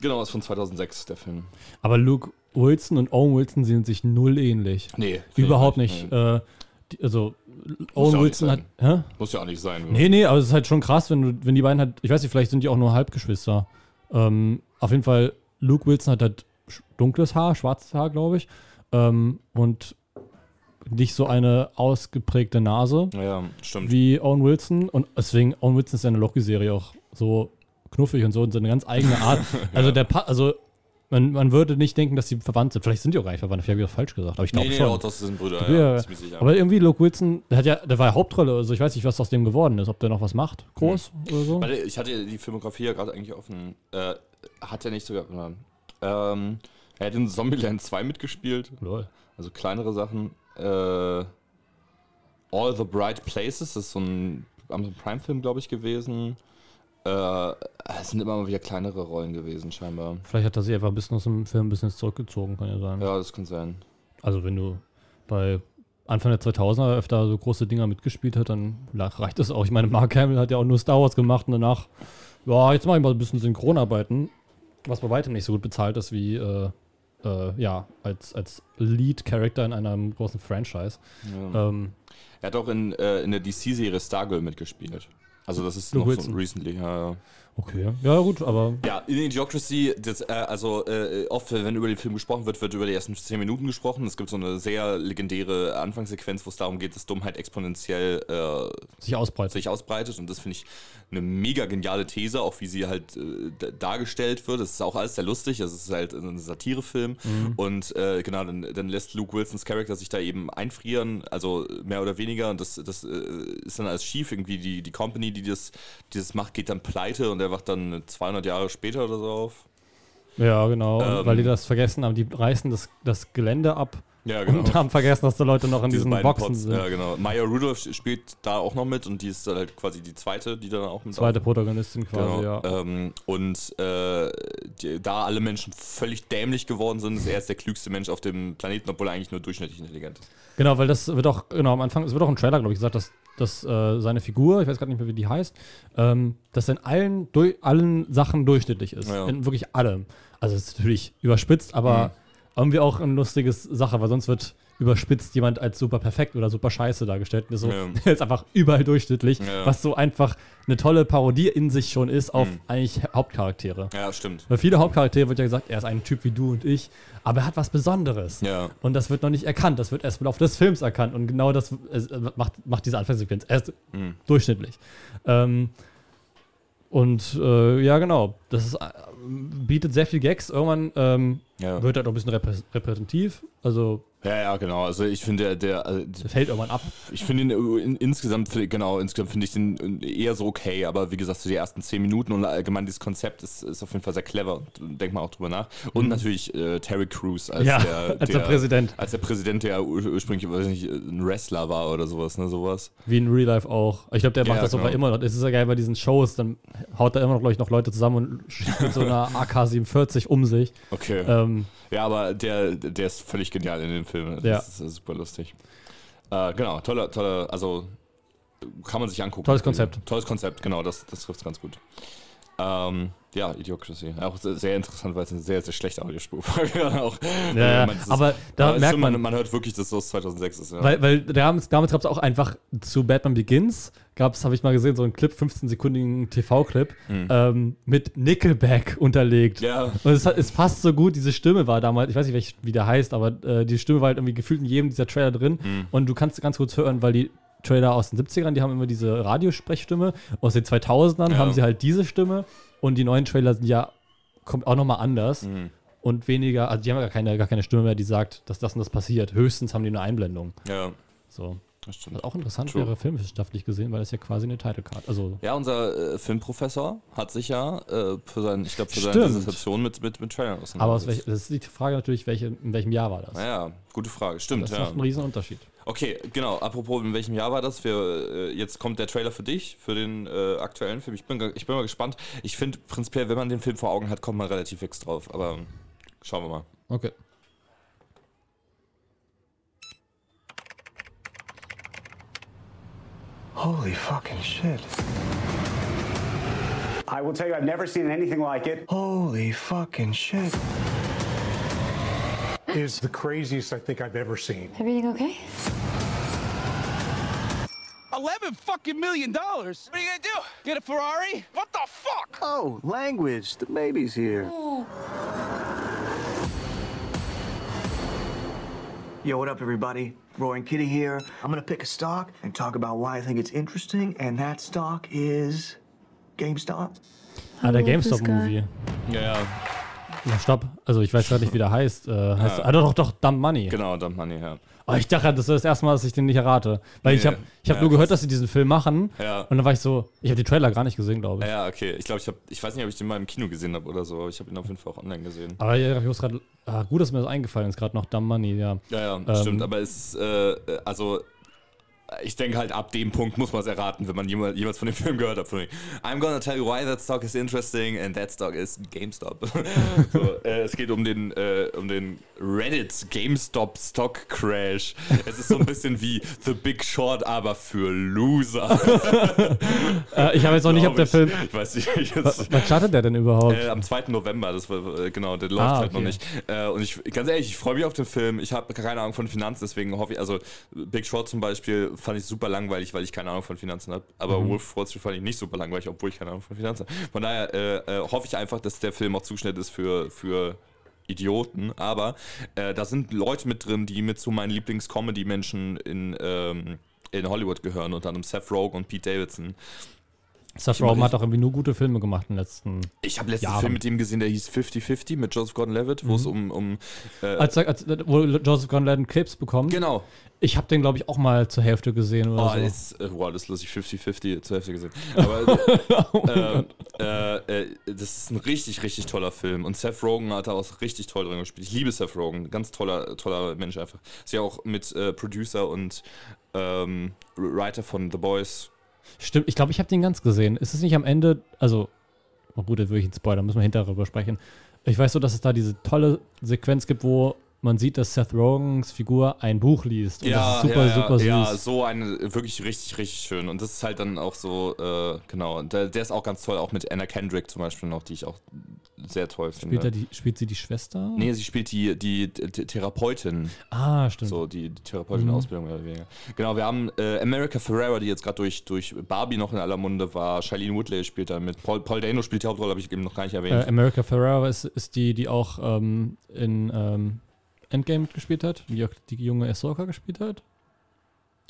Genau, ist von 2006, der Film. Aber Luke Wilson und Owen Wilson sehen sich null ähnlich. Nee. Überhaupt nicht. Nee. Äh, also, Owen Wilson hat. Hä? Muss ja auch nicht sein. Nee, nee, aber es ist halt schon krass, wenn, du, wenn die beiden halt, ich weiß nicht, vielleicht sind die auch nur Halbgeschwister. Ähm, auf jeden Fall, Luke Wilson hat halt dunkles Haar, schwarzes Haar, glaube ich. Ähm, und nicht so eine ausgeprägte Nase Ja, stimmt. wie Owen Wilson. Und deswegen, Owen Wilson ist ja in der Loki-Serie auch so knuffig und so und so eine ganz eigene Art. Also der Pa- also man, man würde nicht denken, dass sie verwandt sind. Vielleicht sind die auch gar nicht verwandt, vielleicht habe ich das falsch gesagt, aber ich glaube Nee, nee, schon. auch das sind Brüder, Ja, ja. sicher. aber irgendwie Luke Wilson, der hat ja, der war ja Hauptrolle, also ich weiß nicht, was aus dem geworden ist, ob der noch was macht, groß oder so. Warte, ich hatte die Filmografie ja gerade eigentlich offen. Äh, hat er nicht sogar. Ähm, er hat in Zombieland 2 mitgespielt. Lol. Also kleinere Sachen. Äh, All the Bright Places, das ist so ein Amazon Prime-Film, glaube ich, gewesen. Äh, es sind immer mal wieder kleinere Rollen gewesen, scheinbar. Vielleicht hat er sich einfach ein bisschen aus dem Filmbusiness zurückgezogen, kann ja sein. Ja, das kann sein. Also wenn du bei Anfang der 2000er öfter so große Dinger mitgespielt hast, dann reicht das auch. Ich meine, Mark Hamill hat ja auch nur Star Wars gemacht und danach, ja, jetzt mache ich mal ein bisschen Synchronarbeiten, was bei weitem nicht so gut bezahlt ist wie, äh, äh, ja, als, als Lead-Character in einem großen Franchise. Ja. Ähm, Er hat auch in, äh, in der DC-Serie Stargirl mitgespielt. Also das ist Luke noch so recently, ja, ja. Okay. Ja, gut, aber Ja, in Idiocracy, das, äh, also äh, oft, wenn über den Film gesprochen wird, wird über die ersten 10 Minuten gesprochen. Es gibt so eine sehr legendäre Anfangssequenz, wo es darum geht, dass Dummheit exponentiell äh, sich ausbreitet. sich ausbreitet. Und das finde ich eine mega geniale These, auch wie sie halt äh, dargestellt wird. Das ist auch alles sehr lustig. Das ist halt ein Satirefilm. Und äh, genau, dann, dann lässt Luke Wilsons Charakter sich da eben einfrieren, also mehr oder weniger. Und das, das äh, ist dann alles schief. Irgendwie die, die Company, die das, die das macht, geht dann pleite und er wacht dann 200 Jahre später oder so auf. Ja, genau. Ähm, weil die das vergessen haben, die reißen das, das Gelände ab Ja, und haben vergessen, dass da Leute noch in Diese diesen Boxen Pots, sind. Ja, genau. Maya Rudolph spielt da auch noch mit und die ist dann halt quasi die zweite, die dann auch mit Zweite Protagonistin quasi, Genau. ja. Ähm, und äh, die, da alle Menschen völlig dämlich geworden sind, ist er der klügste Mensch auf dem Planeten, obwohl er eigentlich nur durchschnittlich intelligent ist. Genau, weil das wird auch, genau, am Anfang, es wird auch im Trailer, glaube ich, gesagt, dass, dass äh, seine Figur, ich weiß gerade nicht mehr, wie die heißt, ähm, dass er in allen, durch, allen Sachen durchschnittlich ist. Ja. In wirklich allem. Also es ist natürlich überspitzt, aber Mhm. Irgendwie auch eine lustige Sache, weil sonst wird überspitzt jemand als super perfekt oder super scheiße dargestellt. Und ist so, Ja. ist einfach überall durchschnittlich, Ja. was so einfach eine tolle Parodie in sich schon ist auf Mhm. eigentlich Hauptcharaktere. Ja, stimmt. Weil viele Hauptcharaktere wird ja gesagt, er ist ein Typ wie du und ich, aber er hat was Besonderes. Ja. Und das wird noch nicht erkannt. Das wird erst im Laufe des Films erkannt. Und genau das äh, macht, macht diese Anfangssequenz erst Mhm. durchschnittlich. Ähm, und äh, ja, genau. Das ist, äh, bietet sehr viel Gags. Irgendwann, ähm, Ja. Wird halt auch ein bisschen reprä repräsentativ. Also Ja, ja, genau. Also ich finde, der, also der fällt irgendwann ab. ich finde ihn äh, in, insgesamt, genau, insgesamt finde ich den äh, eher so okay, aber wie gesagt, so die ersten zehn Minuten und allgemein dieses Konzept ist, ist auf jeden Fall sehr clever. Denkt mal auch drüber nach. Und natürlich äh, Terry Crews als, Mhm. Ja, der, als der Präsident. Als der Präsident, der ur ursprünglich, weiß nicht, ein Wrestler war oder sowas, ne, sowas. Wie in Real Life auch. Ich glaube, der macht Ja, das sogar genau. immer noch. Es ist ja geil bei diesen Shows, dann haut er immer noch, glaube ich, noch Leute zusammen und schießt mit so einer AK-47 um sich. Okay. Ähm, Ja, aber der, der ist völlig genial in den Filmen. Das Ja. ist, ist super lustig. Äh, genau, toller, toller, also kann man sich angucken. Tolles Konzept. Tolles Konzept, genau, das, das trifft ganz gut. Ähm, ja, Idiocracy. Auch sehr, interessant, weil es eine sehr, sehr schlechte Audiospur war. auch, Ja, das ist- aber da merkt schon, man- man hört wirklich, dass das 2006 ist. Ja. Weil, weil damals, damals gab es auch einfach zu Batman Begins, gab es, habe ich mal gesehen, so einen Clip, 15-sekündigen TV-Clip, ähm, mit Nickelback unterlegt. Mhm. Ja. Und es, es passt so gut, diese Stimme war damals, ich weiß nicht, wie der heißt, aber äh, die Stimme war halt irgendwie gefühlt in jedem dieser Trailer drin. Mhm. Und du kannst ganz kurz hören, weil die Trailer aus den 70ern, die haben immer diese Radiosprechstimme. Aus den 2000ern Ja. haben sie halt diese Stimme. Und die neuen Trailer sind ja kommt auch nochmal anders. Mhm. Und weniger, also die haben ja gar keine, gar keine Stimme mehr, die sagt, dass das und das passiert. Höchstens haben die eine Einblendung. ja, So. das stimmt. Was auch interessant True. wäre, filmwissenschaftlich gesehen, weil das ja quasi eine Titlecard. Also, Ja, unser äh, Filmprofessor hat sich ja äh, für sein, ich glaube, für seine. Dissertation mit, mit, mit Trailern aber aus auseinandergesetzt. welch, das ist die Frage natürlich, welche, in welchem Jahr war das? Naja, gute Frage. Stimmt, das ist ja. doch ein Riesenunterschied. Okay, genau. Apropos, in welchem Jahr war das? Wir, äh, jetzt kommt der Trailer für dich, für den äh, aktuellen Film. Ich bin, ich bin mal gespannt. Ich finde prinzipiell, wenn man den Film vor Augen hat, kommt man relativ fix drauf. Aber schauen wir mal. Okay. Holy fucking shit. I will tell you, I've never seen anything like it. Holy fucking shit. is the craziest I think I've ever seen. Everything okay? Eleven fucking million dollars. What are you gonna do? Get a Ferrari? What the fuck? Oh, language. The baby's here. Yo, what up, everybody? Roaring Kitty here. I'm gonna pick a stock and talk about why I think it's interesting, and that stock is GameStop. Ah, der love GameStop-Movie. Ja, ja. Ja, stopp. Also, ich weiß gerade nicht, wie der heißt. Äh, heißt ah, doch, doch, Dumb Money. Genau, dann Money, ja. Aber ich dachte, das ist das erste Mal, dass ich den nicht errate. Weil ich Nee. habe ich hab Ja, nur gehört, dass sie diesen Film machen. Ja. Und dann war ich so, ich habe die Trailer gar nicht gesehen, glaube ich. Ja, okay. Ich glaube, ich habe, ich weiß nicht, ob ich den mal im Kino gesehen habe oder so, aber ich habe ihn auf jeden Fall auch online gesehen. Aber ja, ich muss gerade, ah, gut, dass mir das eingefallen ist, gerade noch Dumb Money, ja. Ja, ja, Ähm, stimmt. Aber es ist, äh, also, ich denke halt, ab dem Punkt muss man es erraten, wenn man jemals, von dem Film gehört hat. Von I'm gonna tell you why that stock is interesting and that stock is GameStop. so, äh, es geht um den, äh, um den Reddit GameStop Stock Crash. Es ist so ein bisschen wie The Big Short, aber für Loser. Äh, ich habe jetzt noch nicht, ob der Film. ich. Weiß nicht. Jetzt, was startet der denn überhaupt? äh, am 2. November, das war äh, genau, der läuft Ah, halt noch okay. nicht. Äh, und ich, ganz ehrlich, ich freue mich auf den Film. Ich habe keine Ahnung von Finanzen, deswegen hoffe ich, also Big Short zum Beispiel fand ich super langweilig, weil ich keine Ahnung von Finanzen habe. Aber Mhm. Wolf Wall Street fand ich nicht super langweilig, obwohl ich keine Ahnung von Finanzen habe. Von daher äh, äh, hoffe ich einfach, dass der Film auch zugeschnitten ist für, für Idioten. Aber äh, da sind Leute mit drin, die mit zu meinen Lieblings-Comedy-Menschen in, ähm, in Hollywood gehören, unter anderem Seth Rogen und Pete Davidson. Seth Rogen hat auch irgendwie nur gute Filme gemacht in den letzten. Ich habe letzten Jahren. Film mit ihm gesehen, der hieß 50-50 mit Joseph Gordon-Levitt, wo es um, um äh, Als, als, wo Joseph Gordon-Levitt Krebs bekommt. genau. Ich habe den, glaube ich, auch mal zur Hälfte gesehen oder Oh, so. ist, äh, wow, das ist lustig, 50-50 zur Hälfte gesehen. Aber äh, äh, äh, das ist ein richtig, richtig toller Film. Und Seth Rogen hat da auch richtig toll drin gespielt. Ich liebe Seth Rogen, ganz toller, toller Mensch einfach. Ist ja auch mit äh, Producer und ähm, Writer von The Boys. Stimmt, ich glaube, ich habe den ganz gesehen. Ist es nicht am Ende, also, oh gut, jetzt würde ich einen Spoiler, müssen wir hinterher darüber sprechen. Ich weiß so, dass es da diese tolle Sequenz gibt, wo man sieht, dass Seth Rogens Figur ein Buch liest. Und das ist super, ja, ja, super süß. Ja, so eine, wirklich richtig, richtig schön. Und das ist halt dann auch so, äh, genau. Der, der ist auch ganz toll, auch mit Anna Kendrick zum Beispiel noch, die ich auch sehr toll finde. Spielt, er die, spielt sie die Schwester? Nee, sie spielt die, die, die Therapeutin. Ah, stimmt. So, die, die Therapeutin-Ausbildung mehr oder weniger. Genau, wir haben äh, America Ferrera, die jetzt gerade durch, durch Barbie noch in aller Munde war. Shailene Woodley spielt da mit. Paul, Paul Dano spielt die Hauptrolle, habe ich eben noch gar nicht Äh, erwähnt. America Ferrera ist, ist die, die auch ähm, in ähm, Endgame mitgespielt hat, die auch die junge Ahsoka gespielt hat.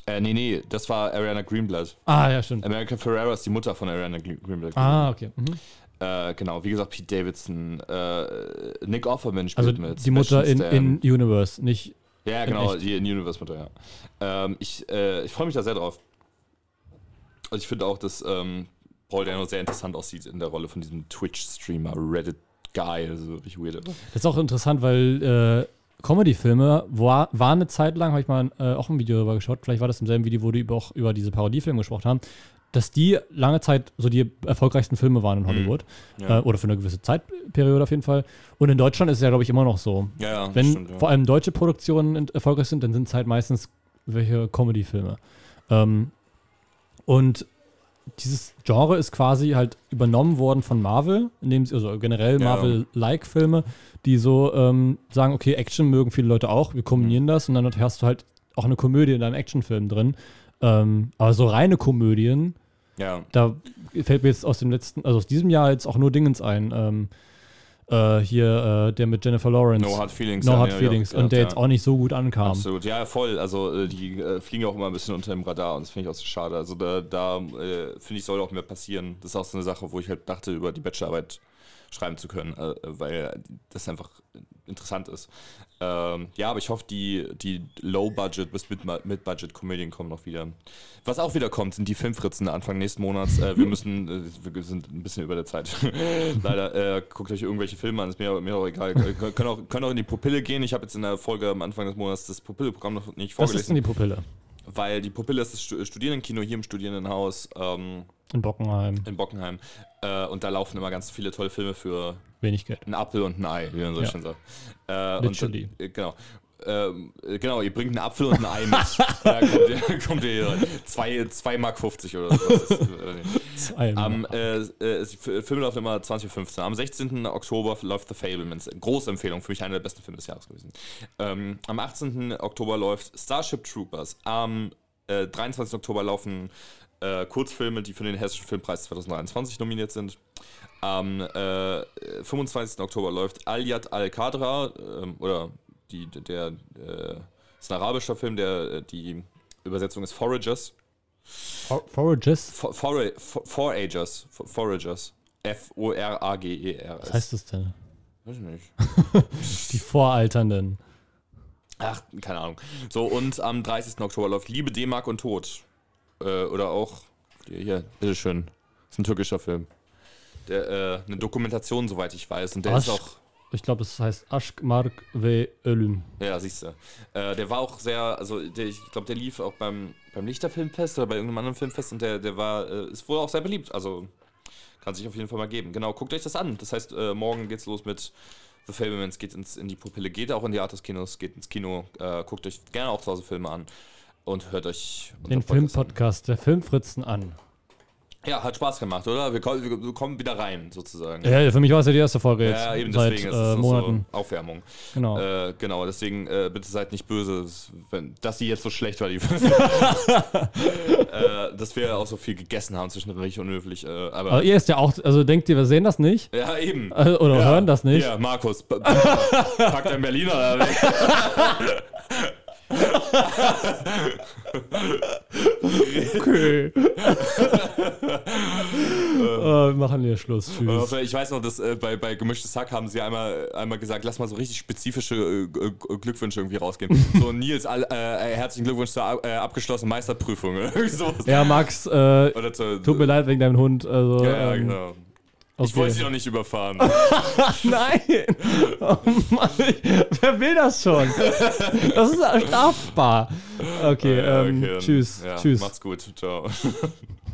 Äh, nee, nee, das war Ariana Greenblatt. Ah, ja, stimmt. America Ferrera ist die Mutter von Ariana Greenblatt. Ah, okay. Mhm. Äh, genau, wie gesagt, Pete Davidson, äh, Nick Offerman spielt Also mit. die Mutter in, in Universe, nicht. Ja, in genau, echt. die in Universe Mutter, ja. Ähm, ich äh, ich freue mich da sehr drauf. Also ich finde auch, dass ähm, Paul Dano sehr interessant aussieht in der Rolle von diesem Twitch-Streamer, Reddit-Guy, also wirklich weird. Das ist auch interessant, weil äh, Comedy-Filme war, war eine Zeit lang, habe ich mal äh, auch ein Video darüber geschaut, vielleicht war das im selben Video, wo die über, auch über diese Parodiefilme gesprochen haben, dass die lange Zeit so die erfolgreichsten Filme waren in Hollywood. Mhm. Ja. Äh, oder für eine gewisse Zeitperiode auf jeden Fall. Und in Deutschland ist es ja, glaube ich, immer noch so. Ja, ja, Wenn stimmt, vor allem deutsche Produktionen erfolgreich sind, dann sind es halt meistens welche Comedy-Filme. Ähm, und dieses Genre ist quasi halt übernommen worden von Marvel, indem sie, also generell. Marvel-like-Filme, die so ähm, sagen, okay, Action mögen viele Leute auch, wir kombinieren das und dann hast du halt auch eine Komödie in deinem Actionfilm drin. Ähm, aber so reine Komödien, Ja. da fällt mir jetzt aus dem letzten, also aus diesem Jahr jetzt auch nur Dingens ein. Ähm, äh, hier äh, der mit Jennifer Lawrence. No Hard Feelings. No Hard Feelings. und der jetzt auch nicht so gut ankam. Absolut, ja, voll. Also äh, die äh, fliegen auch immer ein bisschen unter dem Radar und das finde ich auch so schade. Also da, da äh, finde ich, soll auch mehr passieren. Das ist auch so eine Sache, wo ich halt dachte, über die Bachelorarbeit schreiben zu können, äh, weil das einfach interessant ist. Ähm, ja, aber ich hoffe, die, die Low-Budget bis Mid- Mid-Budget-Komödien kommen noch wieder. Was auch wieder kommt, sind die Filmfritzen Anfang nächsten Monats. Äh, wir müssen, äh, wir sind ein bisschen über der Zeit. Leider, äh, guckt euch irgendwelche Filme an, ist mir, mir auch egal. Können, auch, können auch in die Pupille gehen. Ich habe jetzt in der Folge am Anfang des Monats das Pupille-Programm noch nicht Was ist denn vorgelesen. die Pupille? Weil die Pupille ist das Stu- Studierendenkino hier im Studierendenhaus ähm, In Bockenheim. in Bockenheim. Äh, und da laufen immer ganz viele tolle Filme für Wenig Geld. ein Apfel und ein Ei, wie man so Ja. schön sagt. Äh, Literally. Und, äh, genau. Ähm, äh, genau, ihr bringt einen Apfel und ein Ei mit. da kommt ihr, kommt ihr hier. Zwei, zwei Mark 50 oder was. Ist. Ein- Am, äh, äh, es- F- Filme laufen immer 20.15 Uhr. Am 16. Oktober läuft The Fablemans. Große Empfehlung, für mich einer der besten Filme des Jahres gewesen. Ähm, am 18. Oktober läuft Starship Troopers. Am äh, 23. Oktober laufen äh, Kurzfilme, die für den Hessischen Filmpreis 2021 nominiert sind. Am äh, 25. Oktober läuft Al-Yad Al-Qadra, ähm, oder die, der, äh, ist ein arabischer Film, der, äh, die Übersetzung ist Foragers. For Forages? For, for, for, Foragers. For, Foragers. F-O-R-A-G-E-R. Was heißt das denn? Weiß ich nicht. Die Voralternden. Ach, keine Ahnung. So, und am 30. Oktober läuft Liebe, D-Mark und Tod. Äh, oder auch, hier, hier, bitteschön. ist ein türkischer Film. Der, äh, eine Dokumentation, soweit ich weiß. Und der ist Aşk. auch, Ich glaube, es heißt Aşk, Mark ve Ölüm. ja, siehst du. Äh, der war auch sehr, also der, ich glaube, der lief auch beim, beim Lichterfilmfest oder bei irgendeinem anderen Filmfest und der, der war, äh, ist wohl auch sehr beliebt. Also kann sich auf jeden Fall mal geben. Genau, guckt euch das an. Das heißt, äh, morgen geht's los mit The Fablemans, geht ins, in die Pupille, geht auch in die Artus-Kinos, geht ins Kino, äh, guckt euch gerne auch zu Hause Filme an und hört euch Den. Filmpodcast der Filmfritzen an. Ja, hat Spaß gemacht, oder? Wir kommen, wir kommen wieder rein, sozusagen. Ja, für mich war es ja die erste Folge jetzt. Ja, eben seit deswegen ist äh, es noch Monaten. so Aufwärmung. Genau. Äh, genau, deswegen äh, bitte seid nicht böse, dass- wenn, dass sie jetzt so schlecht war, die äh, Dass wir auch so viel gegessen haben zwischendrin, richtig unhöflich. Äh, aber Aber ihr ist ja auch, also denkt ihr, wir sehen das nicht? ja, eben. Also, oder ja. hören das nicht? Ja, Markus, pack dein Berliner da weg. Okay. äh, wir machen hier Schluss. Tschüss. Also ich weiß noch, dass äh, bei, bei Gemischtes Hack haben sie einmal, einmal gesagt, lass mal so richtig spezifische äh, Glückwünsche irgendwie rausgehen. so, Nils, all, äh, herzlichen Glückwunsch zur äh, abgeschlossenen Meisterprüfung. Ja, Max, äh, tut mir leid wegen deinem Hund. Also, Ja, ja, ähm, genau. Ich wollte sie noch nicht überfahren. Nein! Oh Mann, wer will das schon? Das ist strafbar. Okay, Ja, ähm, okay, tschüss. ja, tschüss. Macht's gut. Ciao.